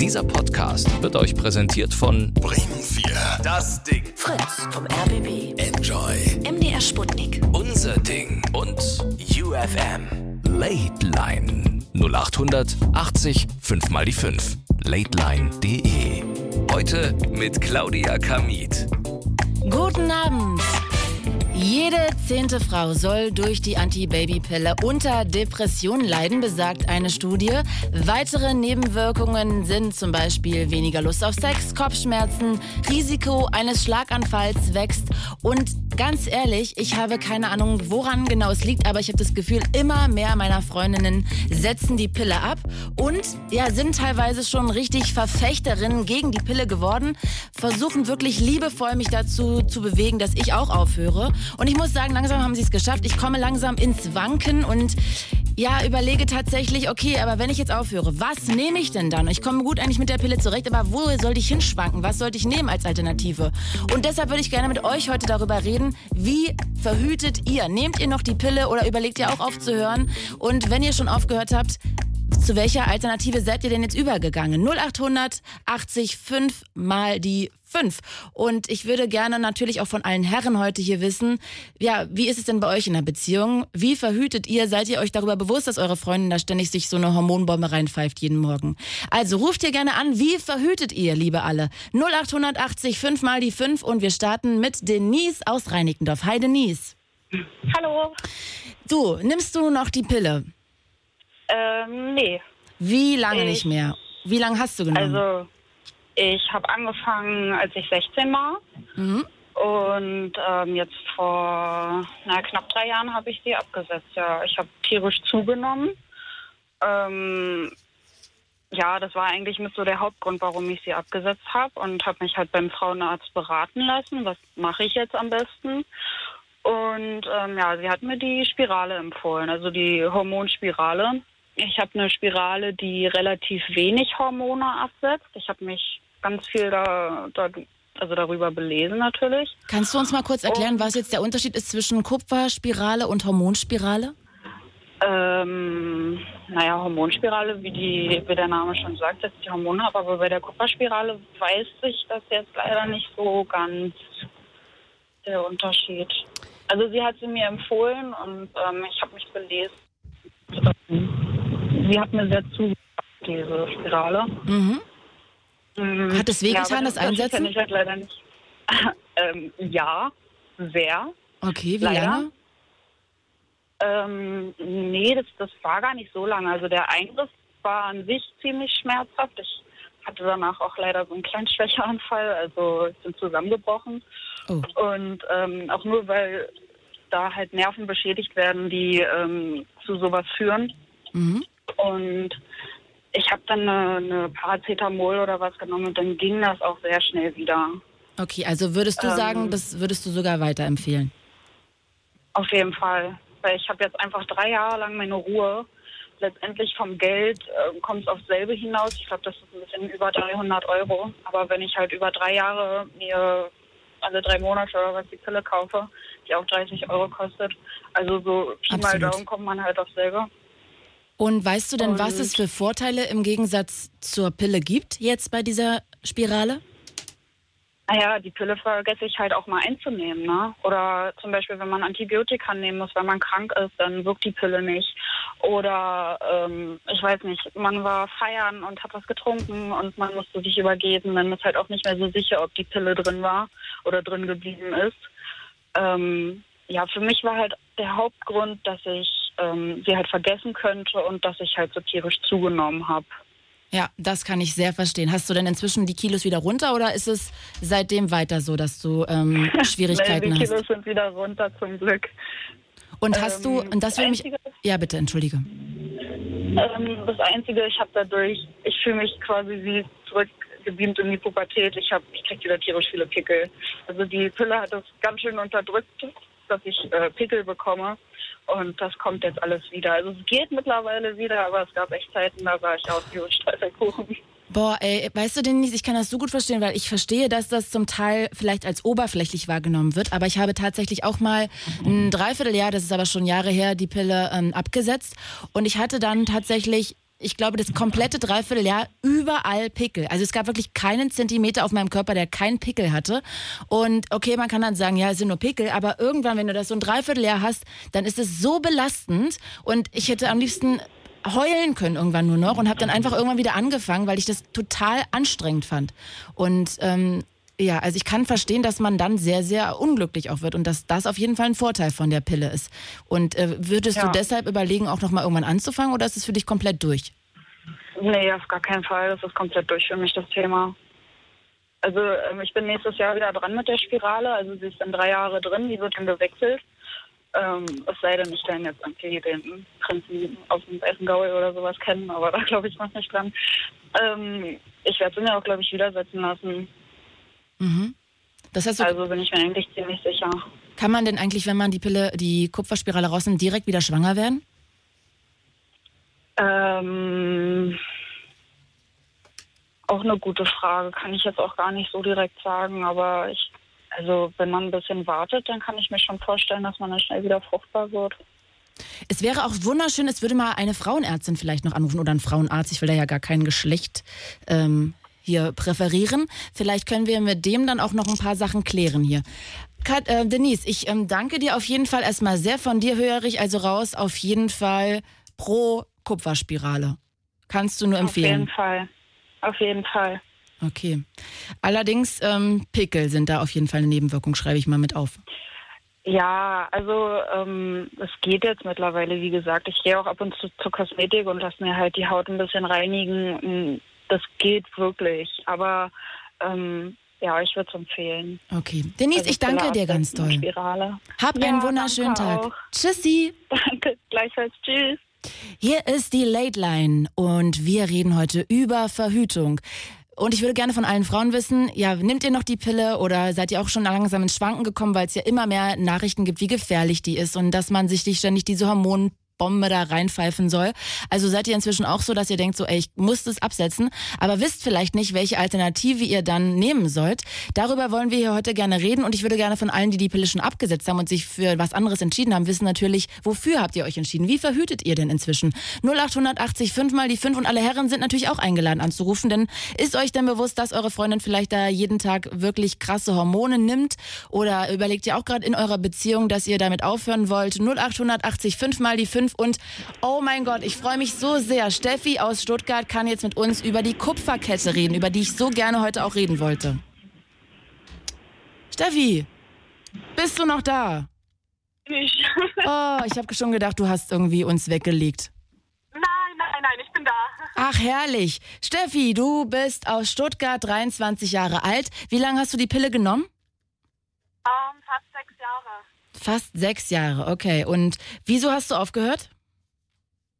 Dieser Podcast wird euch präsentiert von Bremen 4. Das Ding. Fritz vom RBB. Enjoy. MDR Sputnik. Unser Ding. Und UFM. Late Line. 0800 80 5 mal die 5. Lateline.de. Heute mit Claudia Kamit. Guten Abend. Jede zehnte Frau soll durch die Anti-Baby-Pille unter Depressionen leiden, besagt eine Studie. Weitere Nebenwirkungen sind zum Beispiel weniger Lust auf Sex, Kopfschmerzen, Risiko eines Schlaganfalls wächst und ganz ehrlich, ich habe keine Ahnung, woran genau es liegt, aber ich habe das Gefühl, immer mehr meiner Freundinnen setzen die Pille ab und ja, sind teilweise schon richtig Verfechterinnen gegen die Pille geworden, versuchen wirklich liebevoll mich dazu zu bewegen, dass ich auch aufhöre. Und ich muss sagen, langsam haben sie es geschafft. Ich komme langsam ins Wanken und ja, überlege tatsächlich, okay, aber wenn ich jetzt aufhöre, was nehme ich denn dann? Ich komme gut eigentlich mit der Pille zurecht, aber wo sollte ich hinschwanken? Was sollte ich nehmen als Alternative? Und deshalb würde ich gerne mit euch heute darüber reden, wie verhütet ihr? Nehmt ihr noch die Pille oder überlegt ihr auch aufzuhören? Und wenn ihr schon aufgehört habt, zu welcher Alternative seid ihr denn jetzt übergegangen? 0800 80 5 mal die 5. Und ich würde gerne natürlich auch von allen Herren heute hier wissen, ja, wie ist es denn bei euch in der Beziehung? Wie verhütet ihr? Seid ihr euch darüber bewusst, dass eure Freundin da ständig sich so eine Hormonbombe reinpfeift jeden Morgen? Also ruft ihr gerne an, wie verhütet ihr, liebe alle? 0880 5 mal die 5 und wir starten mit Denise aus Reinickendorf. Hi Denise. Hallo. Du, nimmst du noch die Pille? Ähm, nee. Wie lange Ich- nicht mehr? Wie lange hast du genommen? Also, ich habe angefangen, als ich 16 war. Mhm. Und ähm, jetzt vor na, knapp drei Jahren habe ich sie abgesetzt. Ja, ich habe tierisch zugenommen. Ähm, ja, das war eigentlich mit so der Hauptgrund, warum ich sie abgesetzt habe und habe mich halt beim Frauenarzt beraten lassen. Was mache ich jetzt am besten? Und ähm, ja, sie hat mir die Spirale empfohlen, also die Hormonspirale. Ich habe eine Spirale, die relativ wenig Hormone absetzt. Ich habe mich ganz viel da, da, also darüber belesen natürlich. Kannst du uns mal kurz erklären, was jetzt der Unterschied ist zwischen Kupferspirale und Hormonspirale? Ähm, naja, Hormonspirale, wie, die, wie der Name schon sagt, setzt die Hormone ab, aber bei der Kupferspirale weiß ich das jetzt leider nicht so ganz der Unterschied. Also sie hat sie mir empfohlen und ähm, ich habe mich belesen. Sie hat mir sehr zugesagt, diese Spirale. Mhm. Mhm. Hat es wehgetan, aber das Unterschied Einsetzen? ich halt leider nicht. ähm, ja, sehr. Okay, wie Leider. lange? Ähm, nee, das, das war gar nicht so lange. Also der Eingriff war an sich ziemlich schmerzhaft. Ich hatte danach auch leider so einen kleinen Schwächeanfall, also ich bin zusammengebrochen. Oh. Und ähm, auch nur, weil da halt Nerven beschädigt werden, die ähm, zu sowas führen. Mhm. Und ich habe dann eine, eine Paracetamol oder was genommen und dann ging das auch sehr schnell wieder. Okay, also würdest du Ähm. sagen, das würdest du sogar weiterempfehlen? Auf jeden Fall. Weil ich habe jetzt einfach drei Jahre lang meine Ruhe. Letztendlich vom Geld äh, kommt es aufs selbe hinaus. Ich glaube, das ist ein bisschen über 300 Euro. Aber wenn ich halt über drei Jahre mir alle drei Monate oder was die Pille kaufe, die auch 30 Euro kostet, also so Pi mal. Daumen kommt man halt aufs selbe. Und weißt du denn, was Und- es für Vorteile im Gegensatz zur Pille gibt jetzt bei dieser Spirale? Naja, die Pille vergesse ich halt auch mal einzunehmen, ne? Oder zum Beispiel, wenn man Antibiotika nehmen muss, weil man krank ist, dann wirkt die Pille nicht. Oder ähm, ich weiß nicht, man war feiern und hat was getrunken und man musste sich übergeben, dann ist halt auch nicht mehr so sicher, ob die Pille drin war oder drin geblieben ist. Ähm, ja, für mich war halt der Hauptgrund, dass ich ähm, sie halt vergessen könnte und dass ich halt so tierisch zugenommen habe. Ja, das kann ich sehr verstehen. Hast du denn inzwischen die Kilos wieder runter oder ist es seitdem weiter so, dass du ähm, Schwierigkeiten Nee, die hast? Kilos sind wieder runter zum Glück. Und hast du, Ähm, und das würde mich. Ja, bitte, entschuldige. Ähm, das Einzige, ich habe dadurch, ich fühle mich quasi wie zurückgebeamt in die Pubertät. Ich ich kriege wieder tierisch viele Pickel. Also die Pille hat das ganz schön unterdrückt, dass ich äh, Pickel bekomme. Und das kommt jetzt alles wieder. Also es geht mittlerweile wieder, aber es gab echt Zeiten, da war ich aus wie ein Streifelkuchen. Boah, ey, weißt du, Denise, ich kann das so gut verstehen, weil ich verstehe, dass das zum Teil vielleicht als oberflächlich wahrgenommen wird, aber ich habe tatsächlich auch mal ein Dreivierteljahr, das ist aber schon Jahre her, die Pille ähm, abgesetzt und ich hatte dann tatsächlich ich glaube, das komplette Dreivierteljahr überall Pickel. Also es gab wirklich keinen Zentimeter auf meinem Körper, der keinen Pickel hatte. Und okay, man kann dann sagen, ja, es sind nur Pickel, aber irgendwann, wenn du das so ein Dreivierteljahr hast, dann ist es so belastend und ich hätte am liebsten heulen können irgendwann nur noch und habe dann einfach irgendwann wieder angefangen, weil ich das total anstrengend fand. Und ähm, ja, also ich kann verstehen, dass man dann sehr, sehr unglücklich auch wird und dass das auf jeden Fall ein Vorteil von der Pille ist. Und äh, würdest ja. du deshalb überlegen, auch nochmal irgendwann anzufangen oder ist es für dich komplett durch? Nee, auf gar keinen Fall. Das ist komplett durch für mich, das Thema. Also ähm, ich bin nächstes Jahr wieder dran mit der Spirale. Also sie ist dann drei Jahre drin, die wird dann gewechselt. Ähm, es sei denn, ich lerne jetzt irgendwie den Prinzen aus dem Essen-Gaul oder sowas kennen, aber da glaube ich noch nicht dran. Ähm, ich werde sie mir auch, glaube ich, widersetzen lassen. Mhm. Das heißt, also bin ich mir eigentlich ziemlich sicher. Kann man denn eigentlich, wenn man die Pille, die Kupferspirale rausnimmt, direkt wieder schwanger werden? Ähm, auch eine gute Frage. Kann ich jetzt auch gar nicht so direkt sagen, aber ich, also wenn man ein bisschen wartet, dann kann ich mir schon vorstellen, dass man dann schnell wieder fruchtbar wird. Es wäre auch wunderschön, es würde mal eine Frauenärztin vielleicht noch anrufen oder ein Frauenarzt. Ich will da ja gar kein Geschlecht ähm, hier präferieren. Vielleicht können wir mit dem dann auch noch ein paar Sachen klären hier. Kat, äh, Denise, ich ähm, danke dir auf jeden Fall erstmal sehr. Von dir höre ich also raus auf jeden Fall pro Kupferspirale. Kannst du nur empfehlen? Auf jeden Fall. Auf jeden Fall. Okay. Allerdings ähm, Pickel sind da auf jeden Fall eine Nebenwirkung, schreibe ich mal mit auf. Ja, also ähm, es geht jetzt mittlerweile, wie gesagt. Ich gehe auch ab und zu zur Kosmetik und lasse mir halt die Haut ein bisschen reinigen das geht wirklich. Aber ähm, ja, ich würde es empfehlen. Okay. Denise, also ich danke dir ganz doll. Spirale. Hab ja, einen wunderschönen Tag. Auch. Tschüssi. Danke, gleichfalls. Tschüss. Hier ist die Late Line und wir reden heute über Verhütung. Und ich würde gerne von allen Frauen wissen, ja, nehmt ihr noch die Pille oder seid ihr auch schon langsam ins Schwanken gekommen, weil es ja immer mehr Nachrichten gibt, wie gefährlich die ist und dass man sich ständig diese Hormone Bombe da reinpfeifen soll. Also seid ihr inzwischen auch so, dass ihr denkt, so, ey, ich muss das absetzen, aber wisst vielleicht nicht, welche Alternative ihr dann nehmen sollt. Darüber wollen wir hier heute gerne reden und ich würde gerne von allen, die die Pille schon abgesetzt haben und sich für was anderes entschieden haben, wissen natürlich, wofür habt ihr euch entschieden? Wie verhütet ihr denn inzwischen? 0880 5 mal die 5 und alle Herren sind natürlich auch eingeladen anzurufen, denn ist euch denn bewusst, dass eure Freundin vielleicht da jeden Tag wirklich krasse Hormone nimmt oder überlegt ihr auch gerade in eurer Beziehung, dass ihr damit aufhören wollt? 0880 5 mal die 5 5 und oh mein Gott, ich freue mich so sehr. Steffi aus Stuttgart kann jetzt mit uns über die Kupferkette reden, über die ich so gerne heute auch reden wollte. Steffi, bist du noch da? Ich. Oh, ich habe schon gedacht, du hast irgendwie uns weggelegt. Nein, nein, nein, ich bin da. Ach, herrlich. Steffi, du bist aus Stuttgart, 23 Jahre alt. Wie lange hast du die Pille genommen? Um, ähm, fast sechs Jahre. Fast sechs Jahre, okay. Und wieso hast du aufgehört?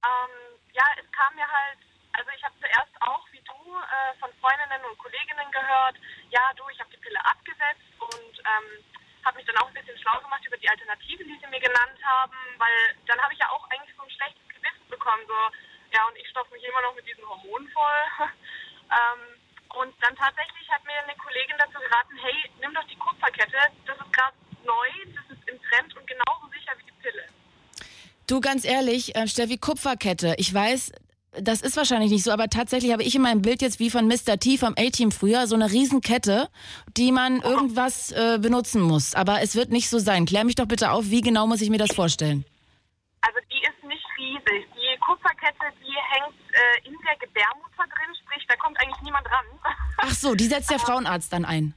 Ähm, ja, es kam mir halt, also ich habe zuerst auch, wie du, äh, von Freundinnen und Kolleginnen gehört, ja, du, ich habe die Pille abgesetzt und ähm, habe mich dann auch ein bisschen schlau gemacht über die Alternative, die sie mir genannt haben, weil dann habe ich ja auch eigentlich so ein schlechtes Gewissen bekommen, so, ja, und ich stopfe mich immer noch mit diesen Hormonen voll. ähm, und dann tatsächlich hat mir eine Kollegin dazu geraten, hey, nimm doch die Kupferkette, das ist gerade neu, das im Trend und genauso sicher wie die Pille. Du, ganz ehrlich, äh, Steffi, Kupferkette. Ich weiß, das ist wahrscheinlich nicht so, aber tatsächlich habe ich in meinem Bild jetzt wie von Mr. T vom A-Team früher so eine Riesenkette, die man oh. irgendwas äh, benutzen muss. Aber es wird nicht so sein. Klär mich doch bitte auf, wie genau muss ich mir das vorstellen? Also die ist nicht riesig. Die Kupferkette, die hängt äh, in der Gebärmutter drin, sprich, da kommt eigentlich niemand ran. Ach so, die setzt der Frauenarzt dann ein.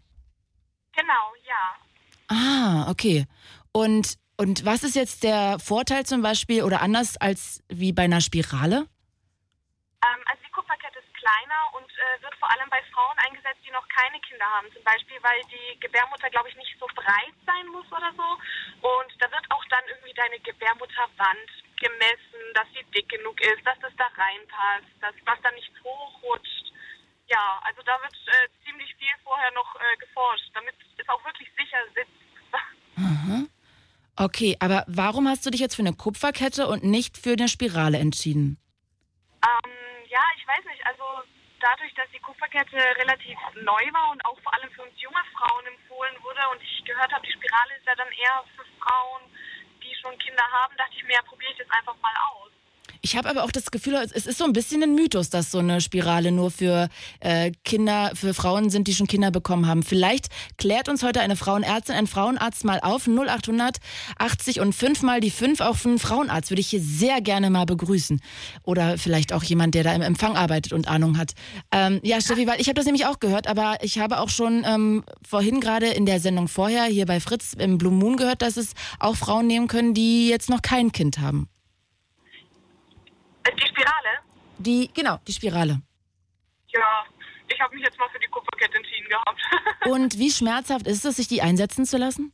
Genau, ja. Ah, okay. Und, und was ist jetzt der Vorteil zum Beispiel oder anders als wie bei einer Spirale? Ähm, also die Kupferkette ist kleiner und äh, wird vor allem bei Frauen eingesetzt, die noch keine Kinder haben. Zum Beispiel, weil die Gebärmutter, glaube ich, nicht so breit sein muss oder so. Und da wird auch dann irgendwie deine Gebärmutterwand gemessen, dass sie dick genug ist, dass das da reinpasst, dass was da nicht hochrutscht. Ja, also da wird äh, ziemlich viel vorher noch äh, geforscht, damit es auch wirklich sicher sitzt. Aha. Okay, aber warum hast du dich jetzt für eine Kupferkette und nicht für eine Spirale entschieden? Ähm, ja, ich weiß nicht. Also dadurch, dass die Kupferkette relativ neu war und auch vor allem für uns junge Frauen empfohlen wurde und ich gehört habe, die Spirale ist ja dann eher für Frauen, die schon Kinder haben, dachte ich mir, ja, probiere ich das einfach mal aus. Ich habe aber auch das Gefühl, es ist so ein bisschen ein Mythos, dass so eine Spirale nur für äh, Kinder, für Frauen sind, die schon Kinder bekommen haben. Vielleicht klärt uns heute eine Frauenärztin, ein Frauenarzt mal auf. 0800 80 und 5 mal die 5. Auch für einen Frauenarzt würde ich hier sehr gerne mal begrüßen. Oder vielleicht auch jemand, der da im Empfang arbeitet und Ahnung hat. Ähm, ja, Steffi, weil ich habe das nämlich auch gehört, aber ich habe auch schon ähm, vorhin gerade in der Sendung vorher hier bei Fritz im Blue Moon gehört, dass es auch Frauen nehmen können, die jetzt noch kein Kind haben. Die Spirale? Die, genau, die Spirale. Ja, ich habe mich jetzt mal für die Kupferkette entschieden gehabt. Und wie schmerzhaft ist es, sich die einsetzen zu lassen?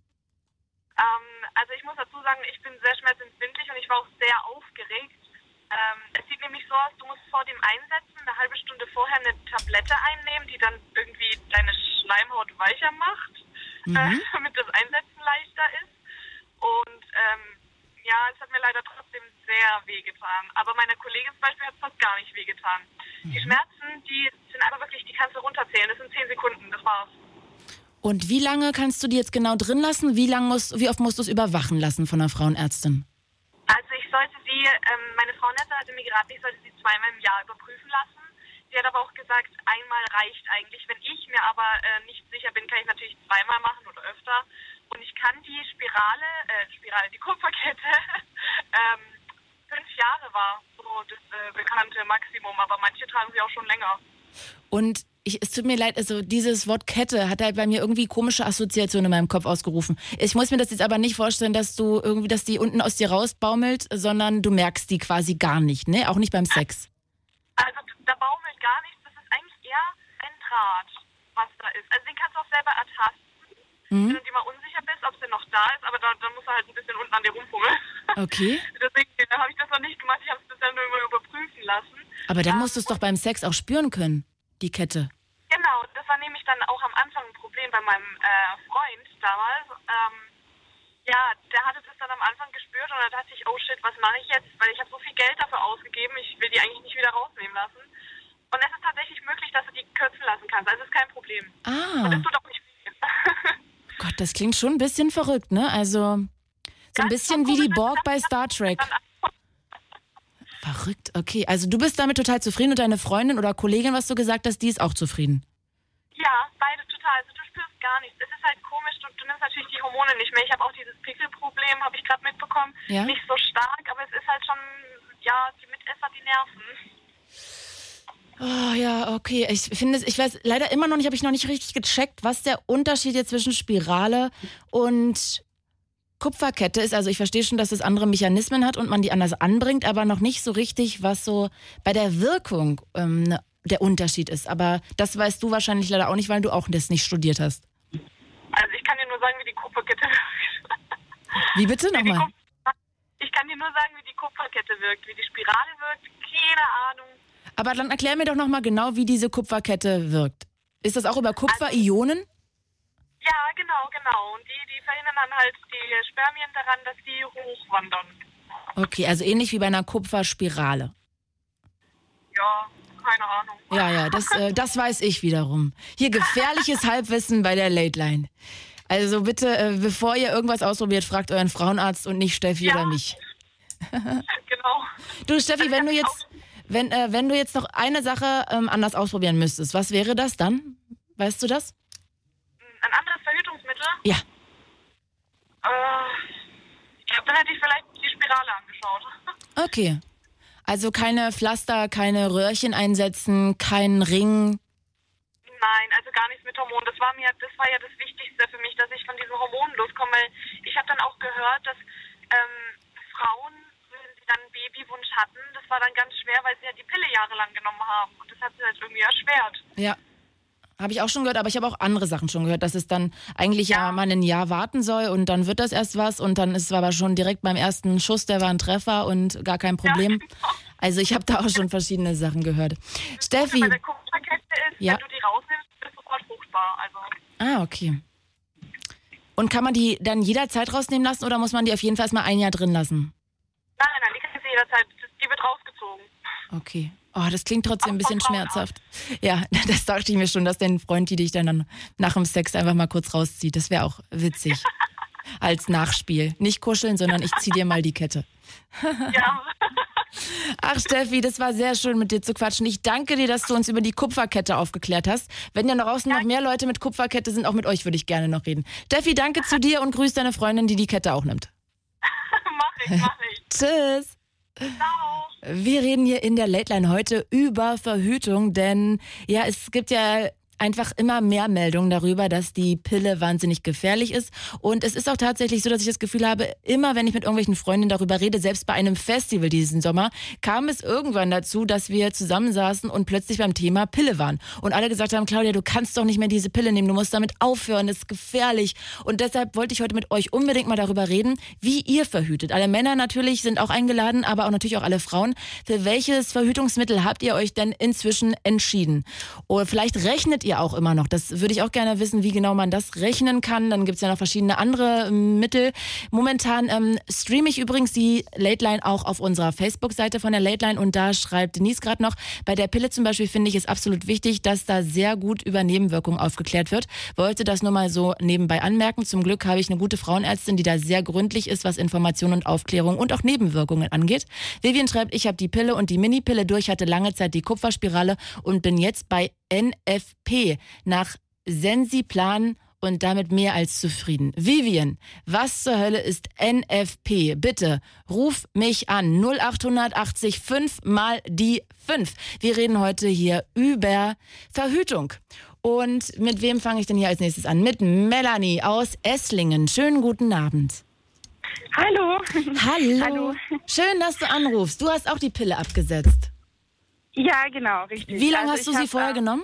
ähm, also ich muss dazu sagen, ich bin sehr schmerzempfindlich und ich war auch sehr aufgeregt. Ähm, es sieht nämlich so aus, du musst vor dem Einsetzen eine halbe Stunde vorher eine Tablette einnehmen, die dann irgendwie deine Schleimhaut weicher macht, äh, damit das Einsetzen leichter ist. Und ähm, ja, es hat mir leider trotzdem sehr wehgetan. Aber meiner Kollegin zum Beispiel hat es fast gar nicht wehgetan. Die Schmerzen, die sind aber wirklich, die kannst du runterzählen. Das sind zehn Sekunden, das war's. Und wie lange kannst du die jetzt genau drin lassen? Wie, lang musst, wie oft musst du es überwachen lassen von einer Frauenärztin? Also ich sollte sie, ähm, meine Frauenärztin hatte mir geraten, ich sollte sie zweimal im Jahr überprüfen lassen. Sie hat aber auch gesagt, einmal reicht eigentlich. Wenn ich mir aber äh, nicht sicher bin, kann ich natürlich zweimal machen oder öfter. Und ich kann die Spirale, äh, Spirale, die Kupferkette, ähm, fünf Jahre war so das äh, bekannte Maximum, aber manche tragen sie auch schon länger. Und ich, es tut mir leid, also dieses Wort Kette hat halt bei mir irgendwie komische Assoziationen in meinem Kopf ausgerufen. Ich muss mir das jetzt aber nicht vorstellen, dass du irgendwie, dass die unten aus dir rausbaumelt, sondern du merkst die quasi gar nicht, ne? Auch nicht beim Sex. Also da baumelt gar nichts, das ist eigentlich eher ein Draht, was da ist. Also den kannst du auch selber ertasten, wenn du dir mal unsicher bist, ob sie noch da ist, aber dann, dann musst du halt ein bisschen unten an dir rumfummeln. Okay. Deswegen habe ich das noch nicht gemacht, ich habe es bisher nur immer überprüfen lassen. Aber dann musst du es doch beim Sex auch spüren können, die Kette. Genau, das war nämlich dann auch am Anfang ein Problem bei meinem äh, Freund damals. Ähm, ja, der hatte das dann am Anfang gespürt und da dachte ich, oh shit, was mache ich jetzt? Weil ich habe so viel Geld dafür ausgegeben, ich will die eigentlich nicht wieder rausnehmen lassen. Und es ist tatsächlich möglich, dass du die kürzen lassen kannst. Also ist kein Problem. Ah, Und das tut auch nicht weh. Gott, das klingt schon ein bisschen verrückt, ne? Also so ein bisschen wie die Borg bei Star Trek. Verrückt, okay. Also du bist damit total zufrieden und deine Freundin oder Kollegin, was du gesagt hast, die ist auch zufrieden. Ja, beide total. Also du spürst gar nichts. Es ist halt komisch, du, du nimmst natürlich die Hormone nicht mehr. Ich habe auch dieses Pickelproblem, habe ich gerade mitbekommen. Ja? Nicht so stark, aber es ist halt schon, ja, die Mitesser, die nerven. Oh ja, okay. Ich finde es, ich weiß leider immer noch nicht, habe ich noch nicht richtig gecheckt, was der Unterschied jetzt zwischen Spirale und Kupferkette ist. Also ich verstehe schon, dass es andere Mechanismen hat und man die anders anbringt, aber noch nicht so richtig, was so bei der Wirkung ähm, ne- der Unterschied ist. Aber das weißt du wahrscheinlich leider auch nicht, weil du auch das nicht studiert hast. Also ich kann dir nur sagen, wie die Kupferkette wirkt. Wie bitte nochmal? Ich kann dir nur sagen, wie die Kupferkette wirkt. Wie die Spirale wirkt, keine Ahnung. Aber dann erklär mir doch nochmal genau, wie diese Kupferkette wirkt. Ist das auch über Kupferionen? Ja, genau, genau. Und die, die verhindern dann halt die Spermien daran, dass die hochwandern. Okay, also ähnlich wie bei einer Kupferspirale. Ja, keine Ahnung. Ja, ja, das, äh, das weiß ich wiederum. Hier gefährliches Halbwissen bei der Late Line. Also bitte, äh, bevor ihr irgendwas ausprobiert, fragt euren Frauenarzt und nicht Steffi Ja. oder mich. Genau. Du Steffi, wenn du jetzt, wenn, äh, wenn du jetzt noch eine Sache ähm, anders ausprobieren müsstest, was wäre das dann? Weißt du das? Ein anderes Verhütungsmittel? Ja. Äh, ich habe dann hätte ich vielleicht die Spirale angeschaut. Okay. Also keine Pflaster, keine Röhrchen einsetzen, kein Ring. Nein, also gar nichts mit Hormonen. Das war mir, das war ja das Wichtigste für mich, dass ich von diesen Hormonen loskomme. Weil ich habe dann auch gehört, dass ähm, Frauen, dann einen Babywunsch hatten, das war dann ganz schwer, weil sie ja die Pille jahrelang genommen haben. Und das hat sie halt irgendwie erschwert. Ja. Habe ich auch schon gehört, aber ich habe auch andere Sachen schon gehört, dass es dann eigentlich ja. Ja. mal ein Jahr warten soll und dann wird das erst was und dann ist es aber schon direkt beim ersten Schuss, der war ein Treffer und gar kein Problem. Also ich habe da auch schon verschiedene Sachen gehört. Steffi. Bei der Kupferkette ist, Ja. wenn du die rausnimmst, bist du sofort fruchtbar. Also Ah, okay. Und kann man die dann jederzeit rausnehmen lassen oder muss man die auf jeden Fall erstmal ein Jahr drin lassen? Nein, nein, die kannst du jederzeit, das- die wird rausgezogen. Okay. Oh, das klingt trotzdem ein bisschen schmerzhaft. Ja, das dachte ich mir schon, dass dein Freund die dich dann nach dem Sex einfach mal kurz rauszieht. Das wäre auch witzig. Als Nachspiel. Nicht kuscheln, sondern ich zieh dir mal die Kette. Ja. Ach, Steffi, das war sehr schön, mit dir zu quatschen. Ich danke dir, dass du uns über die Kupferkette aufgeklärt hast. Wenn ja noch außen noch mehr Leute mit Kupferkette sind, auch mit euch würde ich gerne noch reden. Steffi, danke zu dir und grüß deine Freundin, die die Kette auch nimmt. Mach ich, mach ich. Tschüss. Ciao. Wir reden hier in der Late Line heute über Verhütung, denn ja, es gibt ja einfach immer mehr Meldungen darüber, dass die Pille wahnsinnig gefährlich ist. Und es ist auch tatsächlich so, dass ich das Gefühl habe, immer wenn ich mit irgendwelchen Freundinnen darüber rede, selbst bei einem Festival diesen Sommer, kam es irgendwann dazu, dass wir zusammensaßen und plötzlich beim Thema Pille waren. Und alle gesagt haben, Claudia, du kannst doch nicht mehr diese Pille nehmen, du musst damit aufhören, das ist gefährlich. Und deshalb wollte ich heute mit euch unbedingt mal darüber reden, wie ihr verhütet. Alle Männer natürlich sind auch eingeladen, aber auch natürlich auch alle Frauen. Für welches Verhütungsmittel habt ihr euch denn inzwischen entschieden? Oder vielleicht rechnet ihr auch immer noch. Das würde ich auch gerne wissen, wie genau man das rechnen kann. Dann gibt es ja noch verschiedene andere ähm, Mittel. Momentan ähm, streame ich übrigens die Late Line auch auf unserer Facebook-Seite von der Late Line und da schreibt Denise gerade noch, bei der Pille zum Beispiel finde ich es absolut wichtig, dass da sehr gut über Nebenwirkungen aufgeklärt wird. Wollte das nur mal so nebenbei anmerken. Zum Glück habe ich eine gute Frauenärztin, die da sehr gründlich ist, was Information und Aufklärung und auch Nebenwirkungen angeht. Vivian schreibt, ich habe die Pille und die Mini-Pille durch, hatte lange Zeit die Kupferspirale und bin jetzt bei NFP nach Sensiplan und damit mehr als zufrieden. Vivian, was zur Hölle ist NFP? Bitte ruf mich an 0880 5 mal die 5. Wir reden heute hier über Verhütung. Und mit wem fange ich denn hier als nächstes an? Mit Melanie aus Esslingen. Schönen guten Abend. Hallo. Hallo. Hallo. Schön, dass du anrufst. Du hast auch die Pille abgesetzt. Ja, genau, richtig. Wie lange Also hast du sie vorher äh, genommen?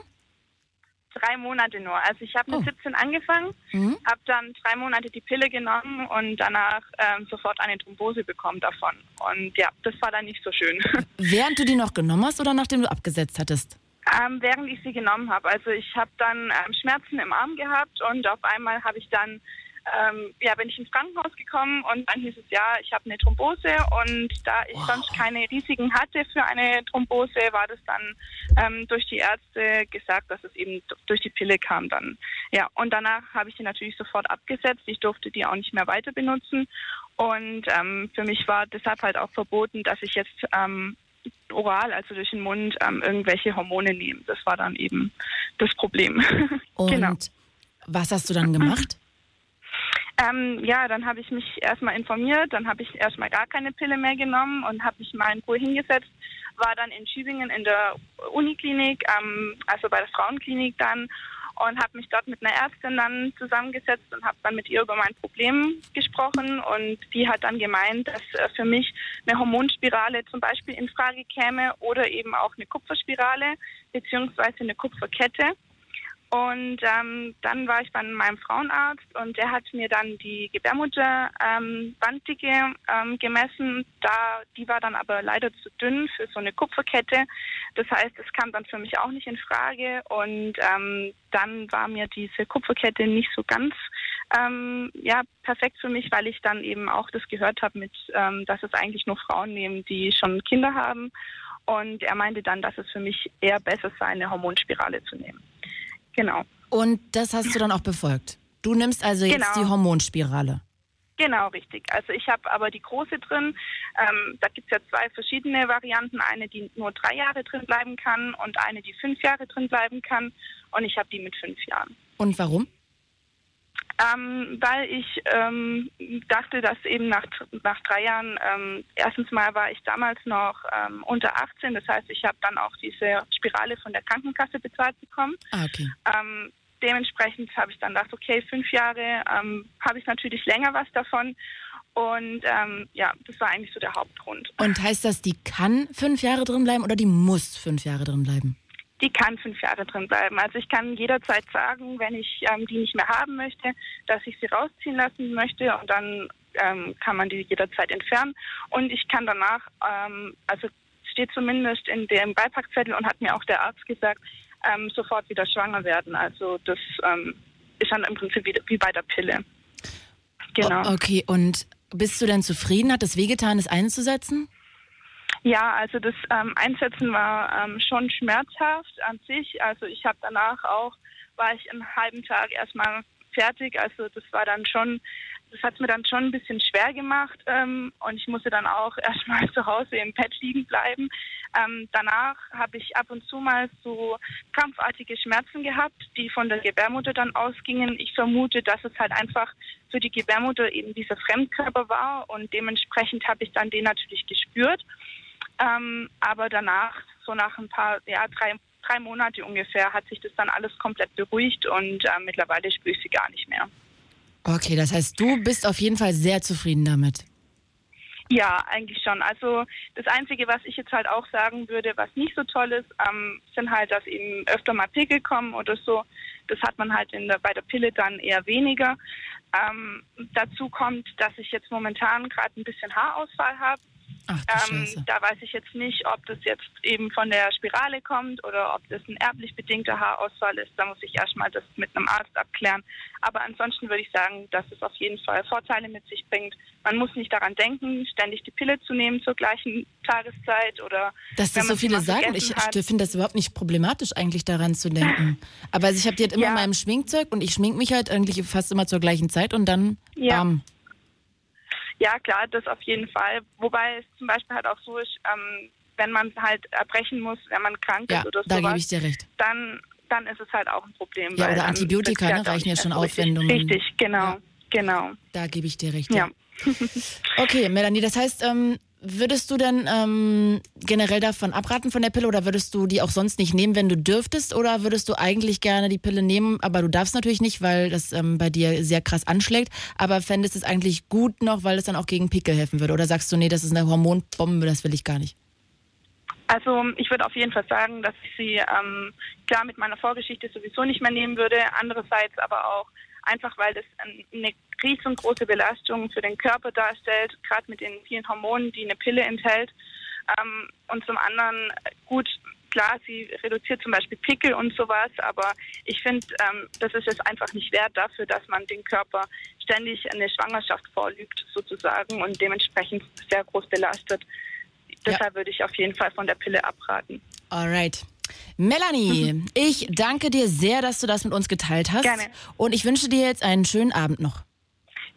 Drei Monate nur. Also ich habe mit Oh. 17 angefangen, Mhm. habe dann drei Monate die Pille genommen und danach ähm, sofort eine Thrombose bekommen davon. Und ja, das war dann nicht so schön. Während du die noch genommen hast oder nachdem du abgesetzt hattest? ähm, während ich sie genommen habe. Also ich habe dann ähm, Schmerzen im Arm gehabt und auf einmal habe ich dann ähm, ja, bin ich ins Krankenhaus gekommen und dann hieß es ja, ich habe eine Thrombose und da ich sonst keine Risiken hatte für eine Thrombose, war das dann ähm, durch die Ärzte gesagt, dass es eben durch die Pille kam dann. Ja, und danach habe ich die natürlich sofort abgesetzt. Ich durfte die auch nicht mehr weiter benutzen und ähm, für mich war deshalb halt auch verboten, dass ich jetzt ähm, oral, also durch den Mund, ähm, irgendwelche Hormone nehme. Das war dann eben das Problem. Und genau. was hast du dann gemacht? Ähm, ja, dann habe ich mich erstmal informiert, dann habe ich erstmal gar keine Pille mehr genommen und habe mich mal in Ruhe hingesetzt, war dann in Tübingen in der Uniklinik, ähm, also bei der Frauenklinik dann und habe mich dort mit einer Ärztin dann zusammengesetzt und habe dann mit ihr über mein Problem gesprochen und die hat dann gemeint, dass äh, für mich eine Hormonspirale zum Beispiel in Frage käme oder eben auch eine Kupferspirale beziehungsweise eine Kupferkette. Und ähm, dann war ich bei meinem Frauenarzt und der hat mir dann die Gebärmutter ähm, ähm, gemessen. Da, die war dann aber leider zu dünn für so eine Kupferkette. Das heißt, es kam dann für mich auch nicht in Frage. Und ähm, dann war mir diese Kupferkette nicht so ganz ähm, ja, perfekt für mich, weil ich dann eben auch das gehört habe, mit, ähm, dass es eigentlich nur Frauen nehmen, die schon Kinder haben. Und er meinte dann, dass es für mich eher besser sei, eine Hormonspirale zu nehmen. Genau. Und das hast du dann auch befolgt. Du nimmst also jetzt Genau. die Hormonspirale. Genau, richtig. Also ich habe aber die große drin. Ähm, da gibt es ja zwei verschiedene Varianten. Eine, die nur drei Jahre drin bleiben kann und eine, die fünf Jahre drin bleiben kann. Und ich habe die mit fünf Jahren. Und warum? Ähm, weil ich ähm, dachte, dass eben nach, nach drei Jahren, ähm, erstens mal war ich damals noch ähm, unter 18, das heißt, ich habe dann auch diese Spirale von der Krankenkasse bezahlt bekommen. Ah, okay. Ähm, dementsprechend habe ich dann gedacht, okay, fünf Jahre ähm, habe ich natürlich länger was davon. Und ähm, ja, das war eigentlich so der Hauptgrund. Und heißt das, die kann fünf Jahre drin bleiben oder die muss fünf Jahre drin bleiben? Die kann fünf Jahre drin bleiben. Also ich kann jederzeit sagen, wenn ich ähm, die nicht mehr haben möchte, dass ich sie rausziehen lassen möchte und dann ähm, kann man die jederzeit entfernen. Und ich kann danach, ähm, also steht zumindest in dem Beipackzettel und hat mir auch der Arzt gesagt, ähm, sofort wieder schwanger werden. Also das ähm, ist dann im Prinzip wie, wie bei der Pille. Genau. Okay, und bist du denn zufrieden? Hat es wehgetan, es einzusetzen? Ja, also das ähm, Einsetzen war ähm, schon schmerzhaft an sich. Also ich habe danach auch, war ich einen halben Tag erstmal fertig. Also das war dann schon das hat mir dann schon ein bisschen schwer gemacht ähm, und ich musste dann auch erstmal zu Hause im Bett liegen bleiben. Ähm, danach habe ich ab und zu mal so krampfartige Schmerzen gehabt, die von der Gebärmutter dann ausgingen. Ich vermute, dass es halt einfach für die Gebärmutter eben dieser Fremdkörper war und dementsprechend habe ich dann den natürlich gespürt. Ähm, aber danach, so nach ein paar, ja, drei, drei Monate ungefähr, hat sich das dann alles komplett beruhigt und äh, mittlerweile spüre ich sie gar nicht mehr. Okay, das heißt, du bist auf jeden Fall sehr zufrieden damit. Ja, eigentlich schon. Also das Einzige, was ich jetzt halt auch sagen würde, was nicht so toll ist, ähm, sind halt, dass eben öfter mal Pickel kommen oder so. Das hat man halt in der, bei der Pille dann eher weniger. Ähm, dazu kommt, dass ich jetzt momentan gerade ein bisschen Haarausfall habe. Ach, Ähm, da weiß ich jetzt nicht, ob das jetzt eben von der Spirale kommt oder ob das ein erblich bedingter Haarausfall ist. Da muss ich erstmal das mit einem Arzt abklären. Aber ansonsten würde ich sagen, dass es auf jeden Fall Vorteile mit sich bringt. Man muss nicht daran denken, ständig die Pille zu nehmen zur gleichen Tageszeit oder Dass das so viele sagen, ich, ich finde das überhaupt nicht problematisch, eigentlich daran zu denken. Aber also ich habe die halt immer Ja. in meinem Schminkzeug und ich schmink mich halt eigentlich fast immer zur gleichen Zeit und dann Ja. bam. Ja, klar, das auf jeden Fall. Wobei es zum Beispiel halt auch so ist, ähm, wenn man halt erbrechen muss, wenn man krank Ja, ist oder da sowas, gebe ich dir recht. dann, dann ist es halt auch ein Problem. Ja, oder Antibiotika, ne, reichen ja schon mehr so auf, wenn richtig. du- Richtig, genau, Ja. genau. Da gebe ich dir recht. Ja. Okay, Melanie, das heißt, ähm, würdest du denn ähm, generell davon abraten von der Pille oder würdest du die auch sonst nicht nehmen, wenn du dürftest? Oder würdest du eigentlich gerne die Pille nehmen, aber du darfst natürlich nicht, weil das ähm, bei dir sehr krass anschlägt, aber fändest es eigentlich gut noch, weil es dann auch gegen Pickel helfen würde? Oder sagst du, nee, das ist eine Hormonbombe, das will ich gar nicht? Also ich würde auf jeden Fall sagen, dass ich sie ähm, klar mit meiner Vorgeschichte sowieso nicht mehr nehmen würde. Andererseits aber auch einfach, weil das ein- eine riesengroße Belastung für den Körper darstellt, gerade mit den vielen Hormonen, die eine Pille enthält. Ähm, und zum anderen, gut, klar, sie reduziert zum Beispiel Pickel und sowas, aber ich finde, ähm, das ist es einfach nicht wert dafür, dass man den Körper ständig eine Schwangerschaft vorlügt, sozusagen, und dementsprechend sehr groß belastet. Deshalb würde ich auf jeden Fall von der Pille abraten. Alright. Melanie, ich danke dir sehr, dass du das mit uns geteilt hast. Gerne. Und ich wünsche dir jetzt einen schönen Abend noch.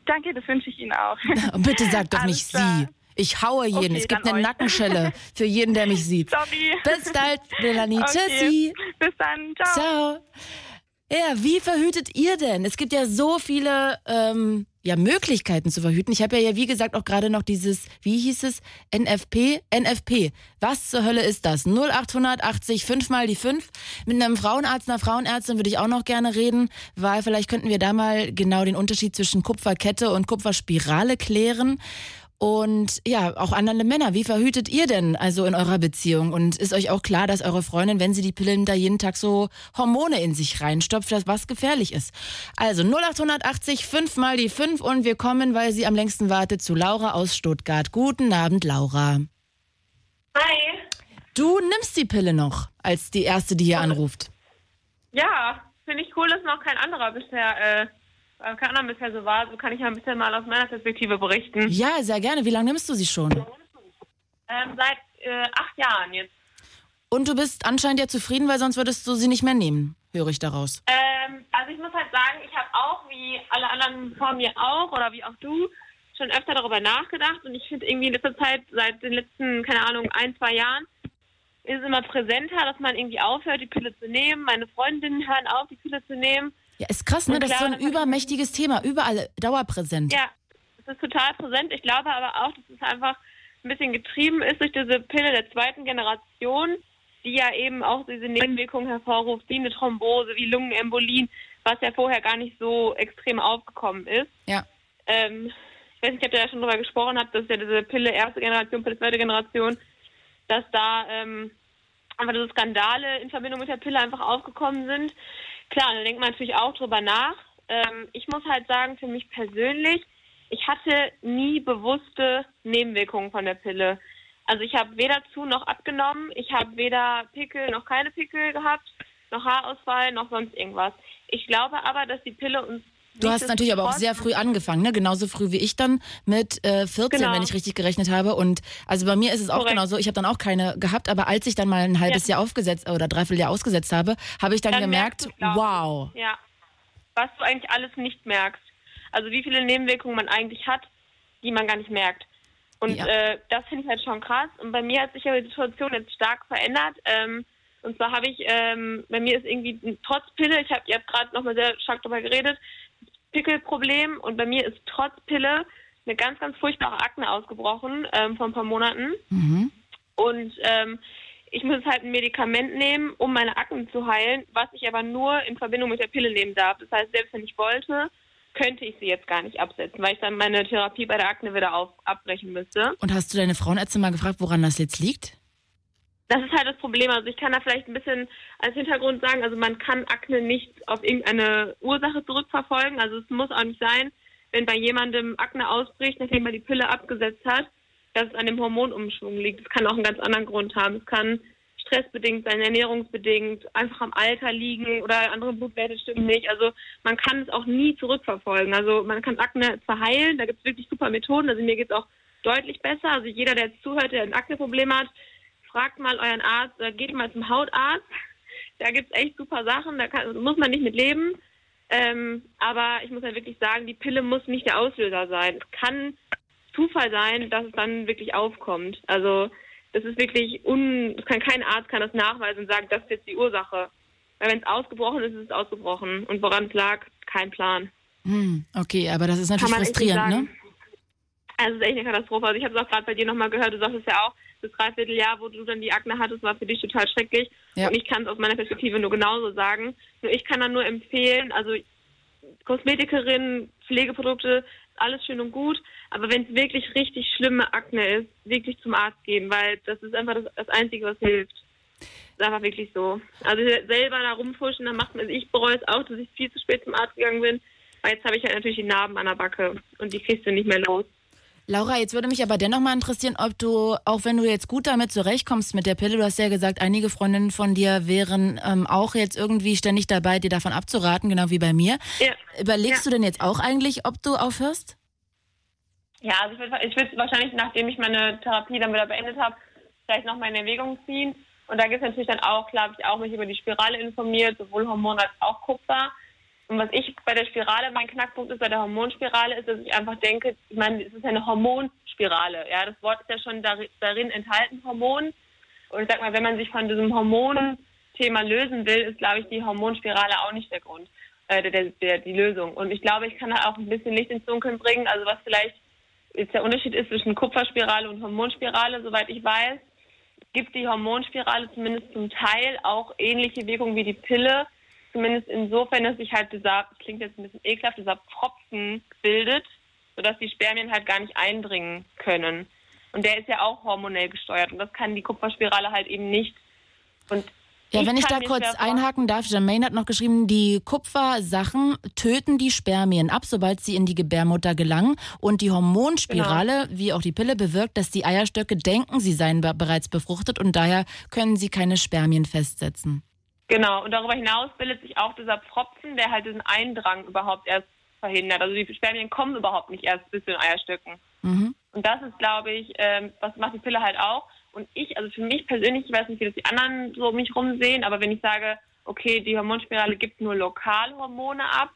Danke, das wünsche ich Ihnen auch. Bitte sag doch Alles nicht klar. sie. Ich haue jeden. Okay, es gibt eine euch. Nackenschelle für jeden, der mich sieht. Sorry. Bis bald, Melanie. Okay. Tschüssi. Bis dann. Ciao. Ciao. Ja, wie verhütet ihr denn? Es gibt ja so viele ähm, ja, Möglichkeiten zu verhüten. Ich habe ja, ja, wie gesagt, auch gerade noch dieses, wie hieß es? NFP? NFP. Was zur Hölle ist das? 0880 5 mal die 5. Mit einem Frauenarzt, einer Frauenärztin würde ich auch noch gerne reden, weil vielleicht könnten wir da mal genau den Unterschied zwischen Kupferkette und Kupferspirale klären. Und ja, auch andere Männer, wie verhütet ihr denn also in eurer Beziehung? Und ist euch auch klar, dass eure Freundin, wenn sie die Pillen da jeden Tag so Hormone in sich reinstopft, dass was gefährlich ist? Also 0880 5 mal die 5 und wir kommen, weil sie am längsten wartet, zu Laura aus Stuttgart. Guten Abend, Laura. Hi. Du nimmst die Pille noch als die erste, die hier anruft. Ja, finde ich cool, dass noch kein anderer bisher, äh, äh, kein anderer bisher so war. So kann ich ja ein bisschen mal aus meiner Perspektive berichten. Ja, sehr gerne. Wie lange nimmst du sie schon? Ähm, seit äh, acht Jahren jetzt. Und du bist anscheinend ja zufrieden, weil sonst würdest du sie nicht mehr nehmen, höre ich daraus. Ähm, also ich muss halt sagen, ich habe auch, wie alle anderen vor mir auch, oder wie auch du, schon öfter darüber nachgedacht. Und ich finde irgendwie in letzter Zeit, seit den letzten, keine Ahnung, ein, zwei Jahren, ist es immer präsenter, dass man irgendwie aufhört, die Pille zu nehmen. Meine Freundinnen hören auf, die Pille zu nehmen. Ja, ist krass, ne? Und Das ist so klar, ein übermächtiges Thema, überall dauerpräsent. Ja, es ist total präsent. Ich glaube aber auch, dass es einfach ein bisschen getrieben ist durch diese Pille der zweiten Generation, die ja eben auch diese Nebenwirkungen hervorruft, wie eine Thrombose, wie Lungenembolien, was ja vorher gar nicht so extrem aufgekommen ist. Ja. Ähm, ich weiß nicht, ob ihr da schon drüber gesprochen habt, dass ja diese Pille erste Generation, Pille zweite Generation, dass da ähm, einfach diese Skandale in Verbindung mit der Pille einfach aufgekommen sind. Klar, da denkt man natürlich auch drüber nach. Ähm, ich muss halt sagen, für mich persönlich, ich hatte nie bewusste Nebenwirkungen von der Pille. Also ich habe weder zu noch abgenommen, ich habe weder Pickel noch keine Pickel gehabt, noch Haarausfall, noch sonst irgendwas. Ich glaube aber, dass die Pille uns Du hast natürlich aber auch sehr früh angefangen, ne? Genauso früh wie ich dann mit äh, 14, Genau. wenn ich richtig gerechnet habe. Und also bei mir ist es auch Korrekt. genauso. Ich habe dann auch keine gehabt, aber als ich dann mal ein halbes Jahr aufgesetzt oder dreiviertel Jahr ausgesetzt habe, habe ich dann, Dann gemerkt, wow. Ja. Was du eigentlich alles nicht merkst. Also wie viele Nebenwirkungen man eigentlich hat, die man gar nicht merkt. Und Ja. äh, das finde ich halt schon krass. Und bei mir hat sich ja die Situation jetzt stark verändert. Ähm, und zwar habe ich, ähm, bei mir ist irgendwie trotz Pille, ich habe ihr habt gerade nochmal sehr stark darüber geredet, Pickelproblem und bei mir ist trotz Pille eine ganz, ganz furchtbare Akne ausgebrochen ähm, vor ein paar Monaten. Mhm. Und ähm, ich muss halt ein Medikament nehmen, um meine Akne zu heilen, was ich aber nur in Verbindung mit der Pille nehmen darf. Das heißt, selbst wenn ich wollte, könnte ich sie jetzt gar nicht absetzen, weil ich dann meine Therapie bei der Akne wieder auf, abbrechen müsste. Und hast du deine Frauenärztin mal gefragt, woran das jetzt liegt? Das ist halt das Problem. Also ich kann da vielleicht ein bisschen als Hintergrund sagen, also man kann Akne nicht auf irgendeine Ursache zurückverfolgen. Also es muss auch nicht sein, wenn bei jemandem Akne ausbricht, nachdem man die Pille abgesetzt hat, dass es an dem Hormonumschwung liegt. Es kann auch einen ganz anderen Grund haben. Es kann stressbedingt sein, ernährungsbedingt, einfach am Alter liegen oder andere Blutwerte stimmen nicht. Also man kann es auch nie zurückverfolgen. Also man kann Akne zwar heilen, da gibt es wirklich super Methoden. Also mir geht es auch deutlich besser. Also jeder, der jetzt zuhört, der ein Akneproblem hat, fragt mal euren Arzt, äh, geht mal zum Hautarzt. Da gibt es echt super Sachen, da kann, muss man nicht mit leben. Ähm, aber ich muss halt wirklich sagen, die Pille muss nicht der Auslöser sein. Es kann Zufall sein, dass es dann wirklich aufkommt. Also das ist wirklich un, es kann kein Arzt kann das nachweisen und sagen, das ist jetzt die Ursache. Weil wenn es ausgebrochen ist, ist es ausgebrochen. Und woran es lag, kein Plan. Hm, okay, aber das ist natürlich frustrierend, ne? Also es ist echt eine Katastrophe. Also ich habe es auch gerade bei dir nochmal gehört, du sagtest ja auch, das Dreivierteljahr, wo du dann die Akne hattest, war für dich total schrecklich. Ja. Und ich kann es aus meiner Perspektive nur genauso sagen. Nur ich kann dann nur empfehlen, also Kosmetikerin, Pflegeprodukte, alles schön und gut. Aber wenn es wirklich richtig schlimme Akne ist, wirklich zum Arzt gehen, weil das ist einfach das, das Einzige, was hilft. ist einfach wirklich so. Also selber da rumfuschen, dann macht man, also ich bereue es auch, dass ich viel zu spät zum Arzt gegangen bin. Weil jetzt habe ich halt natürlich die Narben an der Backe und die kriegst du nicht mehr los. Laura, jetzt würde mich aber dennoch mal interessieren, ob du, auch wenn du jetzt gut damit zurechtkommst mit der Pille, du hast ja gesagt, einige Freundinnen von dir wären ähm, auch jetzt irgendwie ständig dabei, dir davon abzuraten, genau wie bei mir. Ja. Überlegst Ja. du denn jetzt auch eigentlich, ob du aufhörst? Ja, also ich würde ich würd wahrscheinlich, nachdem ich meine Therapie dann wieder beendet habe, vielleicht noch mal in Erwägung ziehen. Und da gibt es natürlich dann auch, klar, habe ich auch mich über die Spirale informiert, sowohl Hormon als auch Kupfer. Und was ich bei der Spirale, mein Knackpunkt ist bei der Hormonspirale, ist, dass ich einfach denke, ich meine, es ist eine Hormonspirale. Ja, das Wort ist ja schon dar- darin enthalten, Hormon. Und ich sag mal, wenn man sich von diesem Hormonthema lösen will, ist, glaube ich, die Hormonspirale auch nicht der Grund, äh, der, der, der, die Lösung. Und ich glaube, ich kann da auch ein bisschen Licht ins Dunkeln bringen. Also was vielleicht jetzt der Unterschied ist zwischen Kupferspirale und Hormonspirale, soweit ich weiß, gibt die Hormonspirale zumindest zum Teil auch ähnliche Wirkungen wie die Pille. Zumindest insofern, dass sich halt dieser, das klingt jetzt ein bisschen ekelhaft, dieser Pfropfen bildet, sodass die Spermien halt gar nicht eindringen können. Und der ist ja auch hormonell gesteuert und das kann die Kupferspirale halt eben nicht. Und Ja, wenn ich da kurz einhaken darf, Jermaine hat noch geschrieben, die Kupfersachen töten die Spermien ab, sobald sie in die Gebärmutter gelangen. Und die Hormonspirale, Genau. wie auch die Pille, bewirkt, dass die Eierstöcke denken, sie seien be bereits befruchtet und daher können sie keine Spermien festsetzen. Genau, und darüber hinaus bildet sich auch dieser Pfropfen, der halt diesen Eindrang überhaupt erst verhindert. Also die Spermien kommen überhaupt nicht erst bis zu den Eierstöcken. Mhm. Und das ist, glaube ich, ähm, was macht die Pille halt auch. Und ich, also für mich persönlich, ich weiß nicht, wie das die anderen so um mich rum sehen, aber wenn ich sage, okay, die Hormonspirale gibt nur Lokalhormone ab,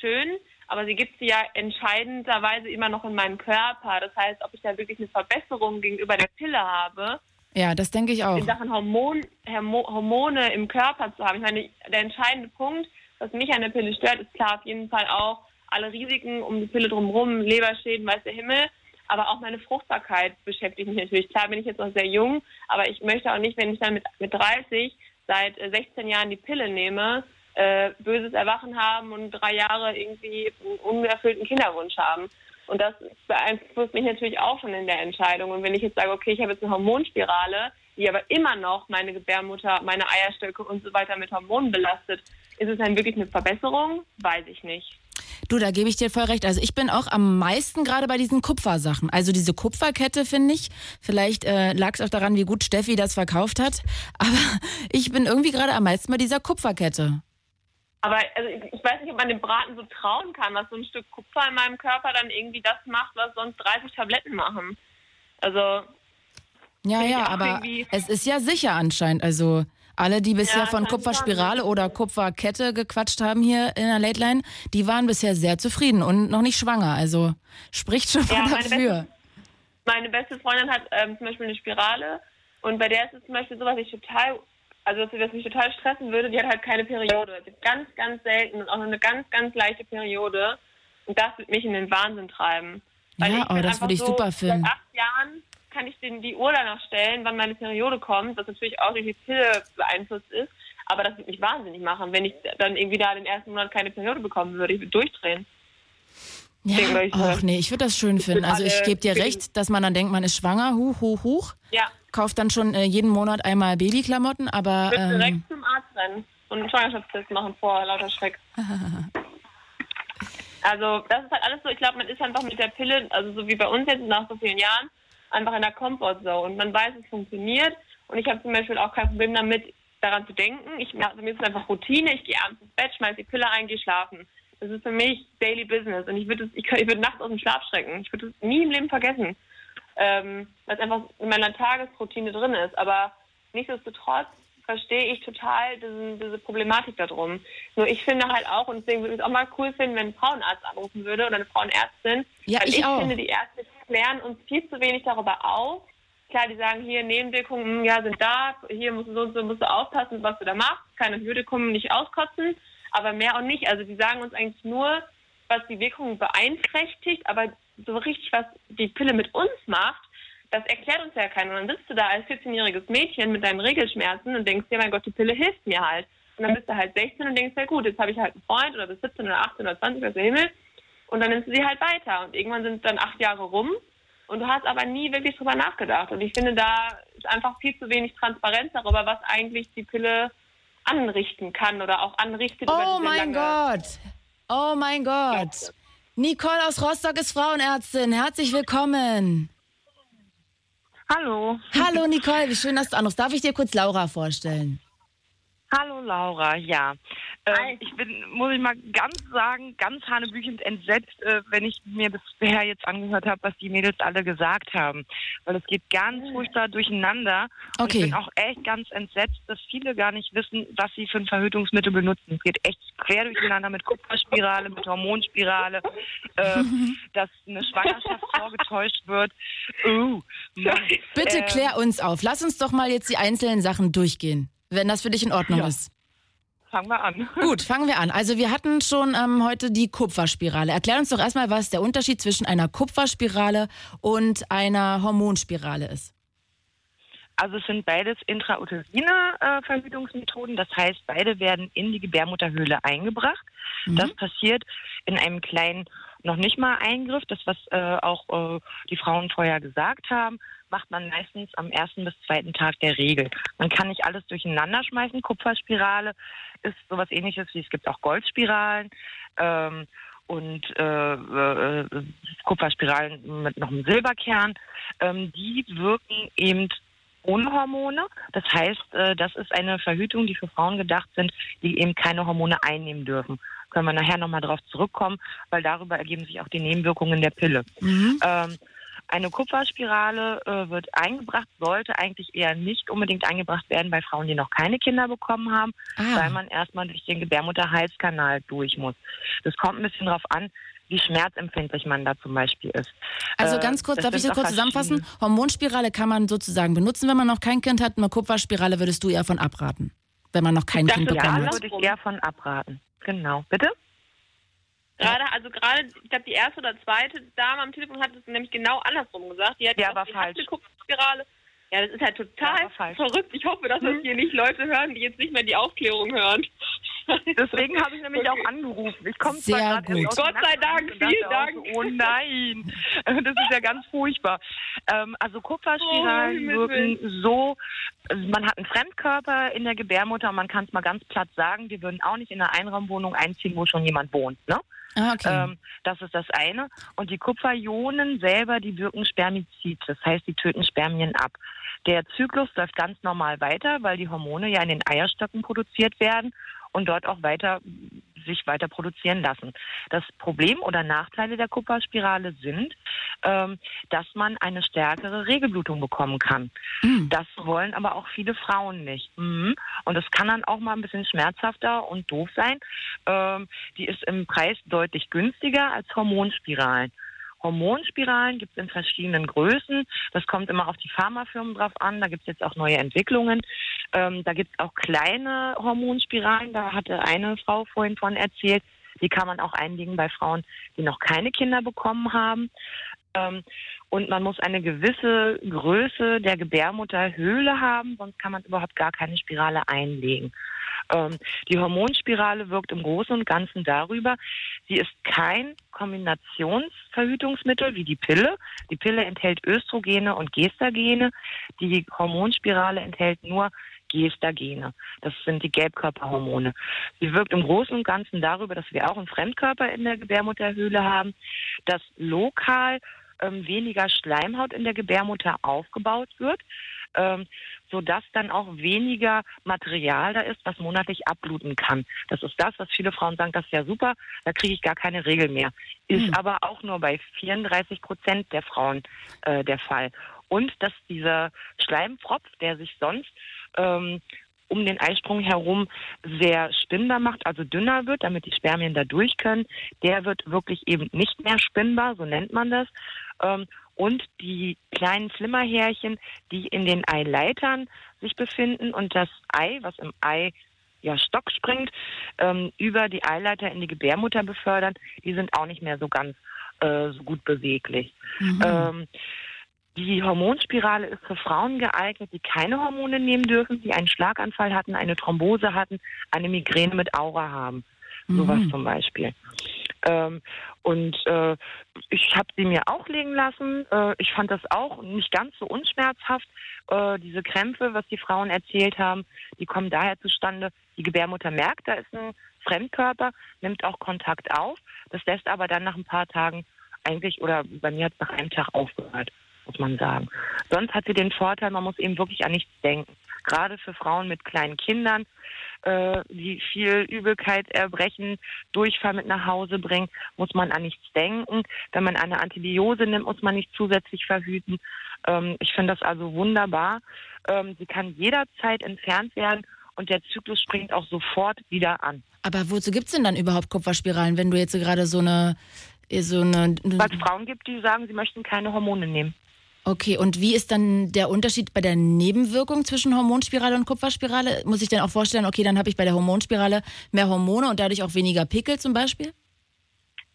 schön, aber sie gibt sie ja entscheidenderweise immer noch in meinem Körper. Das heißt, ob ich da wirklich eine Verbesserung gegenüber der Pille habe, Ja, das denke ich auch. in Sachen Hormon, Hormo- Hormone im Körper zu haben. Ich meine, der entscheidende Punkt, was mich an der Pille stört, ist klar auf jeden Fall auch alle Risiken um die Pille drumherum, Leberschäden, weiß der Himmel. Aber auch meine Fruchtbarkeit beschäftigt mich natürlich. Klar bin ich jetzt noch sehr jung, aber ich möchte auch nicht, wenn ich dann mit, mit 30 seit äh, 16 Jahren die Pille nehme, äh, böses Erwachen haben und drei Jahre irgendwie einen unerfüllten Kinderwunsch haben. Und das beeinflusst mich natürlich auch schon in der Entscheidung. Und wenn ich jetzt sage, okay, ich habe jetzt eine Hormonspirale, die aber immer noch meine Gebärmutter, meine Eierstöcke und so weiter mit Hormonen belastet, ist es dann wirklich eine Verbesserung? Weiß ich nicht. Du, da gebe ich dir voll recht. Also ich bin auch am meisten gerade bei diesen Kupfersachen. Also diese Kupferkette finde ich. Vielleicht äh, lag es auch daran, wie gut Steffi das verkauft hat. Aber ich bin irgendwie gerade am meisten bei dieser Kupferkette. Aber also ich weiß nicht, ob man dem Braten so trauen kann, dass so ein Stück Kupfer in meinem Körper dann irgendwie das macht, was sonst 30 Tabletten machen. Also Ja, ja, aber es ist ja sicher anscheinend. Also Alle, die bisher Ja, von Kupferspirale oder Kupferkette gequatscht haben hier in der Late Line, die waren bisher sehr zufrieden und noch nicht schwanger. Also spricht schon Ja, mal meine dafür. Meine beste Freundin hat ähm, zum Beispiel eine Spirale und bei der ist es zum Beispiel so, was ich total, also was was mich total stressen würde, die hat halt keine Periode. Die hat ganz, ganz selten und auch nur eine ganz, ganz leichte Periode. Und das wird mich in den Wahnsinn treiben. Weil Ja, ich oh, das würde ich so, super finden. Seit acht Jahren kann ich den, die Uhr danach stellen, wann meine Periode kommt, was natürlich auch durch die Pille beeinflusst ist. Aber das würde mich wahnsinnig machen, wenn ich dann irgendwie da den ersten Monat keine Periode bekommen würde. Ich würde durchdrehen. Ja, ach nee, ich würde das schön finden. Also ich gebe dir recht, dass man dann denkt, man ist schwanger, huch, huch, huch. Ja, Kauft dann schon äh, jeden Monat einmal Babyklamotten, aber ich würde ähm, direkt zum Arzt rennen und einen Schwangerschaftstest machen vor lauter Schreck. Also das ist halt alles so, ich glaube, man ist einfach mit der Pille, also so wie bei uns jetzt nach so vielen Jahren, einfach in der Comfortzone und man weiß, es funktioniert und ich habe zum Beispiel auch kein Problem damit, daran zu denken. Ich, also mir ist es einfach Routine, ich gehe abends ins Bett, schmeiß die Pille ein, gehe schlafen. Das ist für mich Daily Business und ich würde ich, ich würd nachts aus dem Schlaf schrecken. Ich würde es nie im Leben vergessen, ähm, weil es einfach in meiner Tagesroutine drin ist. Aber nichtsdestotrotz verstehe ich total diese, diese Problematik darum. Nur ich finde halt auch, und deswegen würde ich es auch mal cool finden, wenn ein Frauenarzt anrufen würde oder eine Frauenärztin. Ja, weil ich ich auch. finde, die Ärzte klären uns viel zu wenig darüber auf. Klar, die sagen hier, Nebenwirkungen, hm, ja, sind da, hier musst du so und so musst du aufpassen, was du da machst, keine Antibiotikum, nicht auskotzen, aber mehr auch nicht. Also die sagen uns eigentlich nur, was die Wirkungen beeinträchtigt, aber so richtig, was die Pille mit uns macht, das erklärt uns ja keiner. Und dann sitzt du da als 14-jähriges Mädchen mit deinen Regelschmerzen und denkst dir, mein Gott, die Pille hilft mir halt. Und dann bist du halt 16 und denkst, ja gut, jetzt habe ich halt einen Freund oder bis 17 oder 18 oder 20, was der Himmel. Und dann nimmst du sie halt weiter. Und irgendwann sind dann acht Jahre rum und du hast aber nie wirklich drüber nachgedacht. Und ich finde, da ist einfach viel zu wenig Transparenz darüber, was eigentlich die Pille anrichten kann oder auch anrichtet. Oh mein Gott. Oh mein Gott. Nicole aus Rostock ist Frauenärztin. Herzlich willkommen. Hallo. Hallo Nicole, wie schön, dass du anrufst. Darf ich dir kurz Laura vorstellen? Hallo Laura, ja. Ähm, ich bin, muss ich mal ganz sagen, ganz hanebüchend entsetzt, äh, wenn ich mir bisher jetzt angehört habe, was die Mädels alle gesagt haben. Weil es geht ganz furchtbar durcheinander. Und Okay. ich bin auch echt ganz entsetzt, dass viele gar nicht wissen, was sie für ein Verhütungsmittel benutzen. Es geht echt quer durcheinander mit Kupferspirale, mit Hormonspirale, äh, dass eine Schwangerschaft vorgetäuscht wird. Oh. Bitte Ähm, klär uns auf. Lass uns doch mal jetzt die einzelnen Sachen durchgehen, wenn das für dich in Ordnung Ja. ist. Fangen wir an. Gut, fangen wir an. Also wir hatten schon ähm, heute die Kupferspirale. Erklär uns doch erstmal, was der Unterschied zwischen einer Kupferspirale und einer Hormonspirale ist. Also es sind beides intrauterine äh, Verhütungsmethoden. Das heißt, beide werden in die Gebärmutterhöhle eingebracht. Das passiert in einem kleinen, noch nicht mal Eingriff. Das, was äh, auch äh, die Frauen vorher gesagt haben, macht man meistens am ersten bis zweiten Tag der Regel. Man kann nicht alles durcheinander schmeißen. Kupferspirale ist sowas ähnliches wie es gibt auch Goldspiralen. Ähm, und äh, äh, Kupferspiralen mit noch einem Silberkern, ähm, die wirken eben ohne Hormone. Das heißt, äh, das ist eine Verhütung, die für Frauen gedacht sind, die eben keine Hormone einnehmen dürfen. Können wir nachher nochmal drauf zurückkommen, weil darüber ergeben sich auch die Nebenwirkungen der Pille. Ähm, eine Kupferspirale äh, wird eingebracht, sollte eigentlich eher nicht unbedingt eingebracht werden bei Frauen, die noch keine Kinder bekommen haben, Ah. weil man erstmal durch den Gebärmutterhalskanal durch muss. Das kommt ein bisschen darauf an, wie schmerzempfindlich man da zum Beispiel ist. Also Äh, ganz kurz, das darf ich das kurz zusammenfassen? Hormonspirale kann man sozusagen benutzen, wenn man noch kein Kind hat. Eine Kupferspirale würdest du eher von abraten, wenn man noch kein Ich Kind bekommen Ja, hat. würde ich eher von abraten. Genau. Bitte? Gerade, also gerade, ich glaube, die erste oder zweite Dame am Telefon hat es nämlich genau andersrum gesagt. Die hat Ja, gesagt, war falsch. Kupferspirale. Ja, das ist halt Ja, total falsch. verrückt. Ich hoffe, dass das hier nicht Leute hören, die jetzt nicht mehr die Aufklärung hören. Deswegen habe ich nämlich Okay. auch angerufen. Ich komme zwar gerade Gott sei Dank, vielen Dank. So, oh nein, das ist ja ganz furchtbar. Ähm, also Kupferspiralen Oh, wirken so, man hat einen Fremdkörper in der Gebärmutter, man kann es mal ganz platt sagen, wir würden auch nicht in eine Einraumwohnung einziehen, wo schon jemand wohnt. Ne? Ah, okay. Ähm, das ist das eine. Und die Kupferionen selber, die wirken Spermizid. Das heißt, die töten Spermien ab. Der Zyklus läuft ganz normal weiter, weil die Hormone ja in den Eierstöcken produziert werden und dort auch weiter sich weiter produzieren lassen. Das Problem oder Nachteile der Kupferspirale sind, ähm, dass man eine stärkere Regelblutung bekommen kann. Mhm. Das wollen aber auch viele Frauen nicht. Mhm. Und das kann dann auch mal ein bisschen schmerzhafter und doof sein. Ähm, die ist im Preis deutlich günstiger als Hormonspiralen. Hormonspiralen gibt es in verschiedenen Größen. Das kommt immer auf die Pharmafirmen drauf an. Da gibt es jetzt auch neue Entwicklungen. Ähm, da gibt es auch kleine Hormonspiralen. Da hatte eine Frau vorhin von erzählt. Die kann man auch einlegen bei Frauen, die noch keine Kinder bekommen haben. Ähm, und man muss eine gewisse Größe der Gebärmutterhöhle haben, sonst kann man überhaupt gar keine Spirale einlegen. Ähm, die Hormonspirale wirkt im Großen und Ganzen darüber, sie ist kein Kombinationsverhütungsmittel wie die Pille. Die Pille enthält Östrogene und Gestagene. Die Hormonspirale enthält nur Gestagene. Das sind die Gelbkörperhormone. Sie wirkt im Großen und Ganzen darüber, dass wir auch einen Fremdkörper in der Gebärmutterhöhle haben, dass lokal ähm, weniger Schleimhaut in der Gebärmutter aufgebaut wird ähm, sodass dann auch weniger Material da ist, was monatlich abbluten kann. Das ist das, was viele Frauen sagen, das ist ja super, da kriege ich gar keine Regel mehr. Ist mhm. aber auch nur bei 34 Prozent der Frauen äh, der Fall. Und dass dieser Schleimpfropf, der sich sonst ähm, um den Eisprung herum sehr spinnbar macht, also dünner wird, damit die Spermien da durch können, der wird wirklich eben nicht mehr spinnbar, so nennt man das. Und die kleinen Flimmerhärchen, die in den Eileitern sich befinden und das Ei, was im Ei ja, Stock springt, ähm, über die Eileiter in die Gebärmutter befördern, die sind auch nicht mehr so ganz äh, so gut beweglich. Mhm. Ähm, die Hormonspirale ist für Frauen geeignet, die keine Hormone nehmen dürfen, die einen Schlaganfall hatten, eine Thrombose hatten, eine Migräne mit Aura haben. Mhm. Sowas zum Beispiel. Ähm, und äh, ich habe sie mir auch legen lassen. Äh, ich fand das auch nicht ganz so unschmerzhaft. Äh, diese Krämpfe, was die Frauen erzählt haben, die kommen daher zustande. Die Gebärmutter merkt, da ist ein Fremdkörper, nimmt auch Kontakt auf. Das lässt aber dann nach ein paar Tagen eigentlich, oder bei mir hat es nach einem Tag aufgehört, muss man sagen. Sonst hat sie den Vorteil, man muss eben wirklich an nichts denken. Gerade für Frauen mit kleinen Kindern äh, die viel Übelkeit, Erbrechen, Durchfall mit nach Hause bringen, muss man an nichts denken. Wenn man eine Antibiose nimmt, muss man nicht zusätzlich verhüten. Ähm, ich finde das also wunderbar. Ähm, sie kann jederzeit entfernt werden und der Zyklus springt auch sofort wieder an. Aber wozu gibt es denn dann überhaupt Kupferspiralen, wenn du jetzt gerade so eine so eine. Weil es Frauen gibt, die sagen, sie möchten keine Hormone nehmen. Okay, und wie ist dann der Unterschied bei der Nebenwirkung zwischen Hormonspirale und Kupferspirale? Muss ich dann auch vorstellen, okay, dann habe ich bei der Hormonspirale mehr Hormone und dadurch auch weniger Pickel zum Beispiel?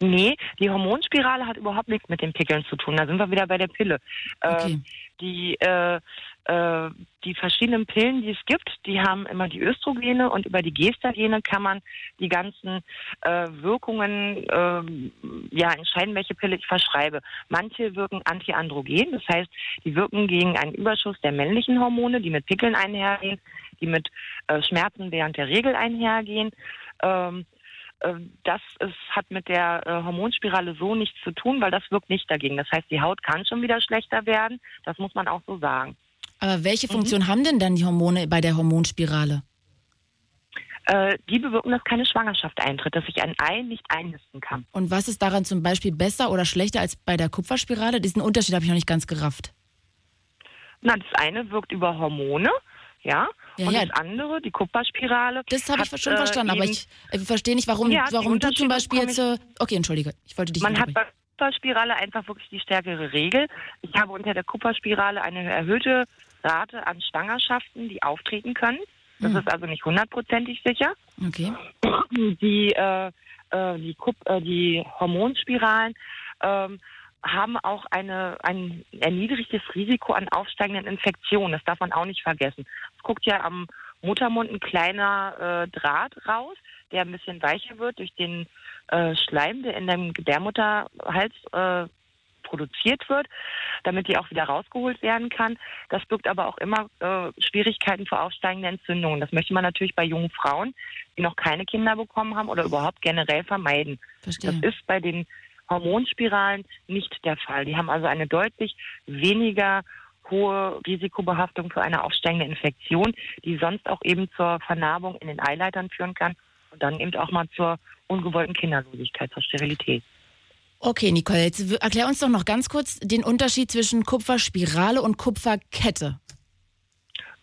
Nee, die Hormonspirale hat überhaupt nichts mit den Pickeln zu tun. Da sind wir wieder bei der Pille. Okay. Äh, die äh, äh, die verschiedenen Pillen, die es gibt, die haben immer die Östrogene und über die Gestagene kann man die ganzen äh, Wirkungen äh, ja entscheiden, welche Pille ich verschreibe. Manche wirken antiandrogen, das heißt, die wirken gegen einen Überschuss der männlichen Hormone, die mit Pickeln einhergehen, die mit äh, Schmerzen während der Regel einhergehen. Ähm, äh, das ist, hat mit der äh, Hormonspirale so nichts zu tun, weil das wirkt nicht dagegen. Das heißt, die Haut kann schon wieder schlechter werden. Das muss man auch so sagen. Aber welche mhm. Funktion mhm. haben denn dann die Hormone bei der Hormonspirale? Äh, die bewirken, dass keine Schwangerschaft eintritt, dass sich ein Ei nicht einnisten kann. Und was ist daran zum Beispiel besser oder schlechter als bei der Kupferspirale? Diesen Unterschied habe ich noch nicht ganz gerafft. Na, das eine wirkt über Hormone, ja. ja und ja. das andere, die Kupferspirale. Das habe ich schon äh, verstanden, aber ich äh, verstehe nicht, warum, ja, warum du zum Beispiel jetzt. Okay, entschuldige, ich wollte dich Man hat bei Kupferspirale einfach wirklich die stärkere Regel. Ich habe unter der Kupferspirale eine erhöhte Rate an Schwangerschaften, die auftreten können. Das mhm. ist also nicht hundertprozentig sicher. Okay. Die, äh, äh, die, Kup äh, die Hormonspiralen ähm, haben auch eine, ein erniedrigtes Risiko an aufsteigenden Infektionen. Das darf man auch nicht vergessen. Es guckt ja am Muttermund ein kleiner äh, Draht raus, der ein bisschen weicher wird durch den äh, Schleim, der in dem Gebärmutterhals äh, produziert wird, damit die auch wieder rausgeholt werden kann. Das birgt aber auch immer äh, Schwierigkeiten für aufsteigende Entzündungen. Das möchte man natürlich bei jungen Frauen, die noch keine Kinder bekommen haben oder überhaupt generell vermeiden. Verstehe. Das ist bei den Hormonspiralen nicht der Fall. Die haben also eine deutlich weniger hohe Risikobehaftung für eine aufsteigende Infektion, die sonst auch eben zur Vernarbung in den Eileitern führen kann und dann eben auch mal zur ungewollten Kinderlosigkeit, zur Sterilität. Okay, Nicole, jetzt erklär uns doch noch ganz kurz den Unterschied zwischen Kupferspirale und Kupferkette.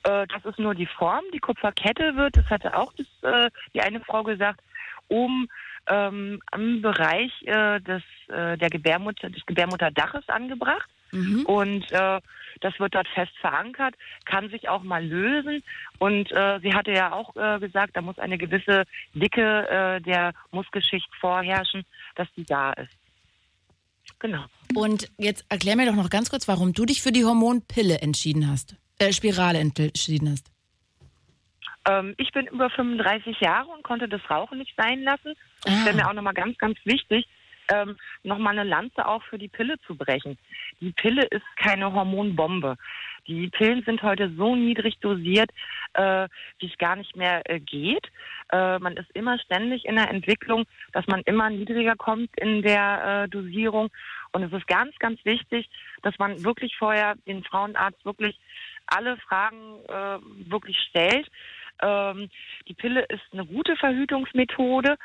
Äh, das ist nur die Form. Die Kupferkette wird, das hatte auch das, äh, die eine Frau gesagt, oben ähm, am Bereich äh, des, äh, der Gebärmutter, des Gebärmutterdaches angebracht. Mhm. Und das wird dort fest verankert, kann sich auch mal lösen. Und äh, sie hatte ja auch äh, gesagt, da muss eine gewisse Dicke äh, der Muskelschicht vorherrschen, dass die da ist. Genau. Und jetzt erklär mir doch noch ganz kurz, warum du dich für die Hormonpille entschieden hast. Äh, Spirale entschieden hast. Ähm, ich bin über 35 Jahre und konnte das Rauchen nicht sein lassen. Ah. wäre mir auch nochmal ganz, ganz wichtig, ähm, nochmal eine Lanze auch für die Pille zu brechen. Die Pille ist keine Hormonbombe. Die Pillen sind heute so niedrig dosiert, äh, wie es gar nicht mehr äh, geht. Äh, man ist immer ständig in der Entwicklung, dass man immer niedriger kommt in der äh, Dosierung. Und es ist ganz, ganz wichtig, dass man wirklich vorher den Frauenarzt wirklich alle Fragen äh, wirklich stellt. Ähm, die Pille ist eine gute Verhütungsmethode.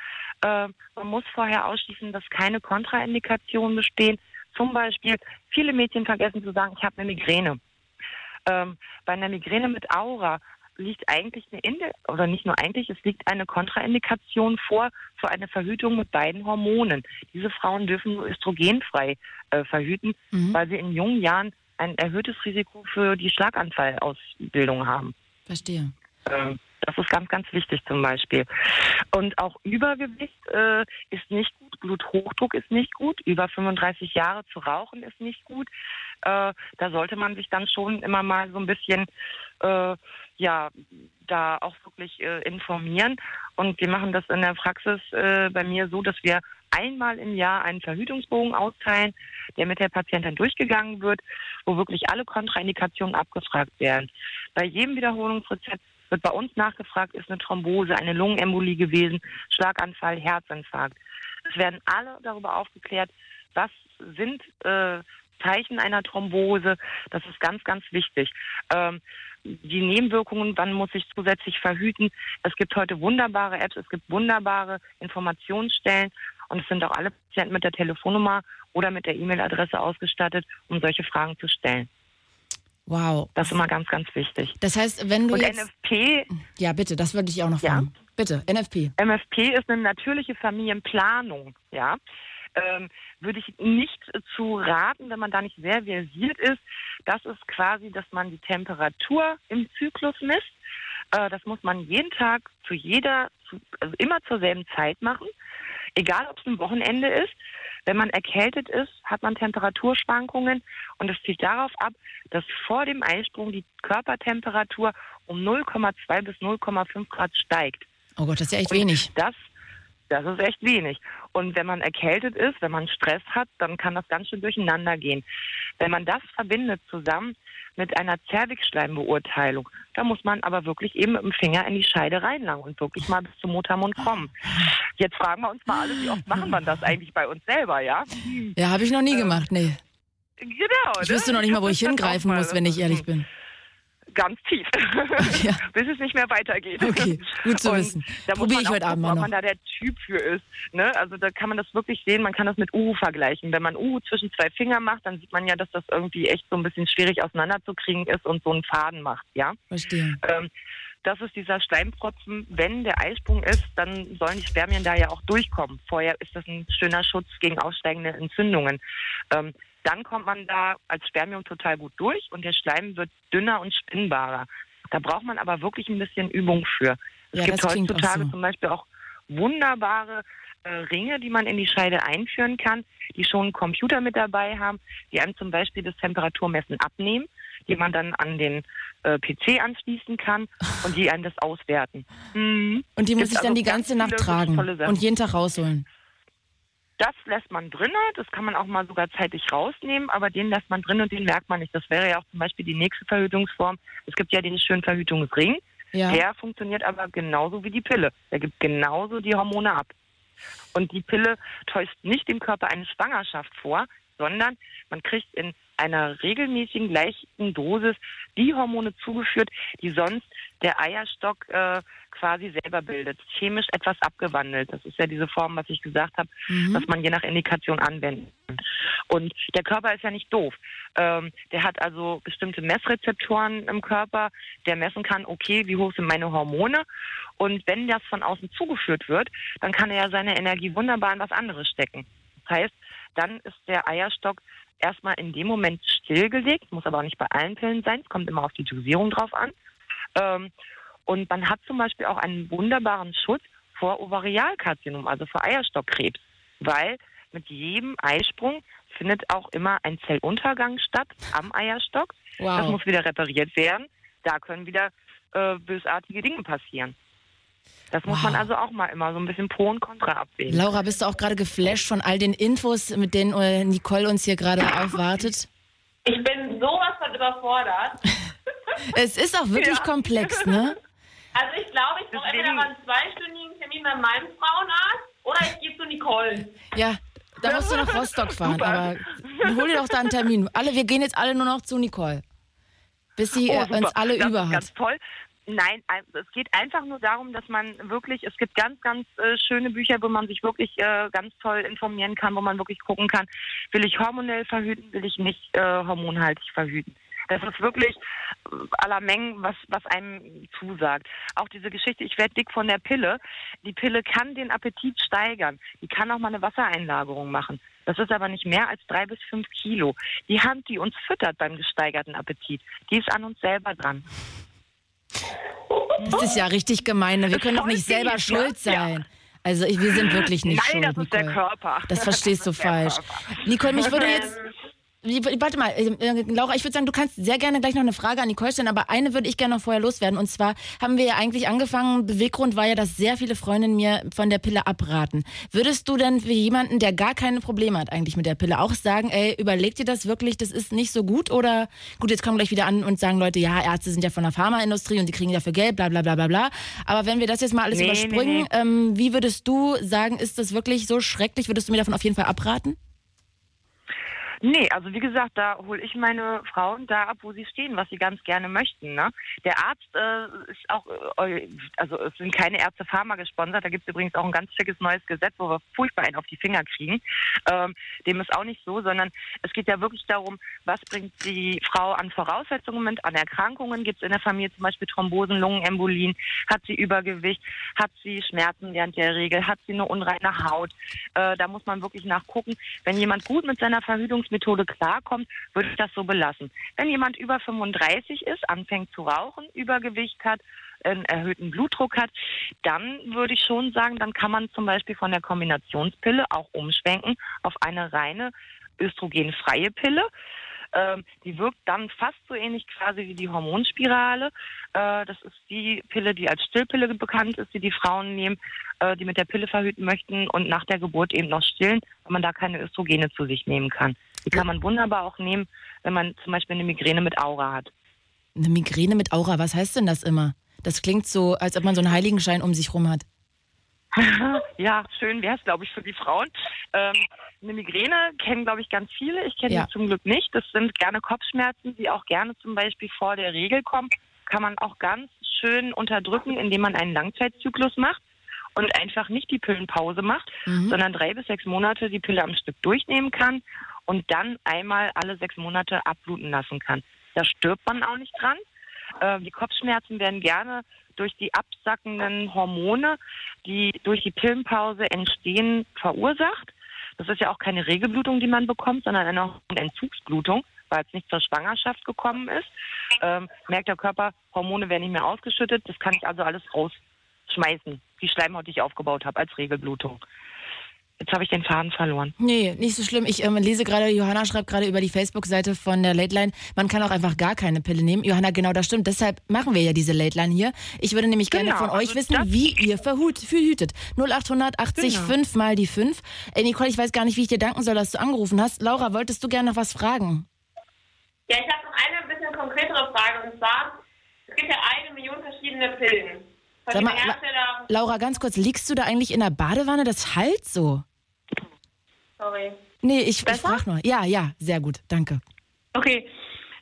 Äh, man muss vorher ausschließen, dass keine Kontraindikationen bestehen. Zum Beispiel, viele Mädchen vergessen zu sagen, ich habe eine Migräne. Ähm, bei einer Migräne mit Aura liegt eigentlich eine Indi oder nicht nur eigentlich, es liegt eine Kontraindikation vor für eine Verhütung mit beiden Hormonen. Diese Frauen dürfen nur östrogenfrei äh, verhüten, Mhm. weil sie in jungen Jahren ein erhöhtes Risiko für die Schlaganfallausbildung haben. Verstehe. Ähm, Das ist ganz, ganz wichtig zum Beispiel. Und auch Übergewicht äh, ist nicht gut, Bluthochdruck ist nicht gut, über 35 Jahre zu rauchen ist nicht gut. Äh, da sollte man sich dann schon immer mal so ein bisschen, äh, ja, da auch wirklich äh, informieren. Und wir machen das in der Praxis äh, bei mir so, dass wir einmal im Jahr einen Verhütungsbogen austeilen, der mit der Patientin durchgegangen wird, wo wirklich alle Kontraindikationen abgefragt werden. Bei jedem Wiederholungsrezept wird bei uns nachgefragt, ist eine Thrombose, eine Lungenembolie gewesen, Schlaganfall, Herzinfarkt. Es werden alle darüber aufgeklärt, was sind äh, Zeichen einer Thrombose. Das ist ganz, ganz wichtig. Ähm, die Nebenwirkungen, wann muss ich zusätzlich verhüten. Es gibt heute wunderbare Apps, es gibt wunderbare Informationsstellen und es sind auch alle Patienten mit der Telefonnummer oder mit der E-Mail-Adresse ausgestattet, um solche Fragen zu stellen. Wow. Das ist immer ganz, ganz wichtig. Das heißt, wenn du Und jetzt... NFP, Ja, bitte, das würde ich auch noch Ja? fragen. Bitte, NFP. MFP ist eine natürliche Familienplanung, ja. Ähm, würde ich nicht zu raten, wenn man da nicht sehr versiert ist. Das ist quasi, dass man die Temperatur im Zyklus misst. Äh, das muss man jeden Tag zu jeder, zu, also immer zur selben Zeit machen. Egal, ob es ein Wochenende ist. Wenn man erkältet ist, hat man Temperaturschwankungen und es zielt darauf ab, dass vor dem Eisprung die Körpertemperatur um 0,2 bis 0,5 Grad steigt. Oh Gott, das ist ja echt Und wenig. Das, das ist echt wenig. Und wenn man erkältet ist, wenn man Stress hat, dann kann das ganz schön durcheinander gehen. Wenn man das verbindet zusammen mit einer Zervixschleimbeurteilung, da muss man aber wirklich eben mit dem Finger in die Scheide reinlangen und wirklich mal bis zum Muttermund kommen. Jetzt fragen wir uns mal alle, wie oft machen wir das eigentlich bei uns selber, ja? Ja, habe ich noch nie gemacht, nee. Genau. Ich wüsste noch nicht mal, wo ich hingreifen muss, wenn ich ehrlich bin. Ganz tief. Ja. Bis es nicht mehr weitergeht. Okay, gut zu Und wissen. Da muss Probier man ich heute Abend mal ob noch. man da der Typ für ist. Ne? Also da kann man das wirklich sehen, man kann das mit Uhu vergleichen. Wenn man Uhu zwischen zwei Fingern macht, dann sieht man ja, dass das irgendwie echt so ein bisschen schwierig auseinanderzukriegen ist und so einen Faden macht, ja. Verstehe. Ähm, das ist dieser Schleimpropfen. Wenn der Eisprung ist, dann sollen die Spermien da ja auch durchkommen. Vorher ist das ein schöner Schutz gegen aussteigende Entzündungen. Ähm, dann kommt man da als Spermium total gut durch und der Schleim wird dünner und spinnbarer. Da braucht man aber wirklich ein bisschen Übung für. Es Ja, gibt heutzutage so. zum Beispiel auch wunderbare äh, Ringe, die man in die Scheide einführen kann, die schon einen Computer mit dabei haben, die einem zum Beispiel das Temperaturmessen abnehmen, die man dann an den äh, PC anschließen kann und die einem das auswerten. Mhm. Und die muss ich dann also die ganz ganze Nacht tragen und jeden Tag rausholen. Das lässt man drinnen, das kann man auch mal sogar zeitlich rausnehmen, aber den lässt man drin und den merkt man nicht. Das wäre ja auch zum Beispiel die nächste Verhütungsform. Es gibt ja den schönen Verhütungsring. Ja. Der funktioniert aber genauso wie die Pille. Der gibt genauso die Hormone ab. Und die Pille täuscht nicht dem Körper eine Schwangerschaft vor, sondern man kriegt in einer regelmäßigen, leichten Dosis die Hormone zugeführt, die sonst der Eierstock äh, quasi selber bildet. Chemisch etwas abgewandelt. Das ist ja diese Form, was ich gesagt habe, mhm. was man je nach Indikation anwenden kann. Und der Körper ist ja nicht doof. Ähm, der hat also bestimmte Messrezeptoren im Körper, der messen kann, okay, wie hoch sind meine Hormone. Und wenn das von außen zugeführt wird, dann kann er ja seine Energie wunderbar in was anderes stecken. Das heißt, dann ist der Eierstock erstmal in dem Moment stillgelegt, muss aber auch nicht bei allen Pillen sein, es kommt immer auf die Dosierung drauf an. Ähm, und man hat zum Beispiel auch einen wunderbaren Schutz vor Ovarialkarzinom, also vor Eierstockkrebs, weil mit jedem Eisprung findet auch immer ein Zelluntergang statt am Eierstock. Wow. Das muss wieder repariert werden. Da können wieder äh, bösartige Dinge passieren. Das muss wow. man also auch mal immer so ein bisschen pro und contra abwägen. Laura, bist du auch gerade geflasht von all den Infos, mit denen äh, Nicole uns hier gerade aufwartet? Ich bin sowas von überfordert. es ist auch wirklich ja. komplex, ne? Also ich glaube, ich brauche entweder mal einen zweistündigen Termin bei meinem Frauenarzt oder ich gehe zu Nicole. Ja, da musst du nach Rostock fahren, Super. aber hol dir doch da einen Termin. Alle, wir gehen jetzt alle nur noch zu Nicole. Bis sie oh, äh, uns alle das über hat. Ganz toll. Nein, es geht einfach nur darum, dass man wirklich, es gibt ganz, ganz äh, schöne Bücher, wo man sich wirklich äh, ganz toll informieren kann, wo man wirklich gucken kann, will ich hormonell verhüten, will ich nicht äh, hormonhaltig verhüten. Das ist wirklich äh, aller Mengen, was, was einem zusagt. Auch diese Geschichte, ich werde dick von der Pille. Die Pille kann den Appetit steigern. Die kann auch mal eine Wassereinlagerung machen. Das ist aber nicht mehr als drei bis fünf Kilo. Die Hand, die uns füttert beim gesteigerten Appetit, die ist an uns selber dran. Das ist ja richtig gemein. Ne? Wir können doch nicht selber schuld sein. Also wir sind wirklich nicht Nein, schuld. das ist Nicole. der Körper. Das verstehst du falsch. Nicole, mich würde jetzt Warte mal, äh, äh, Laura, ich würde sagen, du kannst sehr gerne gleich noch eine Frage an Nicole stellen, aber eine würde ich gerne noch vorher loswerden. Und zwar haben wir ja eigentlich angefangen, Beweggrund war ja, dass sehr viele Freundinnen mir von der Pille abraten. Würdest du denn für jemanden, der gar keine Probleme hat eigentlich mit der Pille, auch sagen, ey, überleg dir das wirklich, das ist nicht so gut? Oder gut, jetzt kommen gleich wieder an und sagen Leute, ja, Ärzte sind ja von der Pharmaindustrie und die kriegen dafür Geld, bla bla bla bla bla. Aber wenn wir das jetzt mal alles nee, überspringen, nee, nee. Ähm, wie würdest du sagen, ist das wirklich so schrecklich? Würdest du mir davon auf jeden Fall abraten? Nee, also wie gesagt, da hole ich meine Frauen da ab, wo sie stehen, was sie ganz gerne möchten. Ne? Der Arzt äh, ist auch, äh, also es sind keine Ärzte Pharma gesponsert, da gibt es übrigens auch ein ganz schickes neues Gesetz, wo wir furchtbar einen auf die Finger kriegen. Ähm, dem ist auch nicht so, sondern es geht ja wirklich darum, was bringt die Frau an Voraussetzungen mit, an Erkrankungen. Gibt es in der Familie zum Beispiel Thrombosen, Lungenembolien? Hat sie Übergewicht? Hat sie Schmerzen während der Regel? Hat sie eine unreine Haut? Äh, da muss man wirklich nachgucken. Wenn jemand gut mit seiner Verhütungs Methode klarkommt, würde ich das so belassen. Wenn jemand über 35 ist, anfängt zu rauchen, Übergewicht hat, einen erhöhten Blutdruck hat, dann würde ich schon sagen, dann kann man zum Beispiel von der Kombinationspille auch umschwenken auf eine reine östrogenfreie Pille. Ähm, die wirkt dann fast so ähnlich quasi wie die Hormonspirale. Äh, das ist die Pille, die als Stillpille bekannt ist, die die Frauen nehmen, äh, die mit der Pille verhüten möchten und nach der Geburt eben noch stillen, weil man da keine Östrogene zu sich nehmen kann. Die kann man wunderbar auch nehmen, wenn man zum Beispiel eine Migräne mit Aura hat. Eine Migräne mit Aura, was heißt denn das immer? Das klingt so, als ob man so einen Heiligenschein um sich rum hat. ja, schön wäre es, glaube ich, für die Frauen. Ähm, eine Migräne kennen, glaube ich, ganz viele. Ich kenne ja. die zum Glück nicht. Das sind gerne Kopfschmerzen, die auch gerne zum Beispiel vor der Regel kommen. Kann man auch ganz schön unterdrücken, indem man einen Langzeitzyklus macht und einfach nicht die Pillenpause macht, mhm. sondern drei bis sechs Monate die Pille am Stück durchnehmen kann und dann einmal alle sechs Monate abbluten lassen kann. Da stirbt man auch nicht dran. Äh, die Kopfschmerzen werden gerne durch die absackenden Hormone, die durch die Pillenpause entstehen, verursacht. Das ist ja auch keine Regelblutung, die man bekommt, sondern eine Entzugsblutung, weil es nicht zur Schwangerschaft gekommen ist. Ähm, merkt der Körper, Hormone werden nicht mehr ausgeschüttet. Das kann ich also alles rausschmeißen, die Schleimhaut, die ich aufgebaut habe, als Regelblutung. Jetzt habe ich den Faden verloren. Nee, nicht so schlimm. Ich ähm, lese gerade, Johanna schreibt gerade über die Facebook-Seite von der Late Line, man kann auch einfach gar keine Pille nehmen. Johanna, genau das stimmt. Deshalb machen wir ja diese Late Line hier. Ich würde nämlich genau, gerne von euch also wissen, wie ihr verhut, verhütet. 0880 genau. 5 mal die 5. Ey, Nicole, ich weiß gar nicht, wie ich dir danken soll, dass du angerufen hast. Laura, wolltest du gerne noch was fragen? Ja, ich habe noch eine bisschen konkretere Frage. Und zwar, es gibt ja eine Million verschiedene Pillen. Sag mal, La Laura, ganz kurz, liegst du da eigentlich in der Badewanne? Das halt so. Sorry. Nee, ich, ich frage nur. Ja, ja, sehr gut, danke. Okay.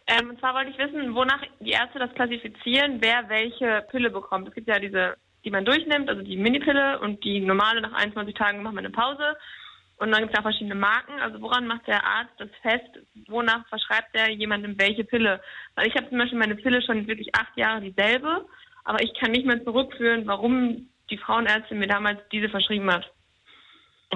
Ähm, und zwar wollte ich wissen, wonach die Ärzte das klassifizieren, wer welche Pille bekommt. Es gibt ja diese, die man durchnimmt, also die Minipille und die normale nach 21 Tagen macht man eine Pause. Und dann gibt es ja verschiedene Marken. Also woran macht der Arzt das fest? Wonach verschreibt er jemandem welche Pille? Weil ich habe zum Beispiel meine Pille schon wirklich acht Jahre dieselbe, aber ich kann nicht mehr zurückführen, warum die Frauenärztin mir damals diese verschrieben hat.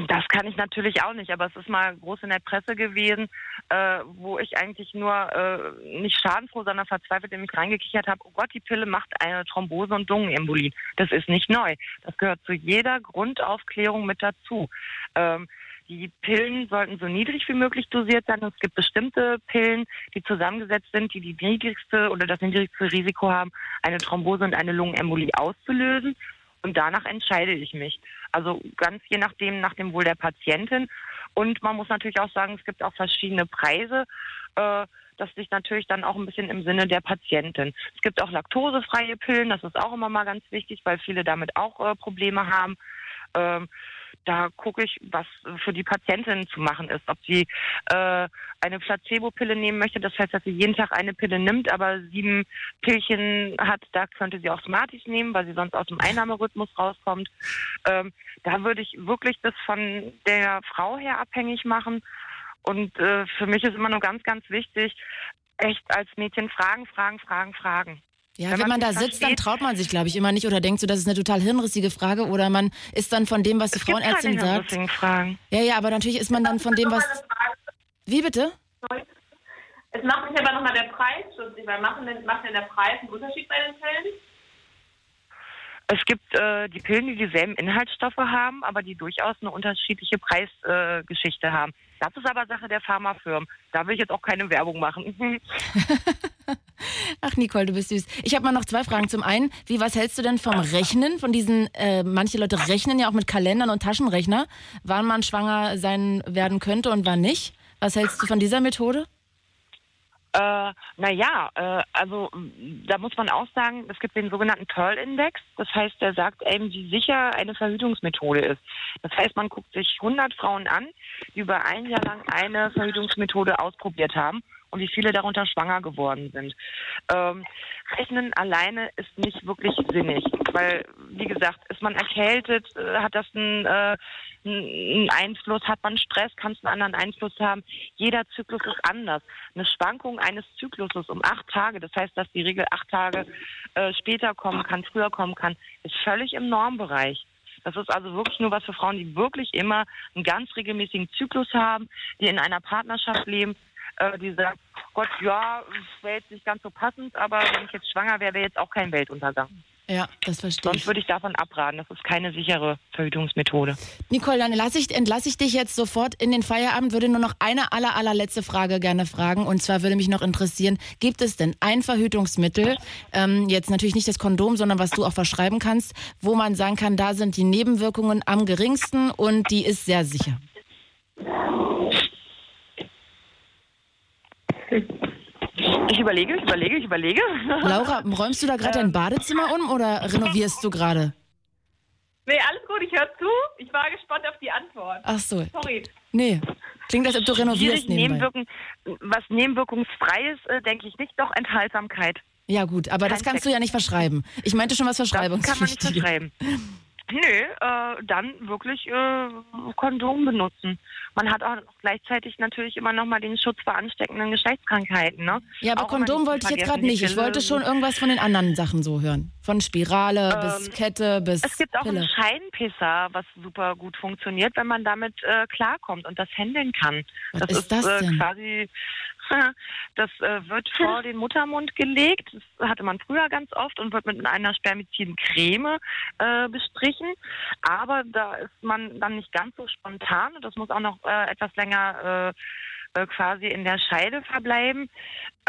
Das kann ich natürlich auch nicht, aber es ist mal groß in der Presse gewesen, äh, wo ich eigentlich nur äh, nicht schadenfroh, sondern verzweifelt in mich reingekichert habe, oh Gott, die Pille macht eine Thrombose und Lungenembolien. Das ist nicht neu. Das gehört zu jeder Grundaufklärung mit dazu. Ähm, die Pillen sollten so niedrig wie möglich dosiert sein. Es gibt bestimmte Pillen, die zusammengesetzt sind, die die niedrigste oder das niedrigste Risiko haben, eine Thrombose und eine Lungenembolie auszulösen. Und danach entscheide ich mich. Also ganz je nachdem, nach dem Wohl der Patientin. Und man muss natürlich auch sagen, es gibt auch verschiedene Preise. Äh, das liegt natürlich dann auch ein bisschen im Sinne der Patientin. Es gibt auch laktosefreie Pillen, das ist auch immer mal ganz wichtig, weil viele damit auch äh, Probleme haben. Ähm, da gucke ich, was für die Patientin zu machen ist. Ob sie äh, eine Placebo-Pille nehmen möchte, das heißt, dass sie jeden Tag eine Pille nimmt, aber sieben Pillchen hat, da könnte sie auch Smarties nehmen, weil sie sonst aus dem Einnahmerhythmus rauskommt. Ähm, da würde ich wirklich das von der Frau her abhängig machen. Und äh, für mich ist immer nur ganz, ganz wichtig, echt als Mädchen fragen, fragen, fragen, fragen. Ja, wenn, wenn man, man da sitzt, dann traut man sich, glaube ich, immer nicht oder denkt so, das ist eine total hirnrissige Frage oder man ist dann von dem, was die es Frauenärztin sagt. Fragen. Ja, ja, aber natürlich ist man dann von dem, was. Wie bitte? Es macht mich aber nochmal der Preis schutzig, weil macht denn, macht denn der Preis einen Unterschied bei den Pillen? Es gibt äh, die Pillen, die dieselben Inhaltsstoffe haben, aber die durchaus eine unterschiedliche Preisgeschichte äh, haben. Das ist aber Sache der Pharmafirmen. Da will ich jetzt auch keine Werbung machen. Ach, Nicole, du bist süß. Ich habe mal noch zwei Fragen. Zum einen, wie was hältst du denn vom Rechnen? Von diesen, äh, manche Leute rechnen ja auch mit Kalendern und Taschenrechner, wann man schwanger sein werden könnte und wann nicht. Was hältst du von dieser Methode? Äh, naja, äh, also da muss man auch sagen, es gibt den sogenannten Pearl-Index. Das heißt, der sagt eben, wie sicher eine Verhütungsmethode ist. Das heißt, man guckt sich 100 Frauen an, die über ein Jahr lang eine Verhütungsmethode ausprobiert haben und wie viele darunter schwanger geworden sind. Ähm, Rechnen alleine ist nicht wirklich sinnig, weil, wie gesagt, ist man erkältet, äh, hat das einen, äh, einen Einfluss, hat man Stress, kann es einen anderen Einfluss haben. Jeder Zyklus ist anders. Eine Schwankung eines Zykluses um acht Tage, das heißt, dass die Regel acht Tage äh, später kommen kann, früher kommen kann, ist völlig im Normbereich. Das ist also wirklich nur was für Frauen, die wirklich immer einen ganz regelmäßigen Zyklus haben, die in einer Partnerschaft leben, äh, die sagt, Gott, ja, wäre jetzt nicht ganz so passend, aber wenn ich jetzt schwanger wäre, wäre jetzt auch kein Weltuntergang. Ja, das verstehe ich. Sonst würde ich davon abraten. Das ist keine sichere Verhütungsmethode. Nicole, dann lasse ich, entlasse ich dich jetzt sofort in den Feierabend. Würde nur noch eine aller, allerletzte Frage gerne fragen. Und zwar würde mich noch interessieren, gibt es denn ein Verhütungsmittel, ähm, jetzt natürlich nicht das Kondom, sondern was du auch verschreiben kannst, wo man sagen kann, da sind die Nebenwirkungen am geringsten und die ist sehr sicher? Ich überlege, ich überlege, ich überlege. Laura, räumst du da gerade dein Badezimmer um oder renovierst du gerade? Nee, alles gut, ich höre zu. Ich war gespannt auf die Antwort. Ach so. Sorry. Nee, klingt, als ob du renovierst Nebenwirkung, Was nebenwirkungsfreies, äh, denke ich nicht, doch Enthaltsamkeit. Ja gut, aber Kein das kannst Sex. du ja nicht verschreiben. Ich meinte schon was Verschreibungspflichtiges. Das kann man nicht verschreiben. Nö, äh, dann wirklich äh, Kondom benutzen. Man hat auch gleichzeitig natürlich immer noch mal den Schutz vor ansteckenden Geschlechtskrankheiten. Ne? Ja, aber auch Kondom wollte ich jetzt gerade nicht. Ich wollte schon irgendwas von den anderen Sachen so hören. Von Spirale ähm, bis Kette bis Es gibt auch Pille. einen Scheinpisser, was super gut funktioniert, wenn man damit äh, klarkommt und das handeln kann. Was das ist, ist das äh, denn? quasi das äh, wird vor den Muttermund gelegt. Das hatte man früher ganz oft und wird mit einer Spermizidencreme äh, bestrichen. Aber da ist man dann nicht ganz so spontan. Das muss auch noch äh, etwas länger äh, äh, quasi in der Scheide verbleiben.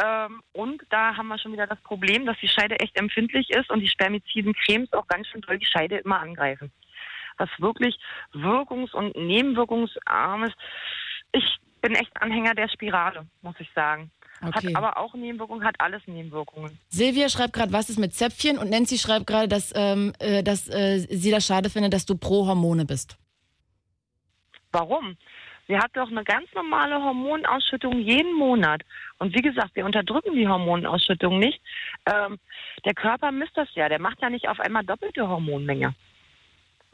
Ähm, und da haben wir schon wieder das Problem, dass die Scheide echt empfindlich ist und die Spermizidencremes auch ganz schön doll die Scheide immer angreifen. Was wirklich wirkungs- und nebenwirkungsarm ist. Ich bin echt Anhänger der Spirale, muss ich sagen. Okay. Hat aber auch Nebenwirkungen, hat alles Nebenwirkungen. Silvia schreibt gerade, was ist mit Zäpfchen? Und Nancy schreibt gerade, dass, ähm, äh, dass äh, sie das schade findet, dass du pro Hormone bist. Warum? Sie hat doch eine ganz normale Hormonausschüttung jeden Monat. Und wie gesagt, wir unterdrücken die Hormonausschüttung nicht. Ähm, der Körper misst das ja. Der macht ja nicht auf einmal doppelte Hormonmenge.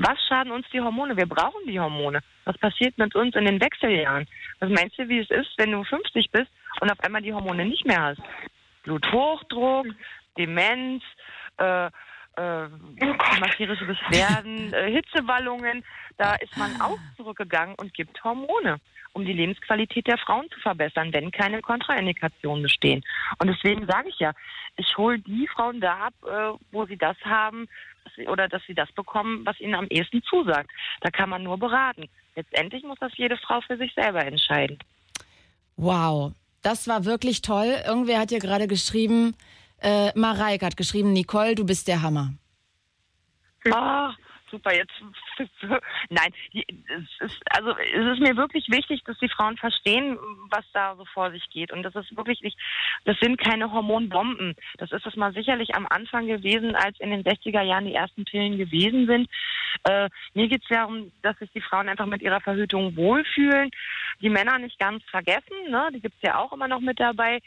Was schaden uns die Hormone? Wir brauchen die Hormone. Was passiert mit uns in den Wechseljahren? Was meinst du, wie es ist, wenn du 50 bist und auf einmal die Hormone nicht mehr hast? Bluthochdruck, Demenz, äh, äh, klimakterische Beschwerden, äh, Hitzewallungen. Da ist man auch zurückgegangen und gibt Hormone, um die Lebensqualität der Frauen zu verbessern, wenn keine Kontraindikationen bestehen. Und deswegen sage ich ja, ich hole die Frauen da ab, äh, wo sie das haben oder dass sie das bekommen, was ihnen am ehesten zusagt. Da kann man nur beraten. Letztendlich muss das jede Frau für sich selber entscheiden. Wow, das war wirklich toll. Irgendwer hat hier gerade geschrieben, äh, Mareike hat geschrieben, Nicole, du bist der Hammer. Ah, super, jetzt. Nein, es ist, also es ist mir wirklich wichtig, dass die Frauen verstehen, was da so vor sich geht. Und das ist wirklich nicht, das sind keine Hormonbomben. Das ist es mal sicherlich am Anfang gewesen, als in den 60er Jahren die ersten Pillen gewesen sind. Äh, mir geht es darum, dass sich die Frauen einfach mit ihrer Verhütung wohlfühlen. Die Männer nicht ganz vergessen, ne? die gibt es ja auch immer noch mit dabei.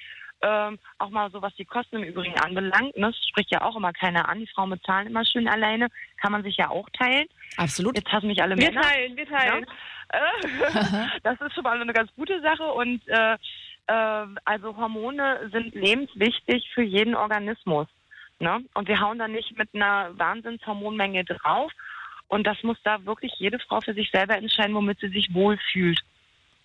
Ähm, auch mal so, was die Kosten im Übrigen anbelangt. Ne? Das spricht ja auch immer keiner an. Die Frauen bezahlen immer schön alleine. Kann man sich ja auch teilen. Absolut. Jetzt hassen mich alle Wir Männer. teilen, wir teilen. Ja? Äh, das ist schon mal eine ganz gute Sache. Und äh, äh, also Hormone sind lebenswichtig für jeden Organismus. Ne? Und wir hauen da nicht mit einer Wahnsinnshormonmenge drauf. Und das muss da wirklich jede Frau für sich selber entscheiden, womit sie sich wohlfühlt.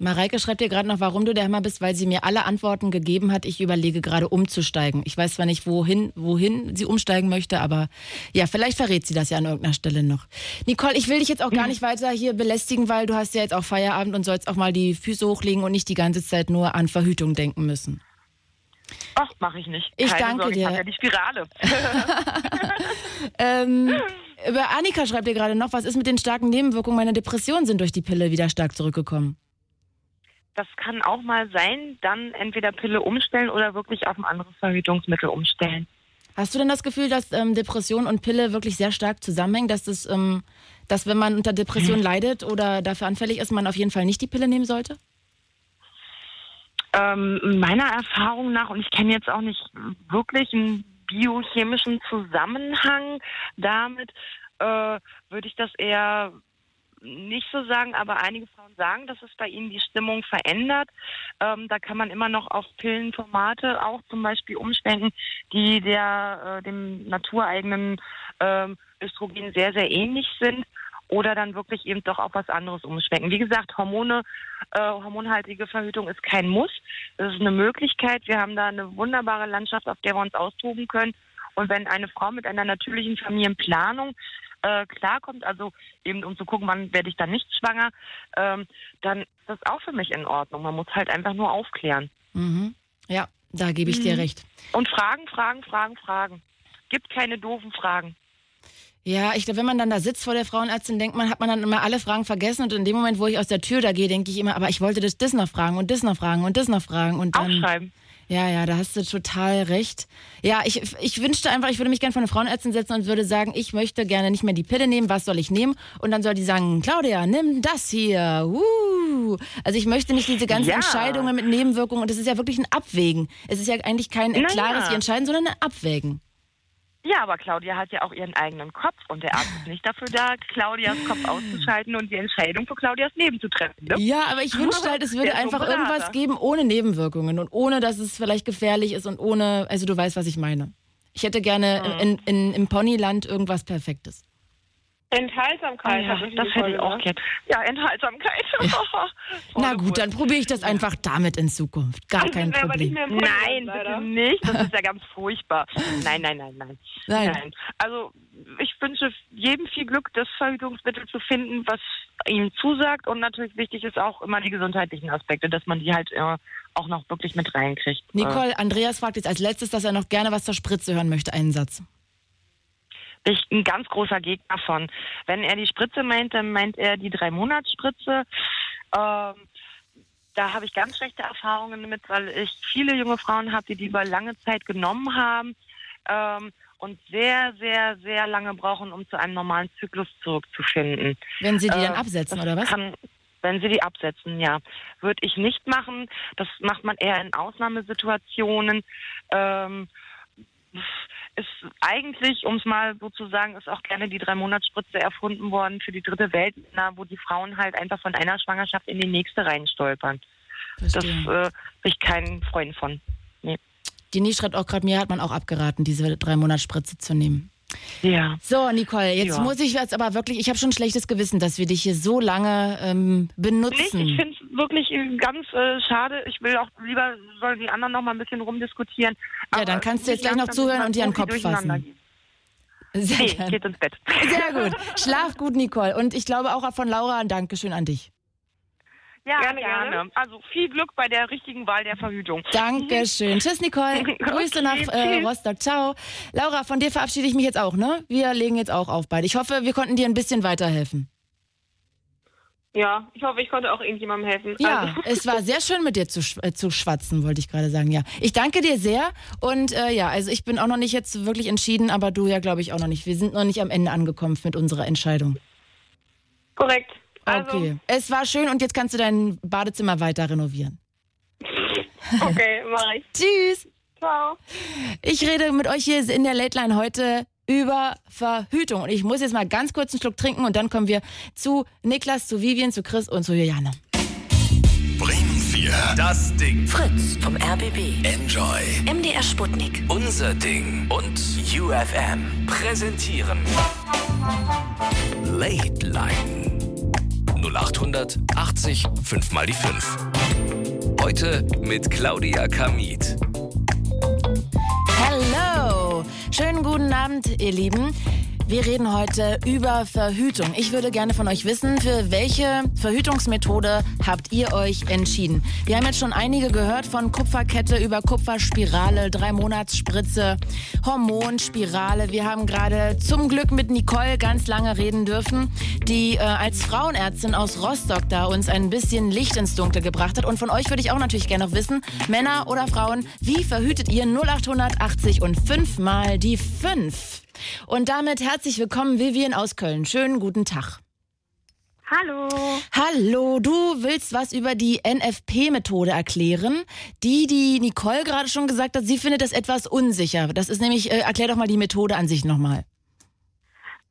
Mareike schreibt dir gerade noch, warum du der Hammer bist, weil sie mir alle Antworten gegeben hat. Ich überlege gerade umzusteigen. Ich weiß zwar nicht, wohin, wohin sie umsteigen möchte, aber ja, vielleicht verrät sie das ja an irgendeiner Stelle noch. Nicole, ich will dich jetzt auch gar nicht weiter hier belästigen, weil du hast ja jetzt auch Feierabend und sollst auch mal die Füße hochlegen und nicht die ganze Zeit nur an Verhütung denken müssen. Ach, mache ich nicht. Ich Keine danke Sorge, dir. Ich ja die Spirale. Ähm, über Annika schreibt dir gerade noch, was ist mit den starken Nebenwirkungen meiner Depression? Sind durch die Pille wieder stark zurückgekommen. Das kann auch mal sein, dann entweder Pille umstellen oder wirklich auf ein anderes Verhütungsmittel umstellen. Hast du denn das Gefühl, dass ähm, Depression und Pille wirklich sehr stark zusammenhängen, dass das, ähm, dass wenn man unter Depression leidet oder dafür anfällig ist, man auf jeden Fall nicht die Pille nehmen sollte? Ähm, meiner Erfahrung nach, und ich kenne jetzt auch nicht wirklich einen biochemischen Zusammenhang damit, äh, würde ich das eher nicht so sagen, aber einige Frauen sagen, dass es bei ihnen die Stimmung verändert. Ähm, da kann man immer noch auf Pillenformate auch zum Beispiel umschwenken, die der äh, dem natureigenen ähm, Östrogen sehr, sehr ähnlich sind. Oder dann wirklich eben doch auf was anderes umschwenken. Wie gesagt, Hormone, äh, hormonhaltige Verhütung ist kein Muss. Das ist eine Möglichkeit. Wir haben da eine wunderbare Landschaft, auf der wir uns austoben können. Und wenn eine Frau mit einer natürlichen Familienplanung äh, klarkommt, also eben um zu gucken, wann werde ich dann nicht schwanger, ähm, dann ist das auch für mich in Ordnung. Man muss halt einfach nur aufklären. Mhm. Ja, da gebe ich dir recht. Und fragen, fragen, fragen, fragen. Gibt keine doofen Fragen. Ja, ich glaube, wenn man dann da sitzt vor der Frauenärztin, denkt man, hat man dann immer alle Fragen vergessen und in dem Moment, wo ich aus der Tür da gehe, denke ich immer, aber ich wollte das, das noch fragen und das noch fragen und das noch fragen und dann. Aufschreiben. Ja, ja, da hast du total recht. Ja, ich, ich wünschte einfach, ich würde mich gerne vor eine Frauenärztin setzen und würde sagen, ich möchte gerne nicht mehr die Pille nehmen, was soll ich nehmen? Und dann soll die sagen, Claudia, nimm das hier. Uh. Also ich möchte nicht diese ganzen Ja. Entscheidungen mit Nebenwirkungen und das ist ja wirklich ein Abwägen. Es ist ja eigentlich kein Na klares ja. Entscheiden, sondern ein Abwägen. Ja, aber Claudia hat ja auch ihren eigenen Kopf und der Arzt ist nicht dafür da, Claudias Kopf auszuschalten und die Entscheidung für Claudias Leben zu treffen. Ne? Ja, aber ich wünschte halt, es würde einfach irgendwas geben ohne Nebenwirkungen und ohne, dass es vielleicht gefährlich ist und ohne, also du weißt, was ich meine. Ich hätte gerne Mhm. in, in, im Ponyland irgendwas Perfektes. Enthaltsamkeit. Ja, hat mich das hätte ich auch gern. Ja, Enthaltsamkeit. Na Volle gut, dann probiere ich das einfach damit in Zukunft. Gar Das kein wäre aber nicht Problem. Podcast, Nein, leider. bitte nicht. Das ist ja ganz furchtbar. Nein, nein, nein, nein. Nein. Also ich wünsche jedem viel Glück, das Verhütungsmittel zu finden, was ihm zusagt. Und natürlich wichtig ist auch immer die gesundheitlichen Aspekte, dass man die halt äh, auch noch wirklich mit reinkriegt. Nicole, Andreas fragt jetzt als letztes, dass er noch gerne was zur Spritze hören möchte. Einen Satz. Bin ich ein ganz großer Gegner von. Wenn er die Spritze meint, dann meint er die drei-Monats-Spritze. Ähm, da habe ich ganz schlechte Erfahrungen mit, weil ich viele junge Frauen habe, die die über lange Zeit genommen haben ähm, und sehr, sehr, sehr lange brauchen, um zu einem normalen Zyklus zurückzufinden. Wenn sie die dann Äh, absetzen, oder was? Kann, Wenn sie die absetzen, ja. Würde ich nicht machen. Das macht man eher in Ausnahmesituationen. Ähm, ist eigentlich, um es mal so zu sagen, ist auch gerne die Drei-Monats-Spritze erfunden worden für die dritte Welt, wo die Frauen halt einfach von einer Schwangerschaft in die nächste reinstolpern. Verstehe. Das äh, bin ich kein Freund von. Nee. Die Nie schreibt auch gerade, mir hat man auch abgeraten, diese Drei-Monats-Spritze zu nehmen. Ja. So, Nicole, jetzt ja. muss ich jetzt aber wirklich, ich habe schon ein schlechtes Gewissen, dass wir dich hier so lange ähm, benutzen. Nicht, ich finde es wirklich äh, ganz äh, schade. Ich will auch lieber, sollen die anderen noch mal ein bisschen rumdiskutieren. Ja, dann kannst du jetzt gleich noch zuhören und dir einen Kopf fassen. Sehr nee, geht ins Bett. Sehr gut. Schlaf gut, Nicole. Und ich glaube auch von Laura ein Dankeschön an dich. Ja, gerne, gerne. Also viel Glück bei der richtigen Wahl der Verhütung. Dankeschön. Tschüss, Nicole. Grüße okay, nach äh, Rostock. Ciao. Laura, von dir verabschiede ich mich jetzt auch, ne? Wir legen jetzt auch auf beide. Ich hoffe, wir konnten dir ein bisschen weiterhelfen. Ja, ich hoffe, ich konnte auch irgendjemandem helfen. Ja, also. es war sehr schön mit dir zu, äh, zu schwatzen, wollte ich gerade sagen, ja. Ich danke dir sehr und äh, ja, also ich bin auch noch nicht jetzt wirklich entschieden, aber du ja, glaube ich, auch noch nicht. Wir sind noch nicht am Ende angekommen mit unserer Entscheidung. Korrekt. Also. Okay. Es war schön und jetzt kannst du dein Badezimmer weiter renovieren. Okay, mach ich. Tschüss. Ciao. Ich rede mit euch hier in der Late Line heute über Verhütung. Und ich muss jetzt mal ganz kurz einen Schluck trinken und dann kommen wir zu Niklas, zu Vivian, zu Chris und zu Juliane. Bremen 4. Das Ding. Fritz vom RBB. Enjoy. MDR Sputnik. Unser Ding. Und UFM präsentieren. Late Line. 0800 80 5 mal die 5. Heute mit Claudia Kamit. Hello! Schönen guten Abend, ihr Lieben. Wir reden heute über Verhütung. Ich würde gerne von euch wissen, für welche Verhütungsmethode habt ihr euch entschieden? Wir haben jetzt schon einige gehört von Kupferkette über Kupferspirale, Drei-Monats-Spritze, Hormonspirale. Wir haben gerade zum Glück mit Nicole ganz lange reden dürfen, die äh, als Frauenärztin aus Rostock da uns ein bisschen Licht ins Dunkle gebracht hat. Und von euch würde ich auch natürlich gerne noch wissen, Männer oder Frauen, wie verhütet ihr 0880 und 5 mal die 5? Und damit herzlich willkommen, Vivian aus Köln. Schönen guten Tag. Hallo. Hallo, du willst was über die NFP-Methode erklären, die die Nicole gerade schon gesagt hat, sie findet das etwas unsicher. Das ist nämlich, äh, erklär doch mal die Methode an sich nochmal.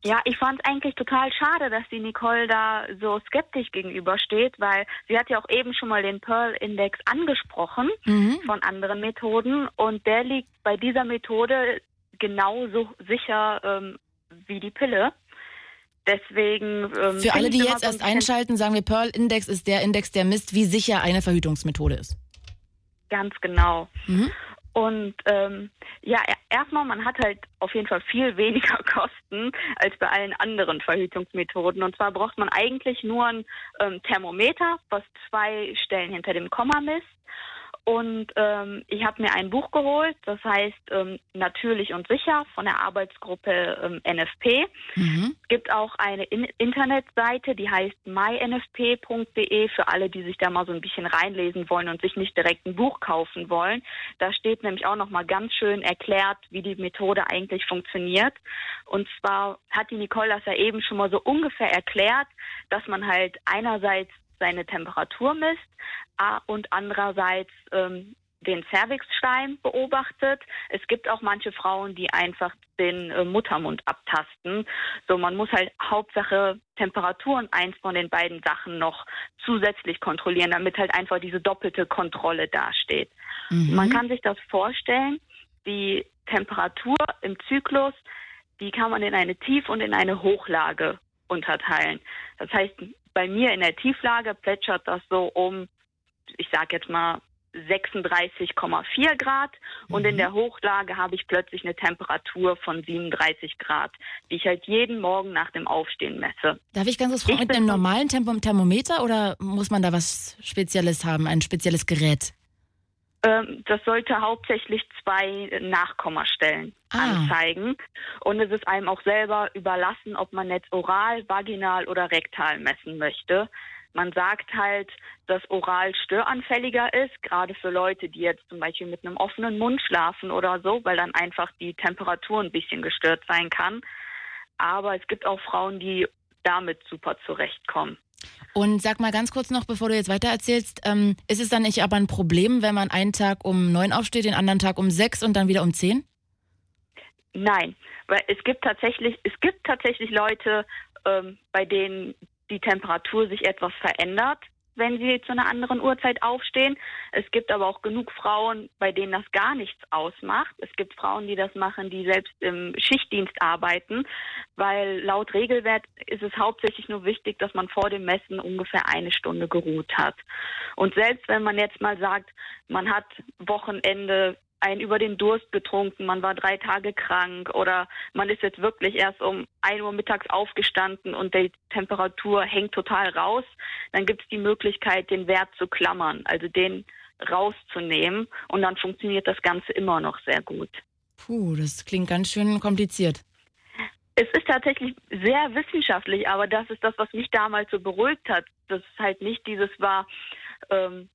Ja, ich fand es eigentlich total schade, dass die Nicole da so skeptisch gegenübersteht, weil sie hat ja auch eben schon mal den Pearl-Index angesprochen mhm. von anderen Methoden und der liegt bei dieser Methode genauso sicher ähm, wie die Pille. Deswegen. Ähm, Für alle, die jetzt erst einschalten, sagen wir, Pearl-Index ist der Index, der misst, wie sicher eine Verhütungsmethode ist. Ganz genau. Mhm. Und ähm, ja, erstmal, man hat halt auf jeden Fall viel weniger Kosten als bei allen anderen Verhütungsmethoden. Und zwar braucht man eigentlich nur ein ähm, Thermometer, was zwei Stellen hinter dem Komma misst und ähm, ich habe mir ein Buch geholt, das heißt ähm, Natürlich und sicher von der Arbeitsgruppe ähm, NFP. Mhm. Es gibt auch eine In Internetseite, die heißt mynfp.de für alle, die sich da mal so ein bisschen reinlesen wollen und sich nicht direkt ein Buch kaufen wollen. Da steht nämlich auch noch mal ganz schön erklärt, wie die Methode eigentlich funktioniert. Und zwar hat die Nicole das ja eben schon mal so ungefähr erklärt, dass man halt einerseits seine Temperatur misst und andererseits ähm, den Cervixstein beobachtet. Es gibt auch manche Frauen, die einfach den äh, Muttermund abtasten. So, man muss halt Hauptsache Temperatur und eins von den beiden Sachen noch zusätzlich kontrollieren, damit halt einfach diese doppelte Kontrolle dasteht. Mhm. Man kann sich das vorstellen, die Temperatur im Zyklus, die kann man in eine Tief- und in eine Hochlage unterteilen. Das heißt, bei mir in der Tieflage plätschert das so um, ich sage jetzt mal 36,4 Grad und in mhm. der Hochlage habe ich plötzlich eine Temperatur von 37 Grad, die ich halt jeden Morgen nach dem Aufstehen messe. Darf ich ganz kurz fragen, mit einem normalen Thermometer oder muss man da was Spezielles haben, ein spezielles Gerät? Ähm, das sollte hauptsächlich zwei Nachkommastellen ah. anzeigen. Und es ist einem auch selber überlassen, ob man jetzt oral, vaginal oder rektal messen möchte. Man sagt halt, dass oral störanfälliger ist, gerade für Leute, die jetzt zum Beispiel mit einem offenen Mund schlafen oder so, weil dann einfach die Temperatur ein bisschen gestört sein kann. Aber es gibt auch Frauen, die damit super zurechtkommen. Und sag mal ganz kurz noch, bevor du jetzt weiter erzählst, ähm, ist es dann nicht aber ein Problem, wenn man einen Tag um neun aufsteht, den anderen Tag um sechs und dann wieder um zehn? Nein, weil es gibt tatsächlich, es gibt tatsächlich Leute, ähm, bei denen die Temperatur sich etwas verändert wenn sie zu einer anderen Uhrzeit aufstehen. Es gibt aber auch genug Frauen, bei denen das gar nichts ausmacht. Es gibt Frauen, die das machen, die selbst im Schichtdienst arbeiten, weil laut Regelwert ist es hauptsächlich nur wichtig, dass man vor dem Messen ungefähr eine Stunde geruht hat. Und selbst wenn man jetzt mal sagt, man hat Wochenende ein über den Durst getrunken, man war drei Tage krank oder man ist jetzt wirklich erst um ein Uhr mittags aufgestanden und die Temperatur hängt total raus, dann gibt es die Möglichkeit, den Wert zu klammern, also den rauszunehmen und dann funktioniert das Ganze immer noch sehr gut. Puh, das klingt ganz schön kompliziert. Es ist tatsächlich sehr wissenschaftlich, aber das ist das, was mich damals so beruhigt hat, dass es halt nicht dieses war, ähm,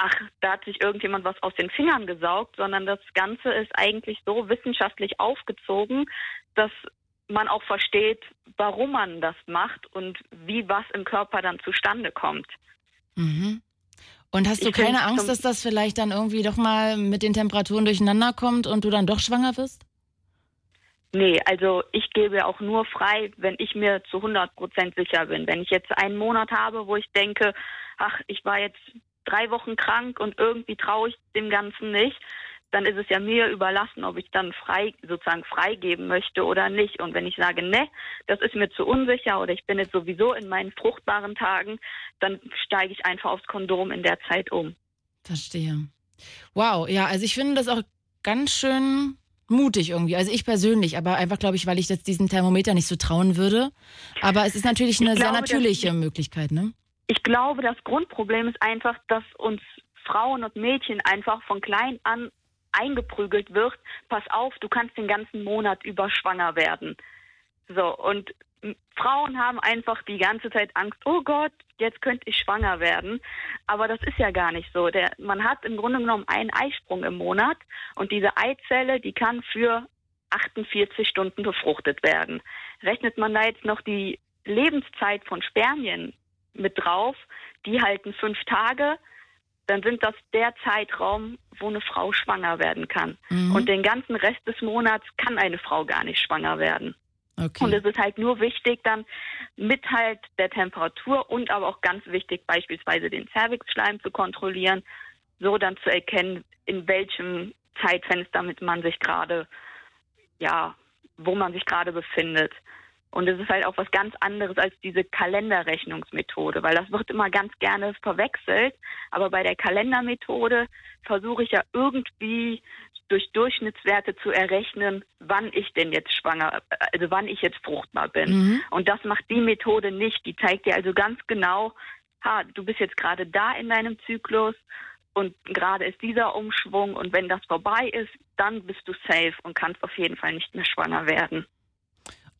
ach, da hat sich irgendjemand was aus den Fingern gesaugt, sondern das Ganze ist eigentlich so wissenschaftlich aufgezogen, dass man auch versteht, warum man das macht und wie was im Körper dann zustande kommt. Mhm. Und hast du ich keine Angst, dass das vielleicht dann irgendwie doch mal mit den Temperaturen durcheinander kommt und du dann doch schwanger wirst? Nee, also ich gebe auch nur frei, wenn ich mir zu 100 Prozent sicher bin. Wenn ich jetzt einen Monat habe, wo ich denke, ach, ich war jetzt drei Wochen krank und irgendwie traue ich dem Ganzen nicht, dann ist es ja mir überlassen, ob ich dann frei, sozusagen freigeben möchte oder nicht. Und wenn ich sage, ne, das ist mir zu unsicher oder ich bin jetzt sowieso in meinen fruchtbaren Tagen, dann steige ich einfach aufs Kondom in der Zeit um. Verstehe. Wow, ja, also ich finde das auch ganz schön mutig irgendwie. Also ich persönlich, aber einfach glaube ich, weil ich jetzt diesen Thermometer nicht so trauen würde. Aber es ist natürlich eine glaube, sehr natürliche Möglichkeit, ne? Ich glaube, das Grundproblem ist einfach, dass uns Frauen und Mädchen einfach von klein an eingeprügelt wird, pass auf, du kannst den ganzen Monat über schwanger werden. So, und Frauen haben einfach die ganze Zeit Angst, oh Gott, jetzt könnte ich schwanger werden. Aber das ist ja gar nicht so. Der, man hat im Grunde genommen einen Eisprung im Monat und diese Eizelle, die kann für 48 Stunden befruchtet werden. Rechnet man da jetzt noch die Lebenszeit von Spermien mit drauf, die halten fünf Tage, dann sind das der Zeitraum, wo eine Frau schwanger werden kann. Mhm. Und den ganzen Rest des Monats kann eine Frau gar nicht schwanger werden. Okay. Und es ist halt nur wichtig, dann mit halt der Temperatur und aber auch ganz wichtig, beispielsweise den Cervixschleim zu kontrollieren, so dann zu erkennen, in welchem Zeitfenster man sich gerade, ja, wo man sich gerade befindet. Und es ist halt auch was ganz anderes als diese Kalenderrechnungsmethode, weil das wird immer ganz gerne verwechselt. Aber bei der Kalendermethode versuche ich ja irgendwie durch Durchschnittswerte zu errechnen, wann ich denn jetzt schwanger, also wann ich jetzt fruchtbar bin. Mhm. Und das macht die Methode nicht. Die zeigt dir also ganz genau, ha, du bist jetzt gerade da in deinem Zyklus und gerade ist dieser Umschwung und wenn das vorbei ist, dann bist du safe und kannst auf jeden Fall nicht mehr schwanger werden.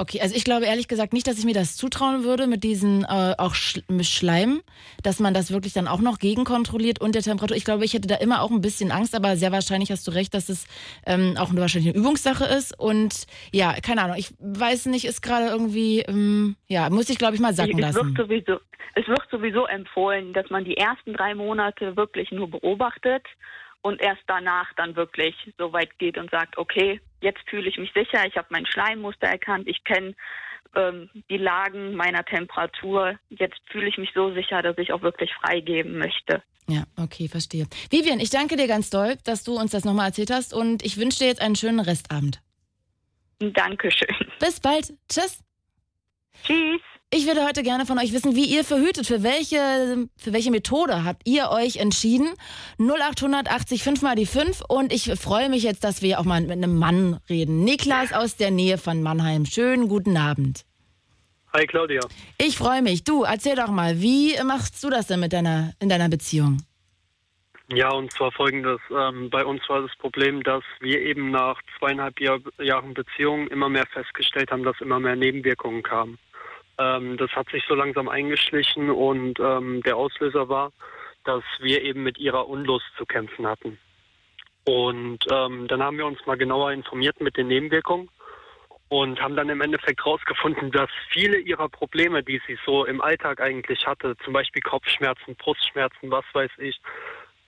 Okay, also ich glaube ehrlich gesagt nicht, dass ich mir das zutrauen würde mit diesen äh, auch Sch Schleim, dass man das wirklich dann auch noch gegenkontrolliert und der Temperatur. Ich glaube, ich hätte da immer auch ein bisschen Angst, aber sehr wahrscheinlich hast du recht, dass es ähm, auch eine wahrscheinlich eine Übungssache ist. Und ja, keine Ahnung, ich weiß nicht, ist gerade irgendwie, ähm, ja, muss ich glaube ich mal sacken es lassen. Wird sowieso, es wird sowieso empfohlen, dass man die ersten drei Monate wirklich nur beobachtet und erst danach dann wirklich so weit geht und sagt, okay, jetzt fühle ich mich sicher, ich habe mein Schleimmuster erkannt, ich kenne ähm, die Lagen meiner Temperatur, jetzt fühle ich mich so sicher, dass ich auch wirklich freigeben möchte. Ja, okay, verstehe. Vivian, ich danke dir ganz doll, dass du uns das nochmal erzählt hast und ich wünsche dir jetzt einen schönen Restabend. Dankeschön. Bis bald. Tschüss. Tschüss. Ich würde heute gerne von euch wissen, wie ihr verhütet. Für welche, für welche Methode habt ihr euch entschieden? 0880 5 mal die 5. Und ich freue mich jetzt, dass wir auch mal mit einem Mann reden. Niklas aus der Nähe von Mannheim. Schönen guten Abend. Hi Claudia. Ich freue mich. Du, erzähl doch mal, wie machst du das denn mit deiner, in deiner Beziehung? Ja, und zwar folgendes. Ähm, bei uns war das Problem, dass wir eben nach zweieinhalb Jahr, Jahren Beziehung immer mehr festgestellt haben, dass immer mehr Nebenwirkungen kamen. Ähm, das hat sich so langsam eingeschlichen und ähm, der Auslöser war, dass wir eben mit ihrer Unlust zu kämpfen hatten. Und ähm, dann haben wir uns mal genauer informiert mit den Nebenwirkungen. und haben dann im Endeffekt herausgefunden, dass viele ihrer Probleme, die sie so im Alltag eigentlich hatte, zum Beispiel Kopfschmerzen, Brustschmerzen, was weiß ich,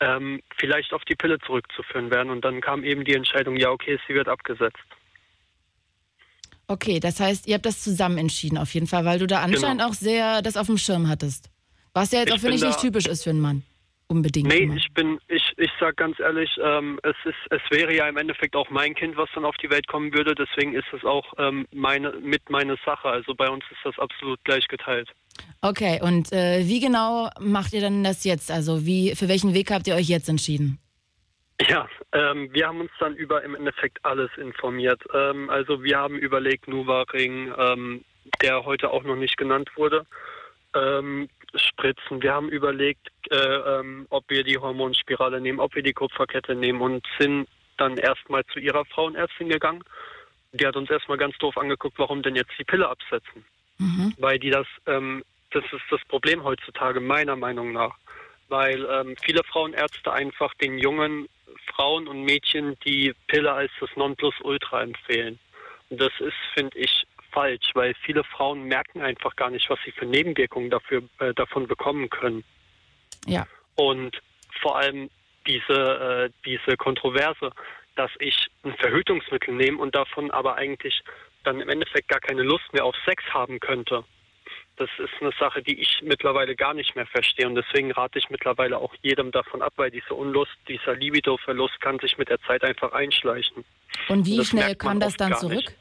ähm, vielleicht auf die Pille zurückzuführen wären. Und dann kam eben die Entscheidung, ja, okay, sie wird abgesetzt. Okay, das heißt, ihr habt das zusammen entschieden auf jeden Fall, weil du da anscheinend genau. auch sehr das auf dem Schirm hattest. Was ja jetzt ich auch, finde ich, nicht typisch ist für einen Mann unbedingt. Nee, immer. ich bin, ich, ich sag ganz ehrlich, ähm, es ist, es wäre ja im Endeffekt auch mein Kind, was dann auf die Welt kommen würde. Deswegen ist es auch ähm, meine, mit meine Sache. Also bei uns ist das absolut gleich geteilt. Okay, und äh, wie genau macht ihr denn das jetzt? Also wie, für welchen Weg habt ihr euch jetzt entschieden? Ja, ähm, wir haben uns dann über im Endeffekt alles informiert. Ähm, also wir haben überlegt, Nuvaring, ähm, der heute auch noch nicht genannt wurde, ähm, spritzen. Wir haben überlegt, äh, ähm, ob wir die Hormonspirale nehmen, ob wir die Kupferkette nehmen und sind dann erstmal zu ihrer Frauenärztin gegangen. Die hat uns erstmal ganz doof angeguckt, warum denn jetzt die Pille absetzen. Mhm. Weil die das, ähm, das ist das Problem heutzutage, meiner Meinung nach. Weil ähm, viele Frauenärzte einfach den jungen Frauen und Mädchen die Pille als das Nonplusultra empfehlen. Und das ist, finde ich, falsch, weil viele Frauen merken einfach gar nicht, was sie für Nebenwirkungen dafür, äh, davon bekommen können. Ja. Und vor allem diese, äh, diese Kontroverse, dass ich ein Verhütungsmittel nehme und davon aber eigentlich dann im Endeffekt gar keine Lust mehr auf Sex haben könnte. Das ist eine Sache, die ich mittlerweile gar nicht mehr verstehe. Und deswegen rate ich mittlerweile auch jedem davon ab, weil diese Unlust, dieser Libido-Verlust kann sich mit der Zeit einfach einschleichen. Und wie und schnell kam das dann zurück?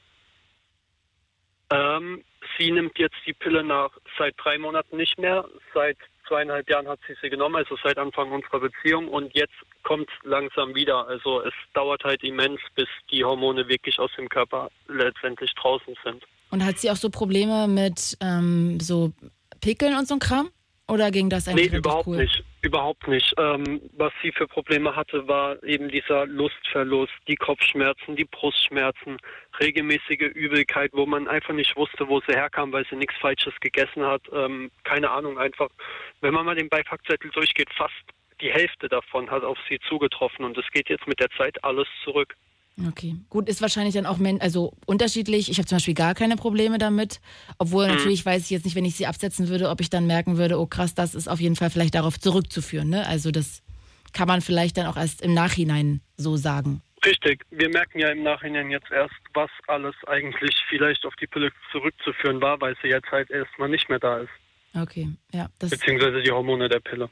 Ähm, sie nimmt jetzt die Pille nach seit drei Monaten nicht mehr. Seit zweieinhalb Jahren hat sie sie genommen, also seit Anfang unserer Beziehung. Und jetzt kommt langsam wieder. Also es dauert halt immens, bis die Hormone wirklich aus dem Körper letztendlich draußen sind. Und hat sie auch so Probleme mit ähm, so Pickeln und so ein Kram? Oder ging das eigentlich Nee, überhaupt cool? nicht. Überhaupt nicht. Ähm, was sie für Probleme hatte, war eben dieser Lustverlust, die Kopfschmerzen, die Brustschmerzen, regelmäßige Übelkeit, wo man einfach nicht wusste, wo sie herkam, weil sie nichts Falsches gegessen hat. Ähm, keine Ahnung, einfach, wenn man mal den Beipackzettel durchgeht, fast die Hälfte davon hat auf sie zugetroffen und es geht jetzt mit der Zeit alles zurück. Okay, gut, ist wahrscheinlich dann auch also unterschiedlich. Ich habe zum Beispiel gar keine Probleme damit, obwohl mhm. natürlich weiß ich jetzt nicht, wenn ich sie absetzen würde, ob ich dann merken würde, oh krass, das ist auf jeden Fall vielleicht darauf zurückzuführen. Ne? Also das kann man vielleicht dann auch erst im Nachhinein so sagen. Richtig, wir merken ja im Nachhinein jetzt erst, was alles eigentlich vielleicht auf die Pille zurückzuführen war, weil sie jetzt halt erstmal nicht mehr da ist. Okay, ja. Beziehungsweise die Hormone der Pille.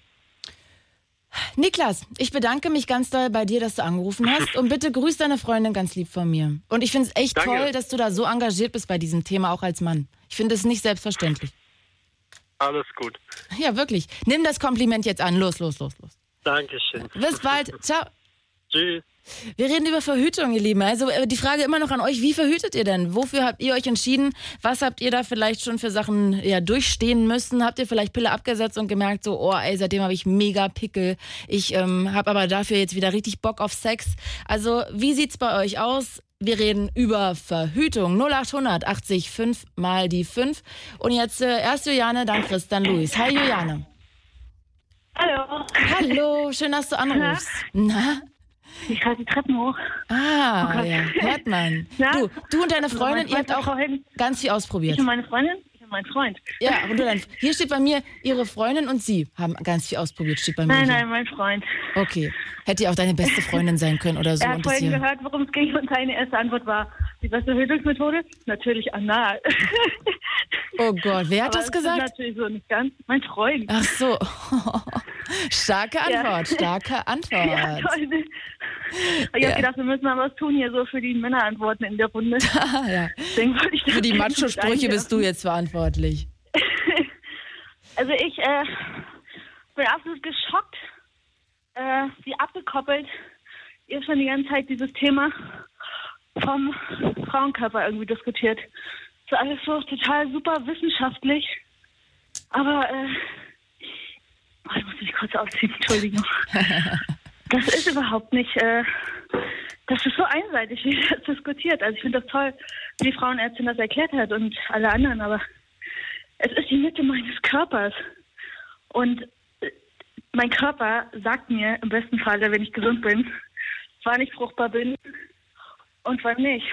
Niklas, ich bedanke mich ganz doll bei dir, dass du angerufen hast und bitte grüß deine Freundin ganz lieb von mir. Und ich finde es echt Danke. toll, dass du da so engagiert bist bei diesem Thema, auch als Mann. Ich finde es nicht selbstverständlich. Alles gut. Ja, wirklich. Nimm das Kompliment jetzt an. Los, los, los, los. Dankeschön. Bis bald. Ciao. Tschüss. Wir reden über Verhütung, ihr Lieben. Also äh, die Frage immer noch an euch, wie verhütet ihr denn? Wofür habt ihr euch entschieden? Was habt ihr da vielleicht schon für Sachen ja, durchstehen müssen? Habt ihr vielleicht Pille abgesetzt und gemerkt, so, oh ey, seitdem habe ich mega Pickel. Ich ähm, habe aber dafür jetzt wieder richtig Bock auf Sex. Also wie sieht's bei euch aus? Wir reden über Verhütung. 0800 80 5 mal die 5. Und jetzt äh, erst Juliane, dann Chris, dann Luis. Hi Juliane. Hallo. Hallo, schön, dass du anrufst. Na? Na? Ich fahre die Treppen hoch. Ah, oh ja, hört man. Ja? Du, du und deine Freundin, ihr habt auch vorhin. ganz viel ausprobiert. Ich und meine Freundin? Ich und mein Freund. Ja, und du dann. Hier steht bei mir, ihre Freundin und sie haben ganz viel ausprobiert, steht bei mir. Nein, hier. nein, mein Freund. Okay. Hätte ja auch deine beste Freundin sein können oder so. Er hat vorhin gehört, worum es ging und seine erste Antwort war, die beste Höhlungsmethode? Natürlich anal. Oh Gott, wer hat Aber das gesagt? Das natürlich so nicht ganz. Mein Freund. Ach so. Starke Antwort, ja. starke Antwort. Ja, toll. Ich ja. habe gedacht, wir müssen mal was tun hier so für die Männerantworten in der Runde. ja. für die Macho-Sprüche bist du jetzt verantwortlich. also ich äh, bin absolut geschockt, äh, wie abgekoppelt ihr schon die ganze Zeit dieses Thema vom Frauenkörper irgendwie diskutiert. So alles so total super wissenschaftlich. Aber äh, oh, ich muss mich kurz ausziehen, Entschuldigung. das ist überhaupt nicht, äh, das ist so einseitig, wie das diskutiert. Also ich finde das toll, wie die Frauenärztin das erklärt hat und alle anderen, aber es ist die Mitte meines Körpers. Und äh, mein Körper sagt mir im besten Falle, wenn ich gesund bin, wann ich fruchtbar bin und wann nicht.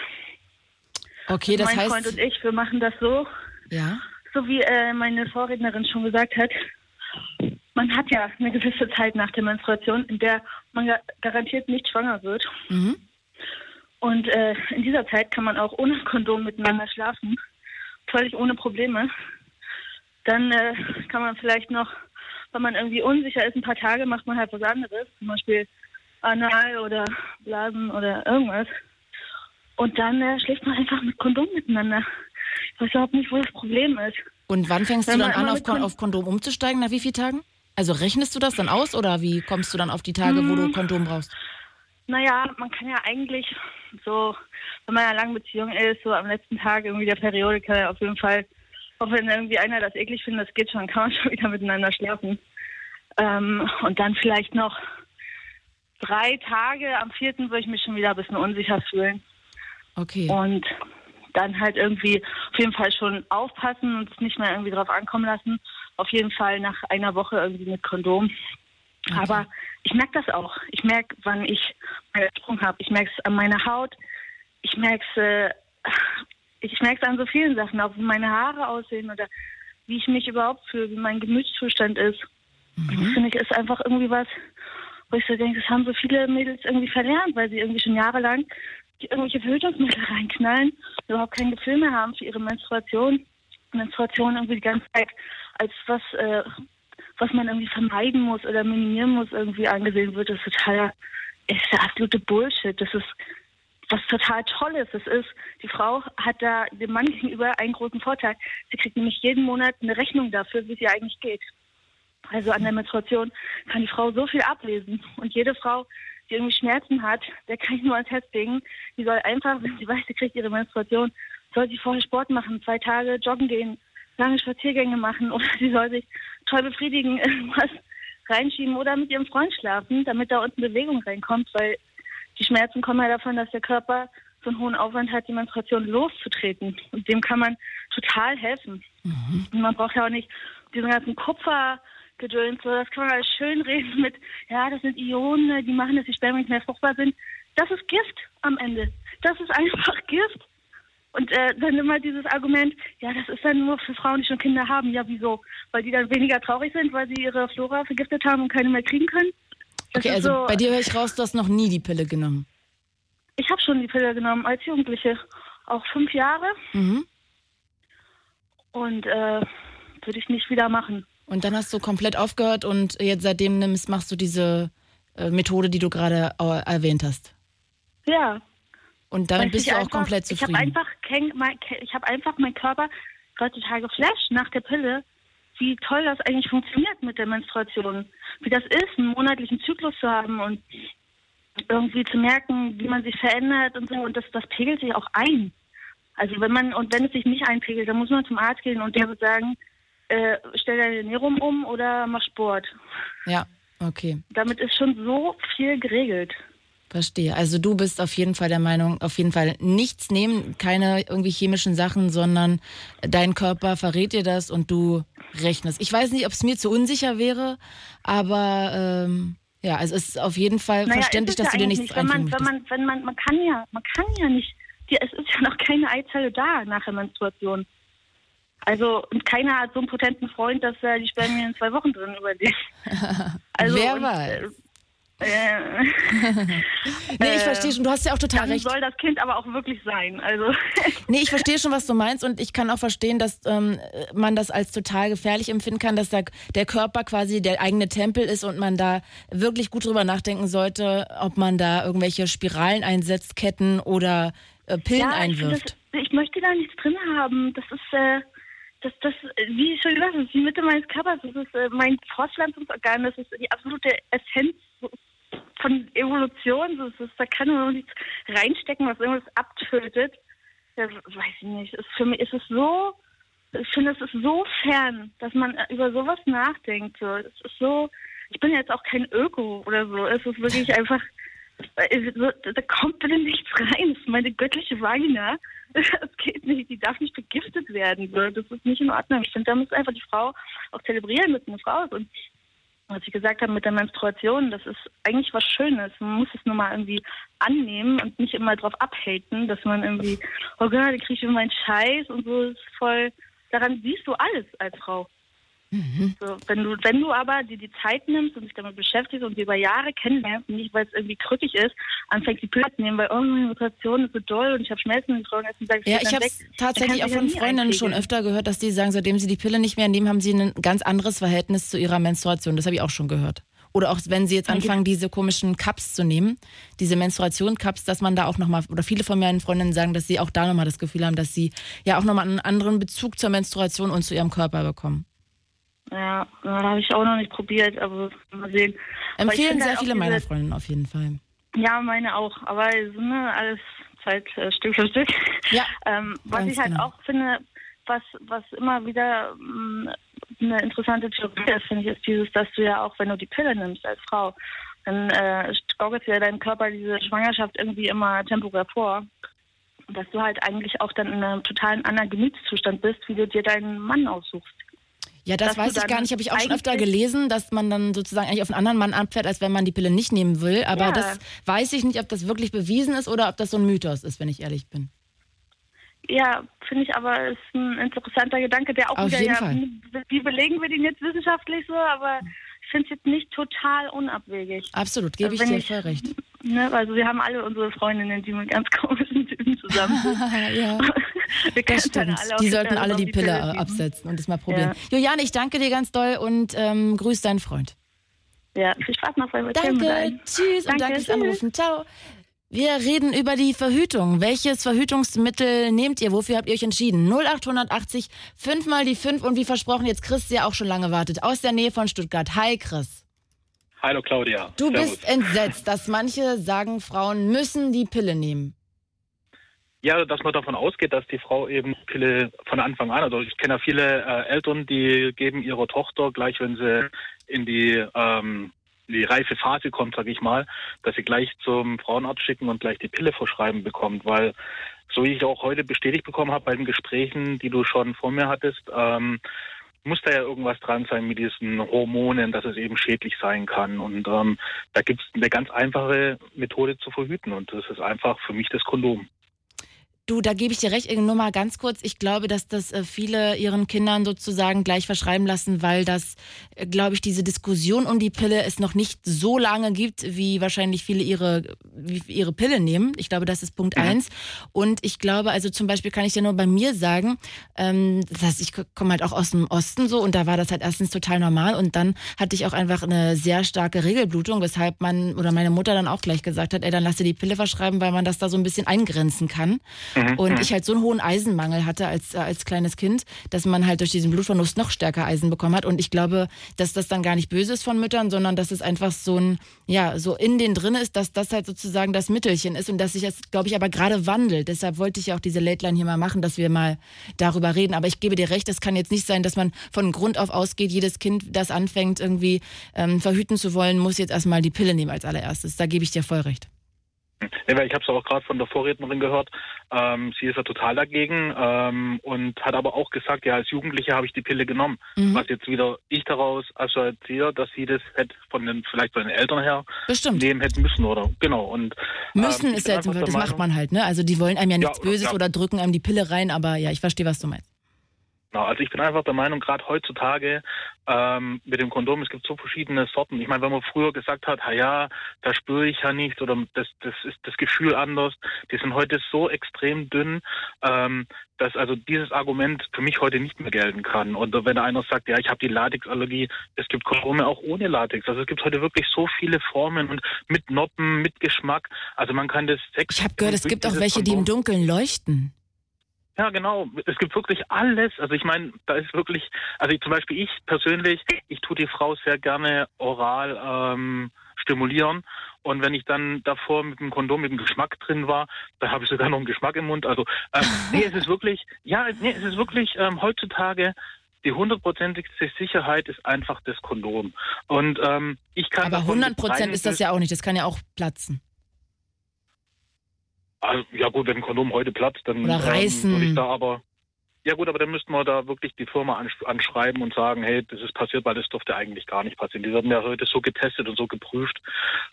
Okay, das mein heißt. Freund und ich, wir machen das so, Ja. so wie äh, meine Vorrednerin schon gesagt hat. Man hat ja eine gewisse Zeit nach der Menstruation, in der man ga- garantiert nicht schwanger wird. Mhm. Und äh, in dieser Zeit kann man auch ohne Kondom miteinander schlafen, völlig ohne Probleme. Dann äh, kann man vielleicht noch, wenn man irgendwie unsicher ist, ein paar Tage macht man halt was anderes, zum Beispiel Anal oder Blasen oder irgendwas. Und dann äh, schläft man einfach mit Kondom miteinander. Ich weiß überhaupt nicht, wo das Problem ist. Und wann fängst Wenn du dann an, auf, Kon auf Kondom umzusteigen? Nach wie vielen Tagen? Also rechnest du das dann aus oder wie kommst du dann auf die Tage, wo du Hm. Kondom brauchst? Naja, man kann ja eigentlich so, wenn man in einer langen Beziehung ist, so am letzten Tag irgendwie der Periode, kann ja auf jeden Fall, auch wenn irgendwie einer das eklig findet, das geht schon, kann man schon wieder miteinander schlafen. Ähm, und dann vielleicht noch drei Tage, am vierten würde ich mich schon wieder ein bisschen unsicher fühlen. Okay. Und dann halt irgendwie auf jeden Fall schon aufpassen und es nicht mehr irgendwie drauf ankommen lassen. Auf jeden Fall nach einer Woche irgendwie mit Kondom. Aber ich merke das auch. Ich merke, wann ich meinen Sprung habe. Ich merke es an meiner Haut. Ich merke es äh, ich merke es an so vielen Sachen, auch wie meine Haare aussehen oder wie ich mich überhaupt fühle, wie mein Gemütszustand ist. Das finde ich ist einfach irgendwie was, wo ich so denke, das haben so viele Mädels irgendwie verlernt, weil sie irgendwie schon jahrelang irgendwelche Verhütungsmittel reinknallen, überhaupt kein Gefühl mehr haben für ihre Menstruation. Menstruation irgendwie die ganze Zeit als was, äh, was man irgendwie vermeiden muss oder minimieren muss, irgendwie angesehen wird. Das ist total, ist der absolute Bullshit. Das ist was total Tolles. Das ist, die Frau hat da dem Mann gegenüber einen großen Vorteil. Sie kriegt nämlich jeden Monat eine Rechnung dafür, wie es ihr eigentlich geht. Also an der Menstruation kann die Frau so viel ablesen. Und jede Frau, die irgendwie Schmerzen hat, der kann ich nur ans Herz legen. Die soll einfach, wenn sie weiß, sie kriegt ihre Menstruation, soll sie vorher Sport machen, zwei Tage joggen gehen, lange Spaziergänge machen oder sie soll sich toll befriedigen, irgendwas reinschieben oder mit ihrem Freund schlafen, damit da unten Bewegung reinkommt, weil die Schmerzen kommen ja davon, dass der Körper so einen hohen Aufwand hat, die Menstruation loszutreten. Und dem kann man total helfen. Und man braucht ja auch nicht diesen ganzen Kupfergedöns, so, das kann man alles schön reden mit, ja, das sind Ionen, die machen, dass die Spermien nicht mehr fruchtbar sind. Das ist Gift am Ende. Das ist einfach Gift. Und äh, dann immer dieses Argument, ja, das ist dann nur für Frauen, die schon Kinder haben. Ja, wieso? Weil die dann weniger traurig sind, weil sie ihre Flora vergiftet haben und keine mehr kriegen können? Das Okay, also so- bei dir höre ich raus, du hast noch nie die Pille genommen. Ich habe schon die Pille genommen als Jugendliche. Auch fünf Jahre. Mhm. Und äh, würde ich nicht wieder machen. Und dann hast du komplett aufgehört und jetzt seitdem nimmst, machst du diese äh, Methode, die du gerade äh, erwähnt hast. Ja. Und damit Weil bist du auch einfach, komplett Ich habe zufrieden. einfach, kein, mein, ich habe einfach meinen Körper heutzutage geflasht nach der Pille, wie toll das eigentlich funktioniert mit der Menstruation. Wie das ist, einen monatlichen Zyklus zu haben und irgendwie zu merken, wie man sich verändert und so. Und das, das pegelt sich auch ein. Also wenn man, und wenn es sich nicht einpegelt, dann muss man zum Arzt gehen und der wird sagen, äh, stell deine Ernährung um oder mach Sport. Ja, okay. Damit ist schon so viel geregelt. Verstehe. Also du bist auf jeden Fall der Meinung, auf jeden Fall nichts nehmen, keine irgendwie chemischen Sachen, sondern dein Körper verrät dir das und du rechnest. Ich weiß nicht, ob es mir zu unsicher wäre, aber ähm, ja, also es ist auf jeden Fall Naja, verständlich, dass du ja dir eigentlich nichts nicht. wenn man, wenn man, wenn man, man kann ja, man kann ja nicht, die, es ist ja noch keine Eizelle da nach der Menstruation. Also, und keiner hat so einen potenten Freund, dass er die Spermien in zwei Wochen drin überlebt. Also, Wer und, weiß. Äh, Nee, ich verstehe schon, du hast ja auch total dann recht. soll das Kind aber auch wirklich sein. Also, Nee, ich verstehe schon, was du meinst und ich kann auch verstehen, dass ähm, man das als total gefährlich empfinden kann, dass da der Körper quasi der eigene Tempel ist und man da wirklich gut drüber nachdenken sollte, ob man da irgendwelche Spiralen einsetzt, Ketten oder äh, Pillen ja, ich, einwirft. das, ich möchte da nichts drin haben. Das ist, äh, das, das, wie ich schon gesagt habe, das ist die Mitte meines Körpers. Das ist äh, mein Fortpflanzungsorgan. Das ist die absolute Essenz von Evolution. Das ist, da kann man nichts reinstecken, was irgendwas abtötet. Ja, weiß ich nicht. Es, für mich ist es so, ich finde, es ist so fern, dass man über sowas nachdenkt. Es ist so, ich bin jetzt auch kein Öko oder so. Es ist wirklich einfach, da kommt bitte nichts rein. Das ist meine göttliche Vagina. Das geht nicht. Die darf nicht vergiftet werden. Das ist nicht in Ordnung. Ich finde, da muss einfach die Frau auch zelebrieren, dass sie eine Frau. Und was ich gesagt habe mit der Menstruation, das ist eigentlich was Schönes. Man muss es nur mal irgendwie annehmen und nicht immer drauf abhaten, dass man irgendwie, oh Gott, ich kriege immer meinen Scheiß und so ist voll. Daran siehst du alles als Frau. So, wenn du, wenn du aber dir die Zeit nimmst und dich damit beschäftigst und sie über Jahre kennenlernst, nicht weil es irgendwie krückig ist, anfängst die Pille zu nehmen, weil meine Mutation ist so doll und ich habe Schmerzen und sagst, Ja, ich habe tatsächlich auch von Freundinnen schon öfter gehört, dass die sagen, seitdem sie die Pille nicht mehr nehmen, haben sie ein ganz anderes Verhältnis zu ihrer Menstruation. Das habe ich auch schon gehört. Oder auch wenn sie jetzt anfangen, diese komischen Cups zu nehmen, diese Menstruation-Cups, dass man da auch nochmal, oder viele von meinen Freundinnen sagen, dass sie auch da nochmal das Gefühl haben, dass sie ja auch nochmal einen anderen Bezug zur Menstruation und zu ihrem Körper bekommen. Ja, da habe ich auch noch nicht probiert, aber mal sehen. Empfehlen sehr halt viele meiner Freundinnen auf jeden Fall. Ja, meine auch. Aber ne, alles Zeit äh, Stück für Stück. Ja, ähm, was ich halt genau. auch finde, was, was immer wieder mh, eine interessante Theorie ist, finde ich, ist dieses, dass du ja auch, wenn du die Pille nimmst als Frau, dann äh, gaukelt ja dein Körper diese Schwangerschaft irgendwie immer temporär vor. Dass du halt eigentlich auch dann in einem totalen anderen Gemütszustand bist, wie du dir deinen Mann aussuchst. Ja, das weiß ich gar nicht. Habe ich auch schon öfter gelesen, dass man dann sozusagen eigentlich auf einen anderen Mann abfährt, als wenn man die Pille nicht nehmen will. Aber Ja. das weiß ich nicht, ob das wirklich bewiesen ist oder ob das so ein Mythos ist, wenn ich ehrlich bin. Ja, finde ich aber ist ein interessanter Gedanke, der auch Auf wieder jeden ja, Fall. wie belegen wir den jetzt wissenschaftlich so, aber ich finde es jetzt nicht total unabwegig. Absolut, gebe ich Wenn dir ich- voll recht. Ne, also wir haben alle unsere Freundinnen, die mit ganz komischen Typen zusammen sind. ja, das stimmt. Die sollten alle auf die Pille nehmen. absetzen und das mal probieren. Juliane, ich danke dir ganz doll und ähm, grüß deinen Freund. Ja, viel Spaß noch beim Danke, tschüss und Danke, fürs. Anrufen. Ciao. Wir reden über die Verhütung. Welches Verhütungsmittel nehmt ihr? Wofür habt ihr euch entschieden? 0880 5 mal die 5 und wie versprochen, jetzt Chris, der auch schon lange wartet, aus der Nähe von Stuttgart. Hi Chris. Hallo Claudia. Du Servus. bist entsetzt, dass manche sagen, Frauen müssen die Pille nehmen. Ja, dass man davon ausgeht, dass die Frau eben Pille von Anfang an, also ich kenne ja viele äh, Eltern, die geben ihrer Tochter gleich, wenn sie in die, ähm, die reife Phase kommt, sage ich mal, dass sie gleich zum Frauenarzt schicken und gleich die Pille verschreiben bekommt, weil so wie ich auch heute bestätigt bekommen habe bei den Gesprächen, die du schon vor mir hattest, ähm, muss da ja irgendwas dran sein mit diesen Hormonen, dass es eben schädlich sein kann. Und ähm, da gibt es eine ganz einfache Methode zu verhüten und das ist einfach für mich das Kondom. Du, da gebe ich dir recht, nur mal ganz kurz. Ich glaube, dass das äh, viele ihren Kindern sozusagen gleich verschreiben lassen, weil das, äh, glaube ich, diese Diskussion um die Pille es noch nicht so lange gibt, wie wahrscheinlich viele ihre, ihre Pille nehmen. Ich glaube, das ist Punkt eins. Und ich glaube, also zum Beispiel kann ich dir nur bei mir sagen, ähm, dass ich komme halt auch aus dem Osten so und da war das halt erstens total normal und dann hatte ich auch einfach eine sehr starke Regelblutung, weshalb man oder meine Mutter dann auch gleich gesagt hat, ey, dann lass dir die Pille verschreiben, weil man das da so ein bisschen eingrenzen kann. Mhm. Und ich halt so einen hohen Eisenmangel hatte als, äh, als kleines Kind, dass man halt durch diesen Blutverlust noch stärker Eisen bekommen hat. Und ich glaube, dass das dann gar nicht böse ist von Müttern, sondern dass es einfach so ein, ja, so in den drin ist, dass das halt sozusagen das Mittelchen ist und dass sich das, glaube ich, aber gerade wandelt. Deshalb wollte ich ja auch diese Late Line hier mal machen, dass wir mal darüber reden. Aber ich gebe dir recht, es kann jetzt nicht sein, dass man von Grund auf ausgeht, jedes Kind, das anfängt, irgendwie ähm, verhüten zu wollen, muss jetzt erstmal die Pille nehmen als allererstes. Da gebe ich dir voll recht. Ja, weil ich habe es auch gerade von der Vorrednerin gehört. Ähm, sie ist ja total dagegen ähm, und hat aber auch gesagt, ja, als Jugendliche habe ich die Pille genommen. Mhm. Was jetzt wieder ich daraus assoziiere, dass sie das hätte von den, vielleicht von den Eltern her Bestimmt. nehmen hätten müssen, oder? Genau. Und Müssen ähm, ich ist ja jetzt, einfach das der macht man halt, ne? Also die wollen einem ja Ja, nichts Böses ja. oder drücken einem die Pille rein, aber ja, ich verstehe, was du meinst. Genau, also ich bin einfach der Meinung, gerade heutzutage ähm, mit dem Kondom, es gibt so verschiedene Sorten. Ich meine, wenn man früher gesagt hat, ha ja, da spüre ich ja nichts oder das, das ist das Gefühl anders, die sind heute so extrem dünn, ähm, dass also dieses Argument für mich heute nicht mehr gelten kann. Oder wenn einer sagt, ja, ich habe die Latexallergie, es gibt Kondome auch ohne Latex. Also es gibt heute wirklich so viele Formen und mit Noppen, mit Geschmack. Also man kann das Sex. Ich habe gehört, es gibt auch welche, die im Dunkeln leuchten. Ja, genau. Es gibt wirklich alles. Also ich meine, da ist wirklich, also ich, zum Beispiel ich persönlich, ich tue die Frau sehr gerne oral ähm, stimulieren. Und wenn ich dann davor mit dem Kondom mit dem Geschmack drin war, da habe ich sogar noch einen Geschmack im Mund. Also ähm, nee, es ist wirklich, ja, nee, es ist wirklich ähm, heutzutage die hundertprozentigste Sicherheit ist einfach das Kondom. Und ähm, ich kann Aber davon 100 mit Prozent reinen ist das ja auch nicht. Das kann ja auch platzen. Also, ja gut, wenn ein Kondom heute platzt, dann Oder reißen. Ähm, würde ich da aber Ja gut, aber dann müssten wir da wirklich die Firma anschreiben und sagen, hey, das ist passiert, weil das durfte eigentlich gar nicht passieren. Die werden ja heute so getestet und so geprüft.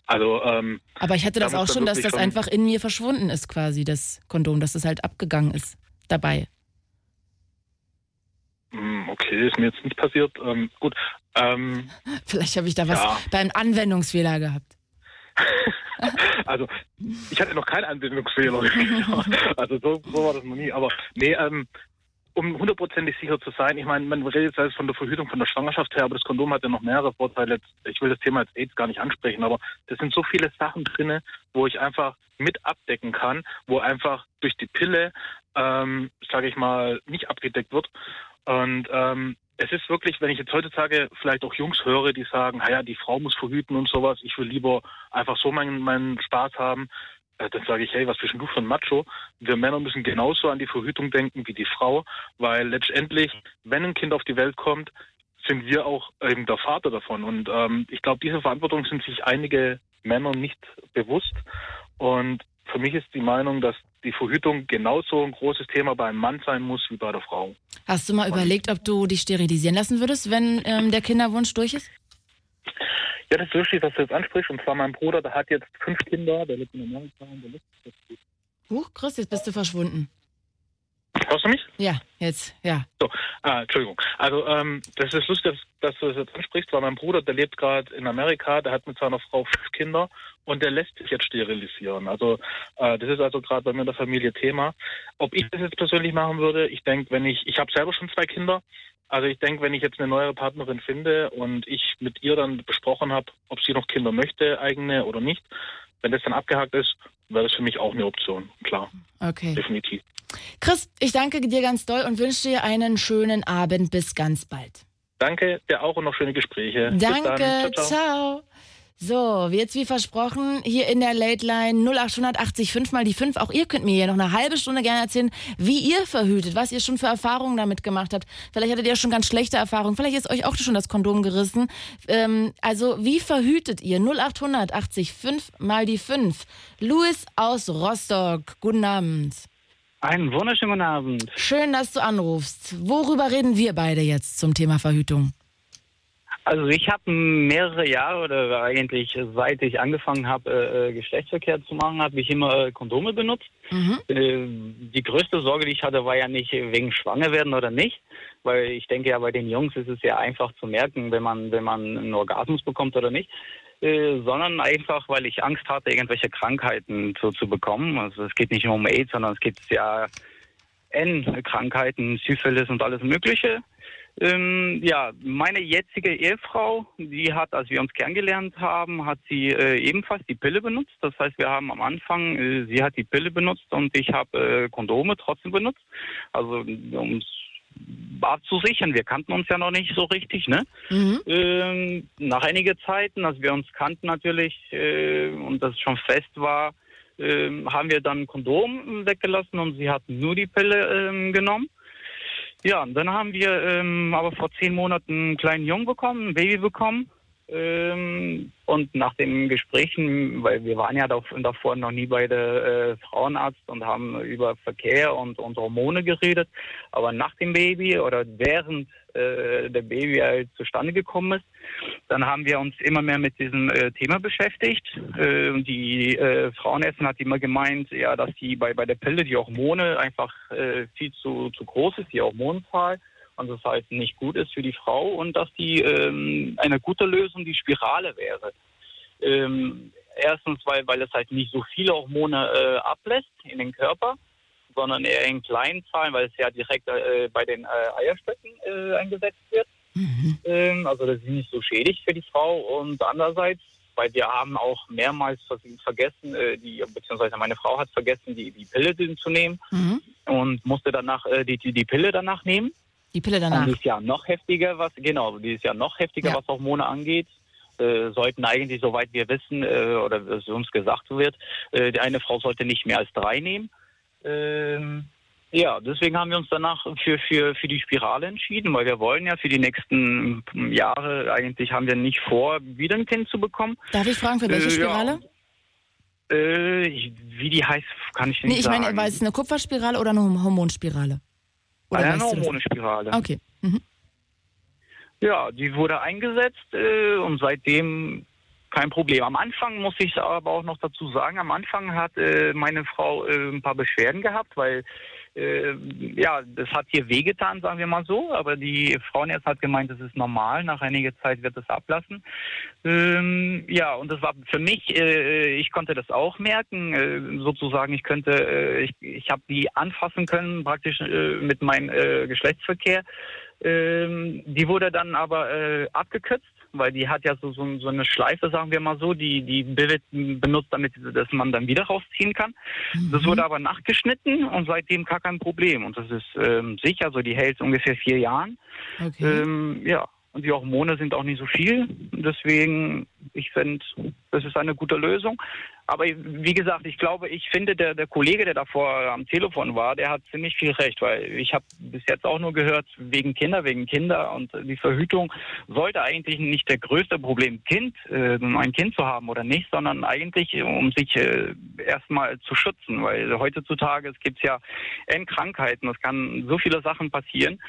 Also ähm, Aber ich hatte das auch schon, dass das einfach in mir verschwunden ist, quasi, das Kondom, dass das halt abgegangen ist dabei. Hm, okay, ist mir jetzt nicht passiert. Ähm, gut. Ähm, Vielleicht habe ich da was ja. beim Anwendungsfehler gehabt. also, ich hatte noch keinen Anwendungsfehler. also, so, so, war das noch nie. Aber, nee, ähm, um hundertprozentig sicher zu sein, ich meine, man redet jetzt von der Verhütung von der Schwangerschaft her, aber das Kondom hat ja noch mehrere Vorteile. Ich will das Thema jetzt AIDS gar nicht ansprechen, aber das sind so viele Sachen drinne, wo ich einfach mit abdecken kann, wo einfach durch die Pille, ähm, sage ich mal, nicht abgedeckt wird. Und ähm, es ist wirklich, wenn ich jetzt heutzutage vielleicht auch Jungs höre, die sagen, naja, die Frau muss verhüten und sowas, ich will lieber einfach so meinen, meinen Spaß haben, äh, dann sage ich, hey, was bist du für ein Macho? Wir Männer müssen genauso an die Verhütung denken wie die Frau, weil letztendlich, wenn ein Kind auf die Welt kommt, sind wir auch eben der Vater davon. Und ähm, ich glaube, diese Verantwortung sind sich einige Männer nicht bewusst. Und für mich ist die Meinung, dass die Verhütung genauso ein großes Thema beim Mann sein muss wie bei der Frau. Hast du mal Und überlegt, ob du dich sterilisieren lassen würdest, wenn ähm, der Kinderwunsch durch ist? Ja, das ist lustig, dass du jetzt ansprichst. Und zwar mein Bruder, der hat jetzt fünf Kinder, der lebt in Amerika und der lebt. Huch, Chris, jetzt bist du verschwunden. Hörst du mich? Ja, jetzt, ja. So, ah, Entschuldigung. Also, ähm, das ist lustig, dass, dass, du das jetzt ansprichst, weil mein Bruder, der lebt gerade in Amerika, der hat mit seiner Frau fünf Kinder und der lässt sich jetzt sterilisieren. Also, äh, das ist also gerade bei mir in der Familie Thema. Ob ich das jetzt persönlich machen würde, ich denke, wenn ich, ich habe selber schon zwei Kinder, also ich denke, wenn ich jetzt eine neue Partnerin finde und ich mit ihr dann besprochen habe, ob sie noch Kinder möchte, eigene oder nicht, wenn das dann abgehakt ist, wäre das für mich auch eine Option, klar. Okay. Definitiv. Chris, ich danke dir ganz doll und wünsche dir einen schönen Abend. Bis ganz bald. Danke, dir auch und noch schöne Gespräche. Danke, ciao, ciao. ciao. So, jetzt wie versprochen, hier in der Late Line 0880 5 mal die 5. Auch ihr könnt mir hier noch eine halbe Stunde gerne erzählen, wie ihr verhütet, was ihr schon für Erfahrungen damit gemacht habt. Vielleicht hattet ihr schon ganz schlechte Erfahrungen, vielleicht ist euch auch schon das Kondom gerissen. Ähm, also, wie verhütet ihr? 0880 5 mal die 5. Louis aus Rostock, guten Abend. Einen wunderschönen guten Abend. Schön, dass du anrufst. Worüber reden wir beide jetzt zum Thema Verhütung? Also ich habe mehrere Jahre oder eigentlich seit ich angefangen habe, äh, Geschlechtsverkehr zu machen, habe ich immer äh, Kondome benutzt. Mhm. Äh, die größte Sorge, die ich hatte, war ja nicht wegen schwanger werden oder nicht, weil ich denke ja bei den Jungs ist es ja einfach zu merken, wenn man wenn man einen Orgasmus bekommt oder nicht. Äh, sondern einfach, weil ich Angst hatte, irgendwelche Krankheiten zu, zu bekommen. Also es geht nicht nur um AIDS, sondern es geht ja N-Krankheiten, Syphilis und alles Mögliche. Ähm, ja, meine jetzige Ehefrau, die hat, als wir uns kennengelernt haben, hat sie äh, ebenfalls die Pille benutzt. Das heißt, wir haben am Anfang, äh, sie hat die Pille benutzt und ich habe äh, Kondome trotzdem benutzt. Also um es abzusichern. Wir kannten uns ja noch nicht so richtig, ne? Mhm. Ähm, nach einiger Zeiten, als wir uns kannten natürlich äh, und das schon fest war, äh, haben wir dann Kondom weggelassen und sie hat nur die Pille äh, genommen. Ja, und dann haben wir ähm, aber vor zehn Monaten einen kleinen Jungen bekommen, ein Baby bekommen. Ähm, und nach den Gesprächen, weil wir waren ja davor noch nie bei der äh, Frauenarzt und haben über Verkehr und, und Hormone geredet, aber nach dem Baby oder während äh, der Baby halt zustande gekommen ist, dann haben wir uns immer mehr mit diesem äh, Thema beschäftigt. Äh, die äh, Frauenärztin hat immer gemeint, ja, dass die bei, bei der Pille die Hormone einfach äh, viel zu, zu groß ist, die Hormonzahl und das heißt nicht gut ist für die Frau und dass die ähm, eine gute Lösung die Spirale wäre. Ähm, erstens, weil, weil es halt nicht so viele Hormone äh, ablässt in den Körper, sondern eher in kleinen Zahlen, weil es ja direkt äh, bei den äh, Eierstöcken äh, eingesetzt wird. Mhm. Ähm, also das ist nicht so schädlich für die Frau und andererseits weil wir haben auch mehrmals vergessen, äh, die, beziehungsweise meine Frau hat vergessen, die, die Pille zu nehmen mhm. und musste danach äh, die, die, die Pille danach nehmen. Die Pille danach. Und die ist ja noch heftiger, was genau, die ist ja noch heftiger, ja. was Hormone angeht. Äh, sollten eigentlich, soweit wir wissen äh, oder es uns gesagt wird, äh, eine Frau sollte nicht mehr als drei nehmen. Ähm, ja, deswegen haben wir uns danach für, für, für die Spirale entschieden, weil wir wollen ja für die nächsten Jahre, eigentlich haben wir nicht vor, wieder ein Kind zu bekommen. Darf ich fragen, für welche äh, Spirale? Ja. Äh, wie die heißt, kann ich nicht nee, ich sagen. meine, war es eine Kupferspirale oder eine Hormonspirale? Oder das? Hormonespirale. Okay. Mhm. Ja, die wurde eingesetzt äh, und seitdem kein Problem. Am Anfang muss ich aber auch noch dazu sagen, am Anfang hat äh, meine Frau äh, ein paar Beschwerden gehabt, weil äh, ja, das hat ihr wehgetan, sagen wir mal so. Aber die Frauenärzt hat gemeint, das ist normal. Nach einiger Zeit wird es ablassen. Ähm, ja, und das war für mich, äh, ich konnte das auch merken, äh, sozusagen. Ich könnte, äh, ich, ich habe die anfassen können, praktisch äh, mit meinem äh, Geschlechtsverkehr. Ähm, die wurde dann aber äh, abgekürzt, weil die hat ja so, so, so eine Schleife, sagen wir mal so, die die Billet benutzt, damit dass man dann wieder rausziehen kann. Das wurde aber nachgeschnitten und seitdem gar kein Problem. Und das ist ähm, sicher, so die hält ungefähr vier Jahren. Okay. Ähm, ja, und die Hormone sind auch nicht so viel. Deswegen, ich finde, das ist eine gute Lösung. Aber wie gesagt, ich glaube, ich finde, der, der Kollege, der davor am Telefon war, der hat ziemlich viel recht, weil ich habe bis jetzt auch nur gehört, wegen Kinder, wegen Kinder und die Verhütung sollte eigentlich nicht der größte Problem Kind, äh, ein Kind zu haben oder nicht, sondern eigentlich um sich äh, erstmal zu schützen, weil heutzutage es gibt ja Endkrankheiten, es kann so viele Sachen passieren.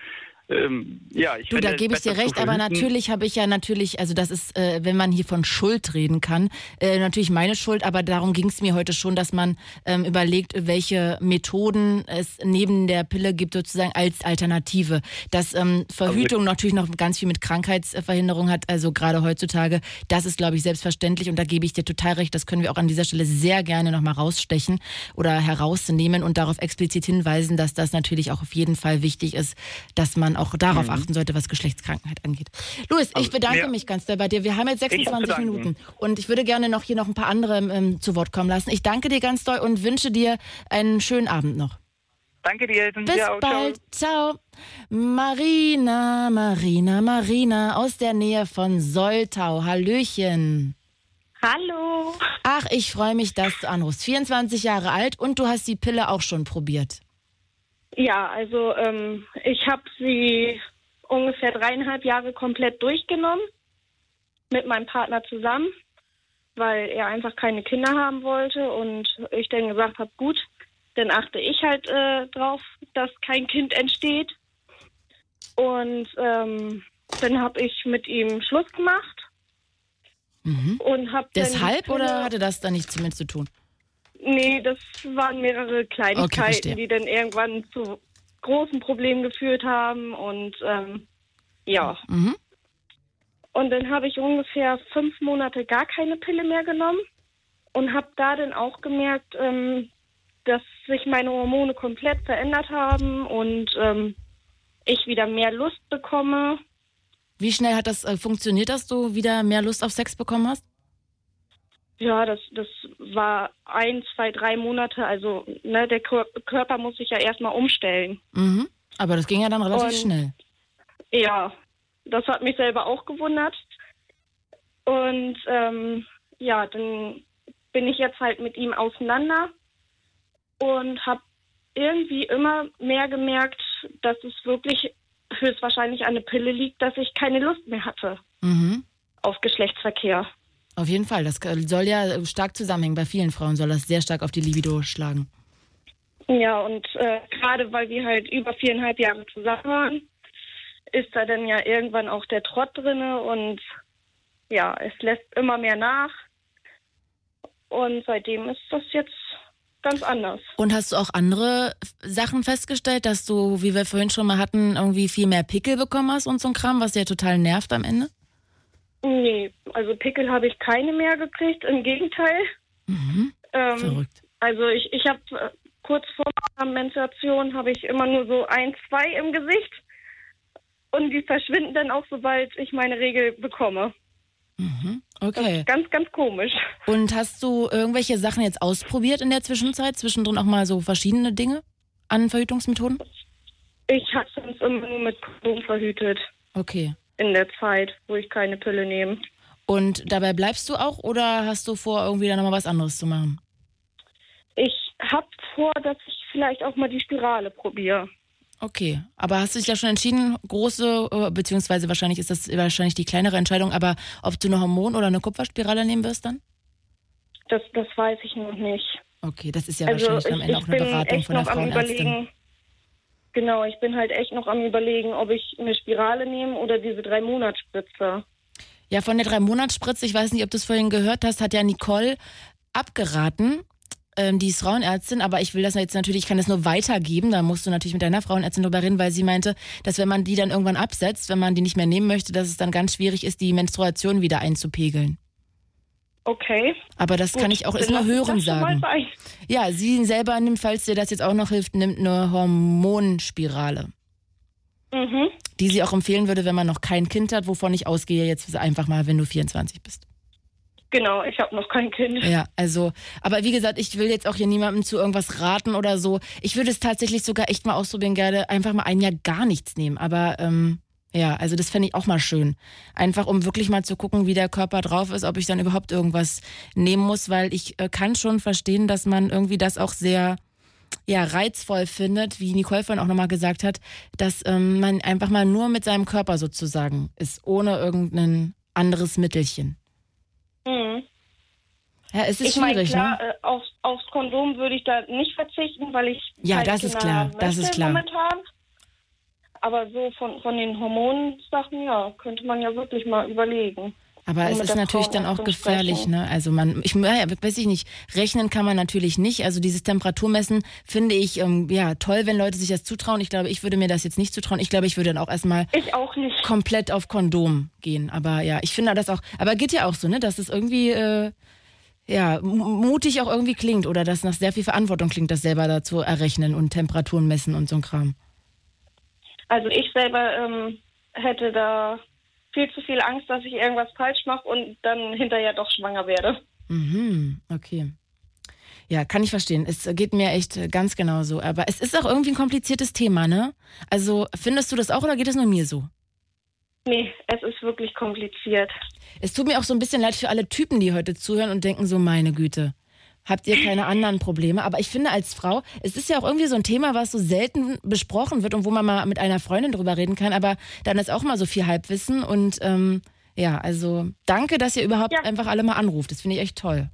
Ähm, ja, ich Du, da gebe ich dir recht, aber natürlich habe ich ja natürlich, also das ist, äh, wenn man hier von Schuld reden kann, äh, natürlich meine Schuld, aber darum ging es mir heute schon, dass man ähm, überlegt, welche Methoden es neben der Pille gibt, sozusagen als Alternative. Dass ähm, Verhütung natürlich noch ganz viel mit Krankheitsverhinderung hat, also gerade heutzutage, das ist, glaube ich, selbstverständlich und da gebe ich dir total recht, das können wir auch an dieser Stelle sehr gerne nochmal rausstechen oder herausnehmen und darauf explizit hinweisen, dass das natürlich auch auf jeden Fall wichtig ist, dass man auch darauf Mhm. achten sollte, was Geschlechtskrankheit angeht. Luis, ich Also, bedanke ja. mich ganz doll bei dir. Wir haben jetzt Ich hab zu 26 danken. Minuten und ich würde gerne noch hier noch ein paar andere ähm, zu Wort kommen lassen. Ich danke dir ganz doll und wünsche dir einen schönen Abend noch. Danke dir, Eltern. Bis ciao. bald. Ciao. Marina, Marina, Marina aus der Nähe von Soltau. Hallöchen. Hallo. Ach, ich freue mich, dass du anrufst. 24 Jahre alt und du hast die Pille auch schon probiert. Ja, also ähm, ich habe sie ungefähr dreieinhalb Jahre komplett durchgenommen mit meinem Partner zusammen, weil er einfach keine Kinder haben wollte und ich dann gesagt habe, gut, dann achte ich halt äh, drauf, dass kein Kind entsteht. Und ähm, dann habe ich mit ihm Schluss gemacht Mhm. und habe Deshalb oder hatte das da nichts damit zu tun? Nee, das waren mehrere Kleinigkeiten, verstehe. die dann irgendwann zu großen Problemen geführt haben. Und ähm, ja. Mhm. Und dann habe ich ungefähr fünf Monate gar keine Pille mehr genommen und habe da dann auch gemerkt, ähm, dass sich meine Hormone komplett verändert haben und ähm, ich wieder mehr Lust bekomme. Wie schnell hat das äh, funktioniert, dass du wieder mehr Lust auf Sex bekommen hast? Ja, das, das war ein, zwei, drei Monate. Also ne, der Kör Körper muss sich ja erstmal umstellen. Mhm. Aber das ging ja dann relativ Und- schnell. Ja, das hat mich selber auch gewundert. Und ähm, ja, dann bin ich jetzt halt mit ihm auseinander und habe irgendwie immer mehr gemerkt, dass es wirklich höchstwahrscheinlich an der Pille liegt, dass ich keine Lust mehr hatte Mhm. auf Geschlechtsverkehr. Auf jeden Fall. Das soll ja stark zusammenhängen. Bei vielen Frauen soll das sehr stark auf die Libido schlagen. Ja, und äh, gerade weil wir halt über viereinhalb Jahre zusammen waren, ist da dann ja irgendwann auch der Trott drinne und ja, es lässt immer mehr nach. Und seitdem ist das jetzt ganz anders. Und hast du auch andere Sachen festgestellt, dass du, wie wir vorhin schon mal hatten, irgendwie viel mehr Pickel bekommen hast und so ein Kram, was dir total nervt am Ende? Nee, also Pickel habe ich keine mehr gekriegt, im Gegenteil. Mhm. Ähm, Verrückt. Also ich, ich habe äh, kurz vor meiner Menstruation habe ich immer nur so ein, zwei im Gesicht. Und die verschwinden dann auch, sobald ich meine Regel bekomme. Das Okay. ist ganz, ganz komisch. Und hast du irgendwelche Sachen jetzt ausprobiert in der Zwischenzeit? Zwischendrin auch mal so verschiedene Dinge an Verhütungsmethoden? Ich habe sonst immer nur mit Kondom verhütet Okay. In der Zeit, wo ich keine Pille nehme. Und dabei bleibst du auch oder hast du vor, irgendwie dann nochmal was anderes zu machen? Ich habe vor, dass ich vielleicht auch mal die Spirale probiere. Okay, aber hast du dich ja schon entschieden, große, äh, beziehungsweise wahrscheinlich ist das wahrscheinlich die kleinere Entscheidung, aber ob du eine Hormon- oder eine Kupferspirale nehmen wirst dann? Das, das weiß ich noch nicht. Okay, das ist ja also wahrscheinlich am ich, Ende ich auch eine Beratung von der am Frauenärztin. überlegen. Genau, ich bin halt echt noch am überlegen, ob ich eine Spirale nehme oder diese drei Monatsspritze. Ja, von der Drei-Monats-Spritze, ich weiß nicht, ob du es vorhin gehört hast, hat ja Nicole abgeraten. Ähm, die ist Frauenärztin, aber ich will das jetzt natürlich, ich kann das nur weitergeben. Da musst du natürlich mit deiner Frauenärztin drüber reden, weil sie meinte, dass wenn man die dann irgendwann absetzt, wenn man die nicht mehr nehmen möchte, dass es dann ganz schwierig ist, die Menstruation wieder einzupegeln. Okay. Aber das Gut, kann ich auch ich hören sagen. Ja, sie selber nimmt, falls dir das jetzt auch noch hilft, nimmt eine Hormonspirale. Mhm. Die sie auch empfehlen würde, wenn man noch kein Kind hat, wovon ich ausgehe jetzt einfach mal, wenn du 24 bist. Genau, ich habe noch kein Kind. Ja, also, aber wie gesagt, ich will jetzt auch hier niemandem zu irgendwas raten oder so. Ich würde es tatsächlich sogar echt mal ausprobieren, gerne einfach mal ein Jahr gar nichts nehmen. Aber ähm, ja, also das fände ich auch mal schön. Einfach um wirklich mal zu gucken, wie der Körper drauf ist, ob ich dann überhaupt irgendwas nehmen muss, weil ich äh, kann schon verstehen, dass man irgendwie das auch sehr ja, reizvoll findet, wie Nicole vorhin auch nochmal gesagt hat, dass ähm, man einfach mal nur mit seinem Körper sozusagen ist, ohne irgendein anderes Mittelchen. Mhm. Ja, es ist ich schwierig, klar, ne? äh, aufs, aufs Kondom würde ich da nicht verzichten, weil ich Ja, keine das ist klar, das ist klar. Momentan. Aber so von, von den Hormonsachen, ja, könnte man ja wirklich mal überlegen. Aber es ist natürlich dann auch gefährlich, ne? Also man, ich ja, weiß ich nicht, rechnen kann man natürlich nicht. Also dieses Temperaturmessen finde ich ähm, ja toll, wenn Leute sich das zutrauen. Ich glaube, ich würde mir das jetzt nicht zutrauen. Ich glaube, ich würde dann auch erstmal auch nicht. komplett auf Kondom gehen. Aber ja, ich finde das auch. Aber geht ja auch so, ne? Dass es irgendwie äh, ja mutig auch irgendwie klingt oder dass nach sehr viel Verantwortung klingt, das selber dazu errechnen und Temperaturen messen und so ein Kram. Also ich selber ähm, hätte da viel zu viel Angst, dass ich irgendwas falsch mache und dann hinterher doch schwanger werde. Mhm, okay. Ja, kann ich verstehen. Es geht mir echt äh, ganz genauso. Aber es ist auch irgendwie ein kompliziertes Thema, ne? Also findest du das auch oder geht es nur mir so? Nee, es ist wirklich kompliziert. Es tut mir auch so ein bisschen leid für alle Typen, die heute zuhören und denken so, meine Güte, habt ihr keine anderen Probleme? Aber ich finde als Frau, es ist ja auch irgendwie so ein Thema, was so selten besprochen wird und wo man mal mit einer Freundin drüber reden kann, aber dann ist auch mal so viel Halbwissen und ähm, ja, also danke, dass ihr überhaupt einfach alle mal anruft. Das finde ich echt toll.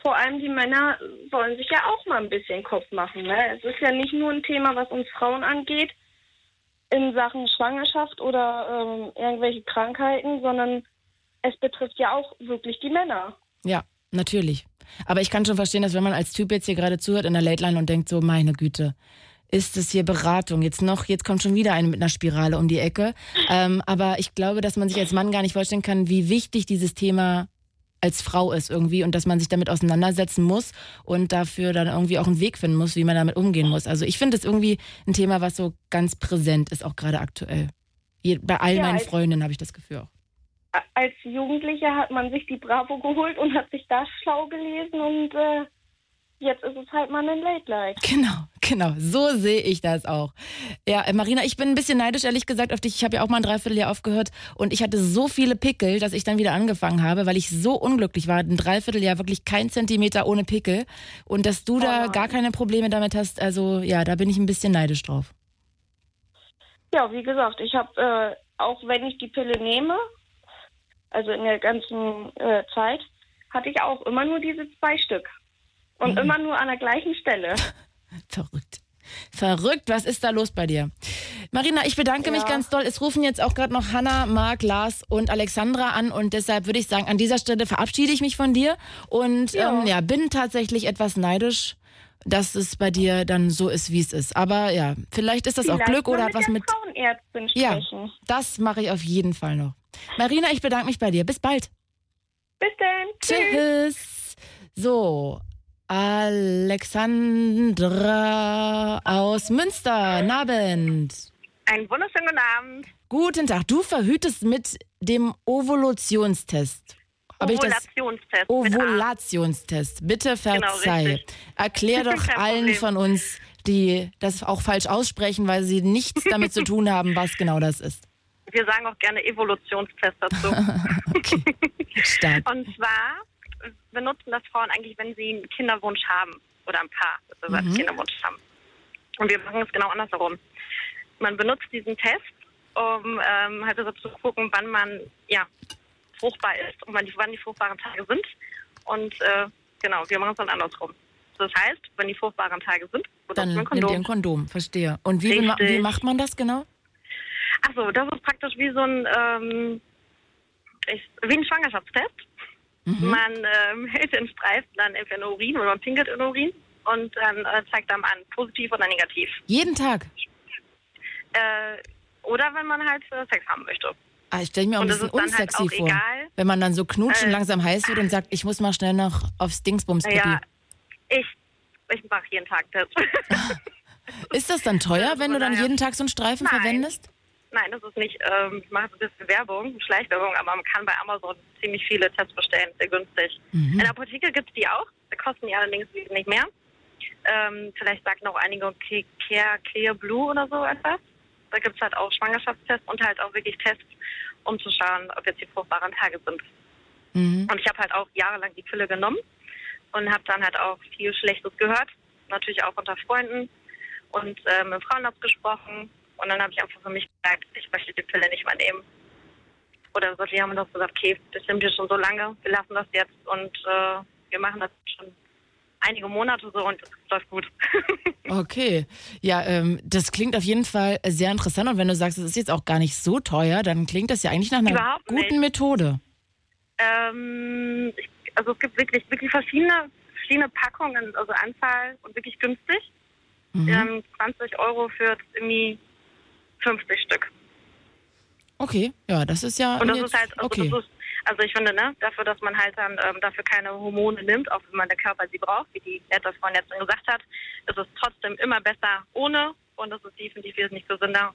Vor allem die Männer sollen sich ja auch mal ein bisschen Kopf machen. Ne? Es ist ja nicht nur ein Thema, was uns Frauen angeht, in Sachen Schwangerschaft oder ähm, irgendwelche Krankheiten, sondern es betrifft ja auch wirklich die Männer. Ja, natürlich. Aber ich kann schon verstehen, dass wenn man als Typ jetzt hier gerade zuhört in der Late Line und denkt so, meine Güte, ist es hier Beratung? Jetzt noch, jetzt kommt schon wieder eine mit einer Spirale um die Ecke. Ähm, aber ich glaube, dass man sich als Mann gar nicht vorstellen kann, wie wichtig dieses Thema als Frau ist irgendwie und dass man sich damit auseinandersetzen muss und dafür dann irgendwie auch einen Weg finden muss, wie man damit umgehen muss. Also ich finde es irgendwie ein Thema, was so ganz präsent ist, auch gerade aktuell. Bei all Ja, meinen als- Freundinnen habe ich das Gefühl auch. Als Jugendlicher hat man sich die Bravo geholt und hat sich da schlau gelesen und äh, jetzt ist es halt mal ein Late Light. Genau, genau. So sehe ich das auch. Ja, äh, Marina, ich bin ein bisschen neidisch, ehrlich gesagt, auf dich. Ich habe ja auch mal ein Dreivierteljahr aufgehört und ich hatte so viele Pickel, dass ich dann wieder angefangen habe, weil ich so unglücklich war. Ein Dreivierteljahr wirklich kein Zentimeter ohne Pickel. Und dass du da gar keine Probleme damit hast, also ja, da bin ich ein bisschen neidisch drauf. Ja, wie gesagt, ich habe, äh, auch wenn ich die Pille nehme, also in der ganzen äh, Zeit, hatte ich auch immer nur diese zwei Stück. Und Mhm. immer nur an der gleichen Stelle. Verrückt. Verrückt, was ist da los bei dir? Marina, ich bedanke mich Ja. ganz doll. Es rufen jetzt auch gerade noch Hanna, Marc, Lars und Alexandra an und deshalb würde ich sagen, an dieser Stelle verabschiede ich mich von dir und ja, ähm, ja bin tatsächlich etwas neidisch, dass es bei dir dann so ist, wie es ist. Aber ja, vielleicht ist das auch Vielleicht Glück mal oder hat mit was mit. Frauenärztin Ja, sprechen. das mache ich auf jeden Fall noch. Marina, ich bedanke mich bei dir. Bis bald. Bis dann. Tschüss. So, Alexandra aus Münster. Nabend. Einen wunderschönen guten Abend. Guten Tag. Du verhütest mit dem Ovulationstest. Ovulationstest. Ovulationstest. Bitte verzeih. richtig. Erklär doch allen von uns, die das auch falsch aussprechen, weil sie nichts damit zu tun haben, was genau das ist. Wir sagen auch gerne Evolutionstest dazu. Stark. Und zwar benutzen das Frauen eigentlich, wenn sie einen Kinderwunsch haben oder ein Paar, das einen Mhm. Kinderwunsch haben. Und wir machen es genau andersherum. Man benutzt diesen Test, um ähm, halt also zu gucken, wann man ja fruchtbar ist und wann die, wann die fruchtbaren Tage sind. Und äh, genau, wir machen es dann andersrum. Das heißt, wenn die fruchtbaren Tage sind, benutzt Dann man nimmt Kondom. ihr ein Kondom, verstehe. Und wie, wie macht man das genau? Achso, das ist praktisch wie so ein, ähm, ich, wie ein Schwangerschaftstest. Mhm. Man ähm, hält den Streifen dann entweder in Urin oder man pinkelt in Urin und dann äh, zeigt dann an, positiv oder negativ. Jeden Tag? Äh, oder wenn man halt äh, Sex haben möchte. Ah, ich stelle mir auch ein Und bisschen halt unsexy auch vor. egal. Wenn man dann so knutscht und Äh, langsam heiß wird und sagt, ich muss mal schnell noch aufs Dingsbums pipi. Naja, ich, ich mache jeden Tag das. Ist das dann teuer, wenn du dann jeden Tag so einen Streifen Nein. verwendest? Nein, das ist nicht, ähm, ich mache so ein bisschen Werbung, Schleichwerbung, aber man kann bei Amazon ziemlich viele Tests bestellen, sehr günstig. Mhm. In der Apotheke gibt es die auch, da kosten die allerdings nicht mehr. Ähm, vielleicht sagen auch einige Ke- Care Clear Blue oder so etwas. Da gibt es halt auch Schwangerschaftstests und halt auch wirklich Tests, um zu schauen, ob jetzt die fruchtbaren Tage sind. Mhm. Und ich habe halt auch jahrelang die Pille genommen und habe dann halt auch viel Schlechtes gehört, natürlich auch unter Freunden und äh, mit Frauenarzt gesprochen. Und dann habe ich einfach für mich gesagt, ich möchte die Pille nicht mehr nehmen. Oder so, die haben doch gesagt, okay, das nimmt ihr schon so lange, wir lassen das jetzt und äh, wir machen das schon einige Monate so und es läuft gut. Okay. Ja, ähm, das klingt auf jeden Fall sehr interessant. Und wenn du sagst, es ist jetzt auch gar nicht so teuer, dann klingt das ja eigentlich nach einer Überhaupt guten nicht. Methode. Ähm, also es gibt wirklich, wirklich verschiedene, verschiedene Packungen, also Anzahl und wirklich günstig. Mhm. Ähm, 20 Euro für irgendwie 50 Stück. Okay, ja, das ist ja. Und das ist halt, also okay. das ist, also ich finde, ne, dafür, dass man halt dann ähm, dafür keine Hormone nimmt, auch wenn man der Körper sie braucht, wie die nette Freundin jetzt schon gesagt hat, ist es trotzdem immer besser ohne und es ist definitiv wesentlich gesünder.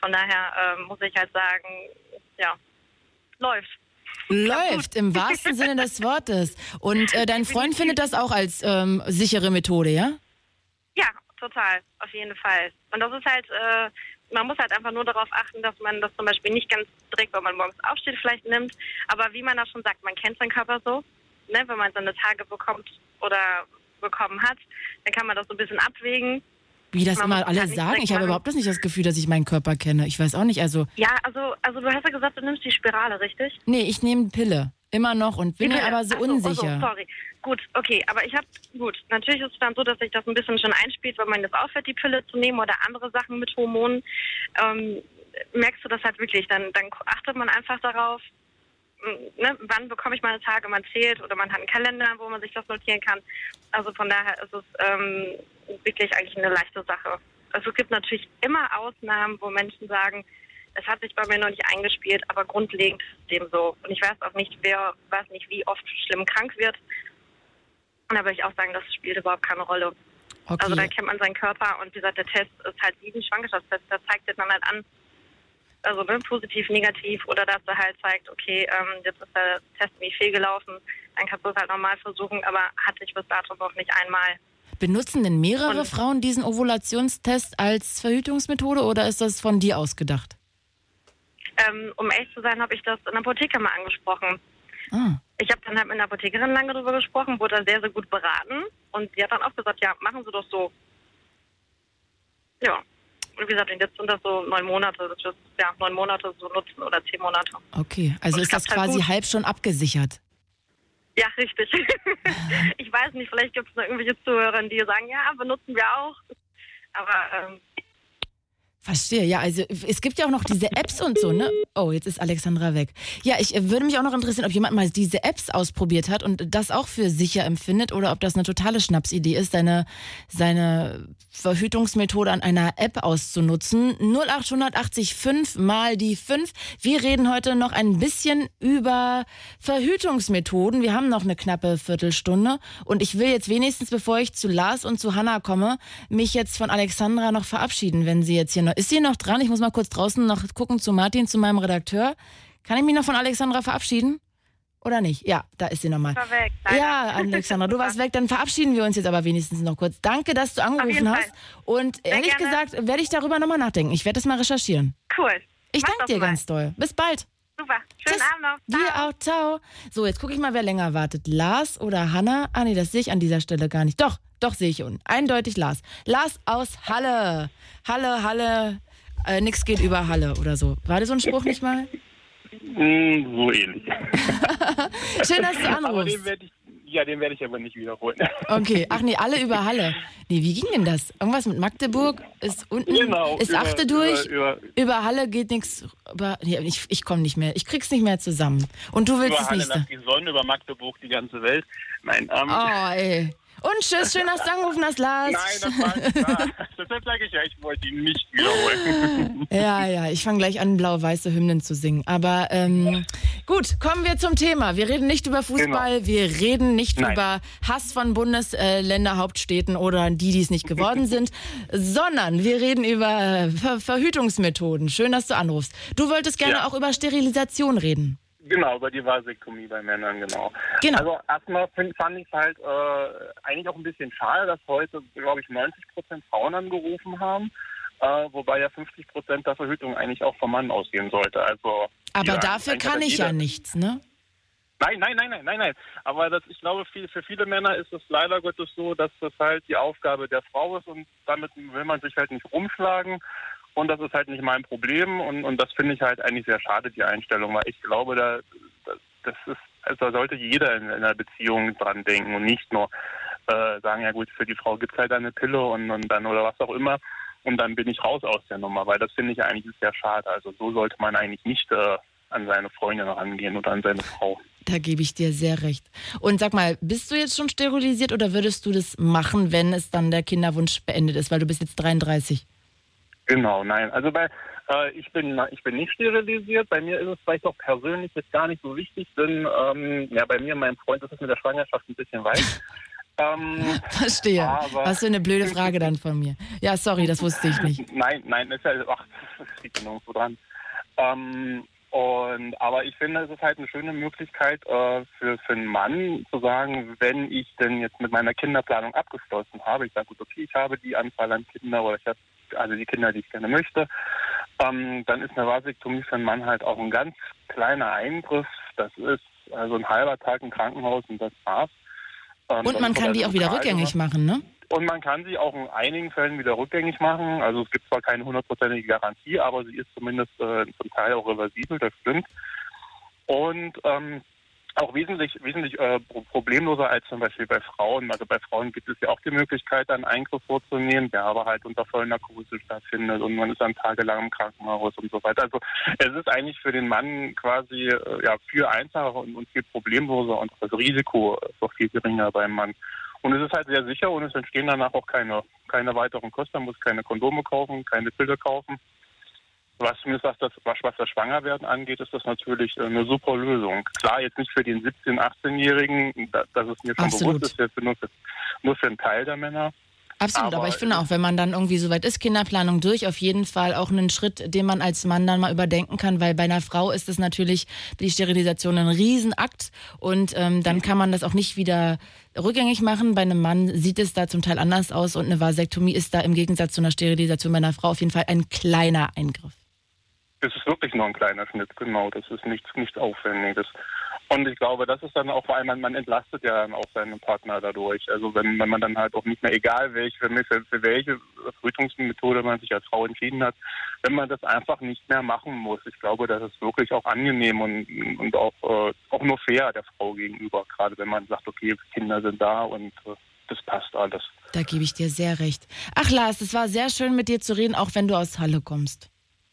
Von daher ähm, muss ich halt sagen, ja, läuft. Läuft im wahrsten Sinne des Wortes. Und äh, dein Freund findet das auch als ähm, sichere Methode, ja? Ja, total, auf jeden Fall. Und das ist halt, äh, man muss halt einfach nur darauf achten, dass man das zum Beispiel nicht ganz direkt, wenn man morgens aufsteht, vielleicht nimmt. Aber wie man das schon sagt, man kennt seinen Körper so. Ne? Wenn man seine Tage bekommt oder bekommen hat, dann kann man das so ein bisschen abwägen. Wie das Man immer alle halt sagen. Ich habe überhaupt das nicht das Gefühl, dass ich meinen Körper kenne. Ich weiß auch nicht. Also, Ja, also, also du hast ja gesagt, du nimmst die Spirale, richtig? nee, ich nehme Pille. Immer noch und bin mir aber so Ach so, unsicher. Oh so, sorry. Gut, okay, aber ich habe, gut, natürlich ist es dann so, dass sich das ein bisschen schon einspielt, wenn man das aufhört, die Pille zu nehmen oder andere Sachen mit Hormonen. Ähm, merkst du das halt wirklich, dann, dann achtet man einfach darauf, ne, wann bekomme ich meine Tage, man zählt oder man hat einen Kalender, wo man sich das notieren kann. Also von daher ist es ähm, wirklich eigentlich eine leichte Sache. Also es gibt natürlich immer Ausnahmen, wo Menschen sagen, es hat sich bei mir noch nicht eingespielt, aber grundlegend ist es dem so. Und ich weiß auch nicht, wer, weiß nicht, wie oft schlimm krank wird. Und da würde ich auch sagen, das spielt überhaupt keine Rolle. Okay. Also da kennt man seinen Körper und wie gesagt, der Test ist halt wie ein Schwangerschaftstest. Der zeigt dir dann halt an, also ne, positiv, negativ oder dass er halt zeigt, okay, ähm, jetzt ist der Test nicht fehlgelaufen, dann kannst du es halt nochmal versuchen, aber hatte ich bis dato noch nicht einmal. Benutzen denn mehrere Frauen diesen Ovulationstest als Verhütungsmethode oder ist das von dir ausgedacht? Ähm, um ehrlich zu sein, habe ich das in der Apotheke mal angesprochen. Ah. Ich habe dann halt mit einer Apothekerin lange darüber gesprochen, wurde dann sehr, sehr gut beraten und sie hat dann auch gesagt, ja, machen Sie doch so. Ja. Und wie gesagt, jetzt sind das so neun Monate, das ist ja neun Monate so nutzen oder zehn Monate. Okay, also Und ist das halt quasi gut. halb schon abgesichert. Ja, richtig. ich weiß nicht, vielleicht gibt es noch irgendwelche Zuhörer, die sagen, ja, benutzen wir auch. Aber ähm, Verstehe, ja, also es gibt ja auch noch diese Apps und so, ne? Oh, jetzt ist Alexandra weg. Ja, ich äh, würde mich auch noch interessieren, ob jemand mal diese Apps ausprobiert hat und das auch für sicher empfindet oder ob das eine totale Schnapsidee ist, seine, seine Verhütungsmethode an einer App auszunutzen. 0880 5 mal die 5. Wir reden heute noch ein bisschen über Verhütungsmethoden. Wir haben noch eine knappe Viertelstunde und ich will jetzt wenigstens, bevor ich zu Lars und zu Hanna komme, mich jetzt von Alexandra noch verabschieden, wenn sie jetzt hier. Ist sie noch dran? Ich muss mal kurz draußen noch gucken zu Martin, zu meinem Redakteur. Kann ich mich noch von Alexandra verabschieden? Oder nicht? Ja, da ist sie nochmal. weg. leider. Ja, Alexandra, du warst weg. Dann verabschieden wir uns jetzt aber wenigstens noch kurz. Danke, dass du angerufen hast. Fall. Und Sehr ehrlich gerne. gesagt, werde ich darüber nochmal nachdenken. Ich werde das mal recherchieren. cool. Ich danke dir mal. ganz doll. Bis bald. Super. Schönen Tschüss. Abend noch. Dir auch, ciao. So, jetzt gucke ich mal, wer länger wartet. Lars oder Hanna? Ah, nee, das sehe ich an dieser Stelle gar nicht. Doch, doch sehe ich unten. Eindeutig Lars. Lars aus Halle. Halle, Halle. Äh, nix geht über Halle oder so. War das so ein Spruch nicht mal? Mm, so ähnlich. Schön, dass du Aber anrufst. den werd ich, Ja, den werde ich aber nicht wiederholen. Okay, ach nee, alle über Halle. Nee, wie ging denn das? Irgendwas mit Magdeburg ist unten, Genau, ist über- achte durch, über- über, über- Halle geht nichts, über, nee, ich, ich komme nicht mehr, ich krieg's nicht mehr zusammen. Und du willst über es Halle nicht nach sagen. die Sonne, über Magdeburg die ganze Welt. Nein, ähm, Oh, ey. Und tschüss, schön, dass du angerufen hast, Lars. Nein, das war wahr. Deshalb sage ich ja, ich wollte ihn nicht wiederholen. Ja, ja, ich fange gleich an, blau-weiße Hymnen zu singen. Aber ähm, gut, kommen wir zum Thema. Wir reden nicht über Fußball, wir reden nicht Nein. über Hass von Bundesländer, Hauptstädten oder die, die es nicht geworden sind, sondern wir reden über Ver Verhütungsmethoden. Schön, dass du anrufst. Du wolltest gerne Ja. auch über Sterilisation reden. Genau, über die Vasektomie bei Männern, genau. Genau. Also erstmal find, fand ich es halt äh, eigentlich auch ein bisschen schade, dass heute, glaube ich, 90 Prozent Frauen angerufen haben, äh, wobei ja 50 Prozent der Verhütung eigentlich auch vom Mann ausgehen sollte. Also Aber ja, dafür kann ich ja nichts, ne? Nein, nein, nein, nein, nein, nein. Aber das, ich glaube, viel, für viele Männer ist es leider Gottes so, dass das halt die Aufgabe der Frau ist und damit will man sich halt nicht rumschlagen. Und das ist halt nicht mein Problem. Und, und das finde ich halt eigentlich sehr schade, die Einstellung, weil ich glaube, da, das, ist, also sollte jeder in, in einer Beziehung dran denken und nicht nur äh, sagen, ja gut, für die Frau gibt's halt eine Pille und, und dann oder was auch immer. Und dann bin ich raus aus der Nummer, weil das finde ich eigentlich sehr schade. Also so sollte man eigentlich nicht äh, an seine Freundin rangehen oder an seine Frau. Da gebe ich dir sehr recht. Und sag mal, bist du jetzt schon sterilisiert oder würdest du das machen, wenn es dann der Kinderwunsch beendet ist? Weil du bist jetzt 33. Genau, nein. Also bei äh, ich bin ich bin nicht sterilisiert. Bei mir ist es vielleicht auch persönlich jetzt gar nicht so wichtig, denn ähm, ja bei mir und meinem Freund ist es mit der Schwangerschaft ein bisschen weit. ähm, Verstehe. Was für eine blöde Frage dann von mir. Ja, sorry, das wusste ich nicht. Nein, nein, ist ja, ach, das liegt nirgendwo dran. Ähm, und, aber ich finde, es ist halt eine schöne Möglichkeit äh, für, für einen Mann zu sagen, wenn ich denn jetzt mit meiner Kinderplanung abgeschlossen habe, ich sage, gut, okay, ich habe die Anzahl an Kinder oder ich habe also die Kinder, die ich gerne möchte, ähm, dann ist eine Vasektomie für einen Mann halt auch ein ganz kleiner Eingriff. Das ist also ein halber Tag im Krankenhaus und das war's. Ähm, Und man kann halt die auch wieder rückgängig machen, ne? Und man kann sie auch in einigen Fällen wieder rückgängig machen. Also es gibt zwar keine hundertprozentige Garantie, aber sie ist zumindest äh, zum Teil auch reversibel, das stimmt. Und ähm, auch wesentlich, wesentlich äh, pro- problemloser als zum Beispiel bei Frauen. Also bei Frauen gibt es ja auch die Möglichkeit, einen Eingriff vorzunehmen, der aber halt unter voller Narkose stattfindet und man ist dann tagelang im Krankenhaus und so weiter. Also es ist eigentlich für den Mann quasi äh, ja viel einfacher und, und viel problemloser und das Risiko ist auch viel geringer beim Mann. Und es ist halt sehr sicher und es entstehen danach auch keine, keine weiteren Kosten. Man muss keine Kondome kaufen, keine Pille kaufen. Was zumindest was das, was, was das Schwangerwerden angeht, ist das natürlich äh, eine super Lösung. Klar, jetzt nicht für den 17-, 18-Jährigen, da- das ist mir schon Absolut. bewusst, das ist jetzt nur für, nur für einen Teil der Männer. Absolut, aber, Aber ich finde auch, wenn man dann irgendwie so weit ist, Kinderplanung durch, auf jeden Fall auch einen Schritt, den man als Mann dann mal überdenken kann, weil bei einer Frau ist es natürlich die Sterilisation ein Riesenakt und ähm, dann kann man das auch nicht wieder rückgängig machen. Bei einem Mann sieht es da zum Teil anders aus und eine Vasektomie ist da im Gegensatz zu einer Sterilisation bei einer Frau auf jeden Fall ein kleiner Eingriff. Es ist wirklich nur ein kleiner Schnitt, genau. Das ist nichts, nichts Aufwendiges. Und ich glaube, das ist dann auch vor allem, man- entlastet ja dann auch seinen Partner dadurch. Also wenn, wenn man dann halt auch nicht mehr, egal welche, für, für welche Verhütungsmethode man sich als Frau entschieden hat, wenn man das einfach nicht mehr machen muss. Ich glaube, das ist wirklich auch angenehm und, und auch, äh, auch nur fair der Frau gegenüber, gerade wenn man sagt, okay, Kinder sind da und äh, das passt alles. Da gebe ich dir sehr recht. Ach Lars, es war sehr schön mit dir zu reden, auch wenn du aus Halle kommst.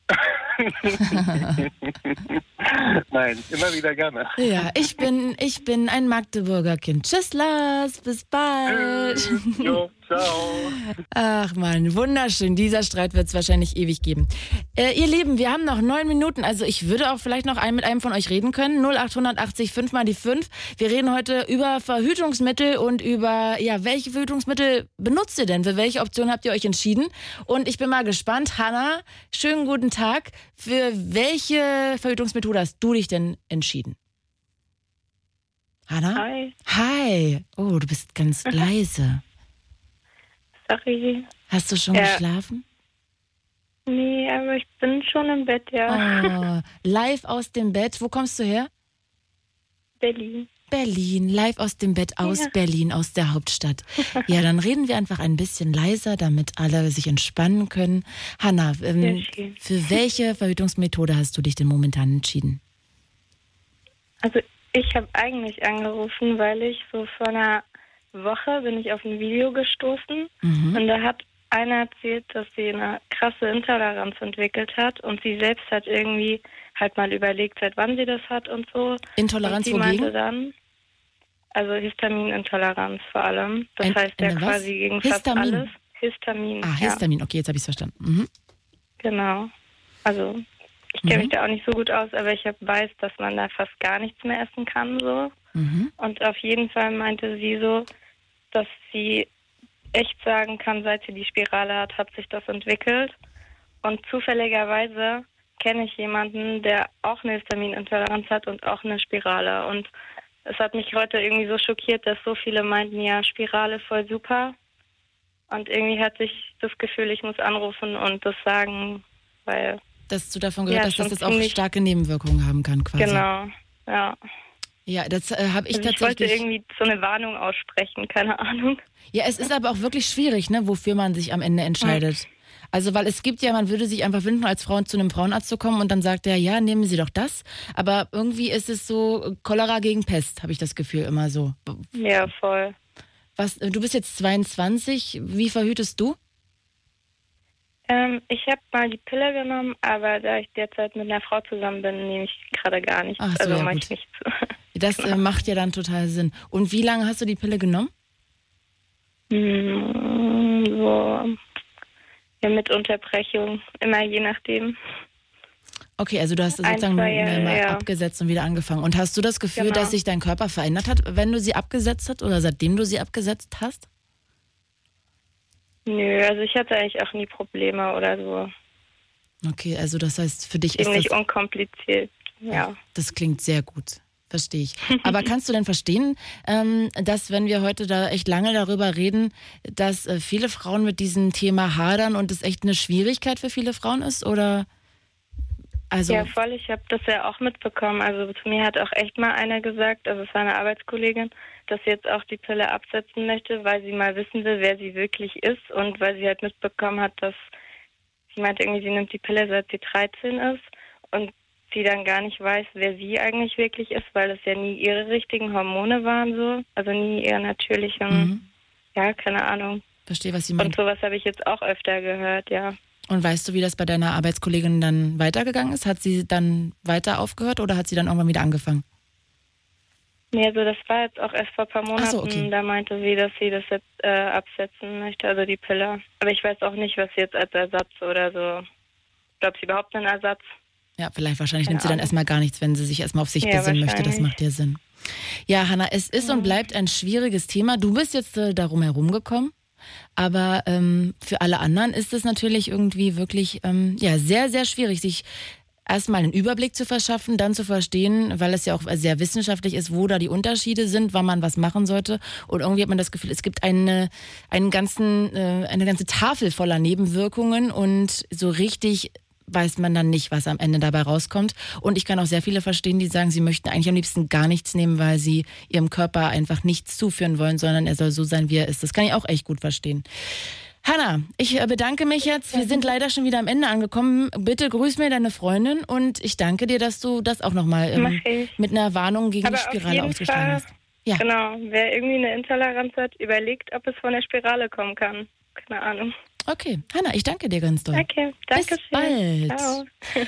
Nein, immer wieder gerne. Ja, ich bin, ich bin ein Magdeburger Kind. Tschüss, Lars, bis bald. Jo, ciao. Ach man, wunderschön. Dieser Streit wird es wahrscheinlich ewig geben. Äh, ihr Lieben, wir haben noch neun Minuten. Also ich würde auch vielleicht noch ein, mit einem von euch reden können. 0880 5 mal die 5. Wir reden heute über Verhütungsmittel und über, ja, welche Verhütungsmittel benutzt ihr denn? Für welche Option habt ihr euch entschieden? Und ich bin mal gespannt. Hanna, schönen guten Tag. Für welche Verhütungsmethode hast du dich denn entschieden? Hanna? Hi. Hi. Oh, du bist ganz leise. Sorry. Hast du schon Ja. geschlafen? Nee, aber ich bin schon im Bett, ja. Oh, live aus dem Bett. Wo kommst du her? Berlin. Berlin, live aus dem Bett aus Ja. Berlin, aus der Hauptstadt. Ja, dann reden wir einfach ein bisschen leiser, damit alle sich entspannen können. Hanna, ähm, für welche Verhütungsmethode hast du dich denn momentan entschieden? Also ich habe eigentlich angerufen, weil ich so vor einer Woche bin ich auf ein Video gestoßen Mhm. und da hat einer erzählt, dass sie eine krasse Intoleranz entwickelt hat und sie selbst hat irgendwie halt mal überlegt, seit wann sie das hat und so. Intoleranz und sie wogegen? meinte dann, also Histaminintoleranz vor allem. Das Ein- heißt ja quasi gegen fast Histamin? alles. Histamin. Ah, ja. Histamin, okay, jetzt habe ich es verstanden. Mhm. Genau. Also ich kenne Mhm. mich da auch nicht so gut aus, aber ich hab, weiß, dass man da fast gar nichts mehr essen kann so. Mhm. Und auf jeden Fall meinte sie so, dass sie echt sagen kann, seit sie die Spirale hat, hat sich das entwickelt. Und zufälligerweise kenne ich jemanden, der auch eine Histaminintoleranz hat und auch eine Spirale. Und es hat mich heute irgendwie so schockiert, dass so viele meinten, ja, Spirale voll super. Und irgendwie hatte ich das Gefühl, ich muss anrufen und das sagen, weil Dass du davon gehört Ja, hast, dass das auch starke Nebenwirkungen haben kann, quasi. genau, ja. Ja, das äh, habe ich also ich wollte tatsächlich. irgendwie so eine Warnung aussprechen, keine Ahnung. Ja, es ist aber auch wirklich schwierig, ne, wofür man sich am Ende entscheidet. Also, weil es gibt ja, man würde sich einfach wünschen, als Frau zu einem Frauenarzt zu kommen und dann sagt er, ja, nehmen Sie doch das. Aber irgendwie ist es so Cholera gegen Pest, habe ich das Gefühl immer so. Ja, voll. Was, äh, du bist jetzt 22, wie verhütest du? Ähm, ich habe mal die Pille genommen, aber da ich derzeit mit einer Frau zusammen bin, nehme ich gerade gar nichts. Ach so, also ja, mache ich nichts. Das äh, macht ja dann total Sinn. Und wie lange hast du die Pille genommen? Hm, so ja, mit Unterbrechung, immer je nachdem. Okay, also du hast Ein, sozusagen zwei mal ja. abgesetzt und wieder angefangen. Und hast du das Gefühl, Genau. dass sich dein Körper verändert hat, wenn du sie abgesetzt hast oder seitdem du sie abgesetzt hast? Nö, also ich hatte eigentlich auch nie Probleme oder so. Okay, also das heißt, für dich ist Ziemlich das, unkompliziert, ja. das klingt sehr gut. Verstehe ich. Aber kannst du denn verstehen, ähm, dass wenn wir heute da echt lange darüber reden, dass äh, viele Frauen mit diesem Thema hadern und es echt eine Schwierigkeit für viele Frauen ist? Oder also ja, voll. Ich habe das ja auch mitbekommen. Also zu mir hat auch echt mal einer gesagt, also es war eine Arbeitskollegin, dass sie jetzt auch die Pille absetzen möchte, weil sie mal wissen will, wer sie wirklich ist und weil sie halt mitbekommen hat, dass sie meinte irgendwie, sie nimmt die Pille seit sie 13 ist und sie dann gar nicht weiß, wer sie eigentlich wirklich ist, weil das ja nie ihre richtigen Hormone waren so, also nie ihre natürlichen, ja, keine Ahnung. verstehe, was sie Und meint. sowas habe ich jetzt auch öfter gehört, ja. Und weißt du, wie das bei deiner Arbeitskollegin dann weitergegangen ist? Hat sie dann weiter aufgehört oder hat sie dann irgendwann wieder angefangen? Nee, also das war jetzt auch erst vor ein paar Monaten. So, okay. Da meinte sie, dass sie das jetzt äh, absetzen möchte, also die Pille. Aber ich weiß auch nicht, was sie jetzt als Ersatz oder so. Glaubt sie überhaupt einen Ersatz? Ja, vielleicht wahrscheinlich Keine nimmt sie dann erstmal gar nichts, wenn sie sich erstmal auf sich Ja, besinnen möchte. Das macht ja Sinn. Ja, Hanna, es ist und bleibt ein schwieriges Thema. Du bist jetzt äh, darum herumgekommen. Aber ähm, für alle anderen ist es natürlich irgendwie wirklich ähm, ja, sehr, sehr schwierig, sich erstmal einen Überblick zu verschaffen, dann zu verstehen, weil es ja auch sehr wissenschaftlich ist, wo da die Unterschiede sind, wann man was machen sollte. Und irgendwie hat man das Gefühl, es gibt eine, einen ganzen, äh, eine ganze Tafel voller Nebenwirkungen und so richtig weiß man dann nicht, was am Ende dabei rauskommt. Und ich kann auch sehr viele verstehen, die sagen, sie möchten eigentlich am liebsten gar nichts nehmen, weil sie ihrem Körper einfach nichts zuführen wollen, sondern er soll so sein, wie er ist. Das kann ich auch echt gut verstehen. Hanna, ich äh, bedanke mich jetzt. Wir sind leider schon wieder am Ende angekommen. Bitte grüß mir deine Freundin und ich danke dir, dass du das auch nochmal ähm, mit einer Warnung gegen Aber die Spirale Fall, hast. Ja. genau. Wer irgendwie eine Intoleranz hat, überlegt, ob es von der Spirale kommen kann. Keine Ahnung. Okay, Hanna, ich danke dir ganz doll. Okay, danke Bis bald. Ciao.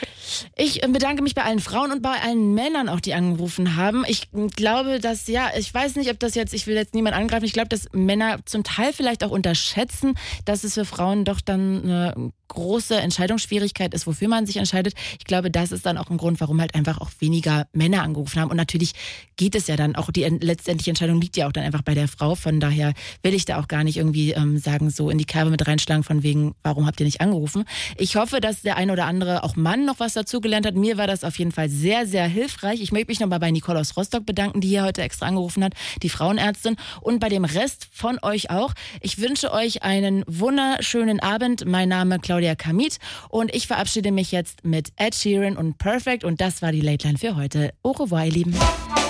Ich äh, bedanke mich bei allen Frauen und bei allen Männern auch, die angerufen haben. Ich glaube, dass, ja, ich weiß nicht, ob das jetzt, ich will jetzt niemand angreifen, ich glaube, dass Männer zum Teil vielleicht auch unterschätzen, dass es für Frauen doch dann eine große Entscheidungsschwierigkeit ist, wofür man sich entscheidet. Ich glaube, das ist dann auch ein Grund, warum halt einfach auch weniger Männer angerufen haben. Und natürlich geht es ja dann auch, die en- letztendliche Entscheidung liegt ja auch dann einfach bei der Frau. Von daher will ich da auch gar nicht irgendwie ähm, sagen, so in die Kerbe mit reinschlagen von wegen, warum habt ihr nicht angerufen? Ich hoffe, dass der ein oder andere auch Mann noch was dazugelernt hat. Mir war das auf jeden Fall sehr, sehr hilfreich. Ich möchte mich nochmal bei Nicole aus Rostock bedanken, die hier heute extra angerufen hat, die Frauenärztin und bei dem Rest von euch auch. Ich wünsche euch einen wunderschönen Abend. Mein Name Claudia Kamit und ich verabschiede mich jetzt mit Ed Sheeran und Perfect und das war die Late Line für heute. Au revoir, ihr Lieben.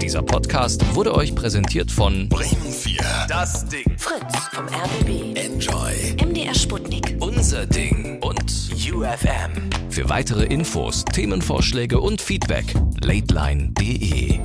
Dieser Podcast wurde euch präsentiert von Bremen 4. Das Ding. Fritz vom RBB. Enjoy. MDR Sputnik. Unser Ding und UFM. für weitere Infos, Themenvorschläge und Feedback lateline.de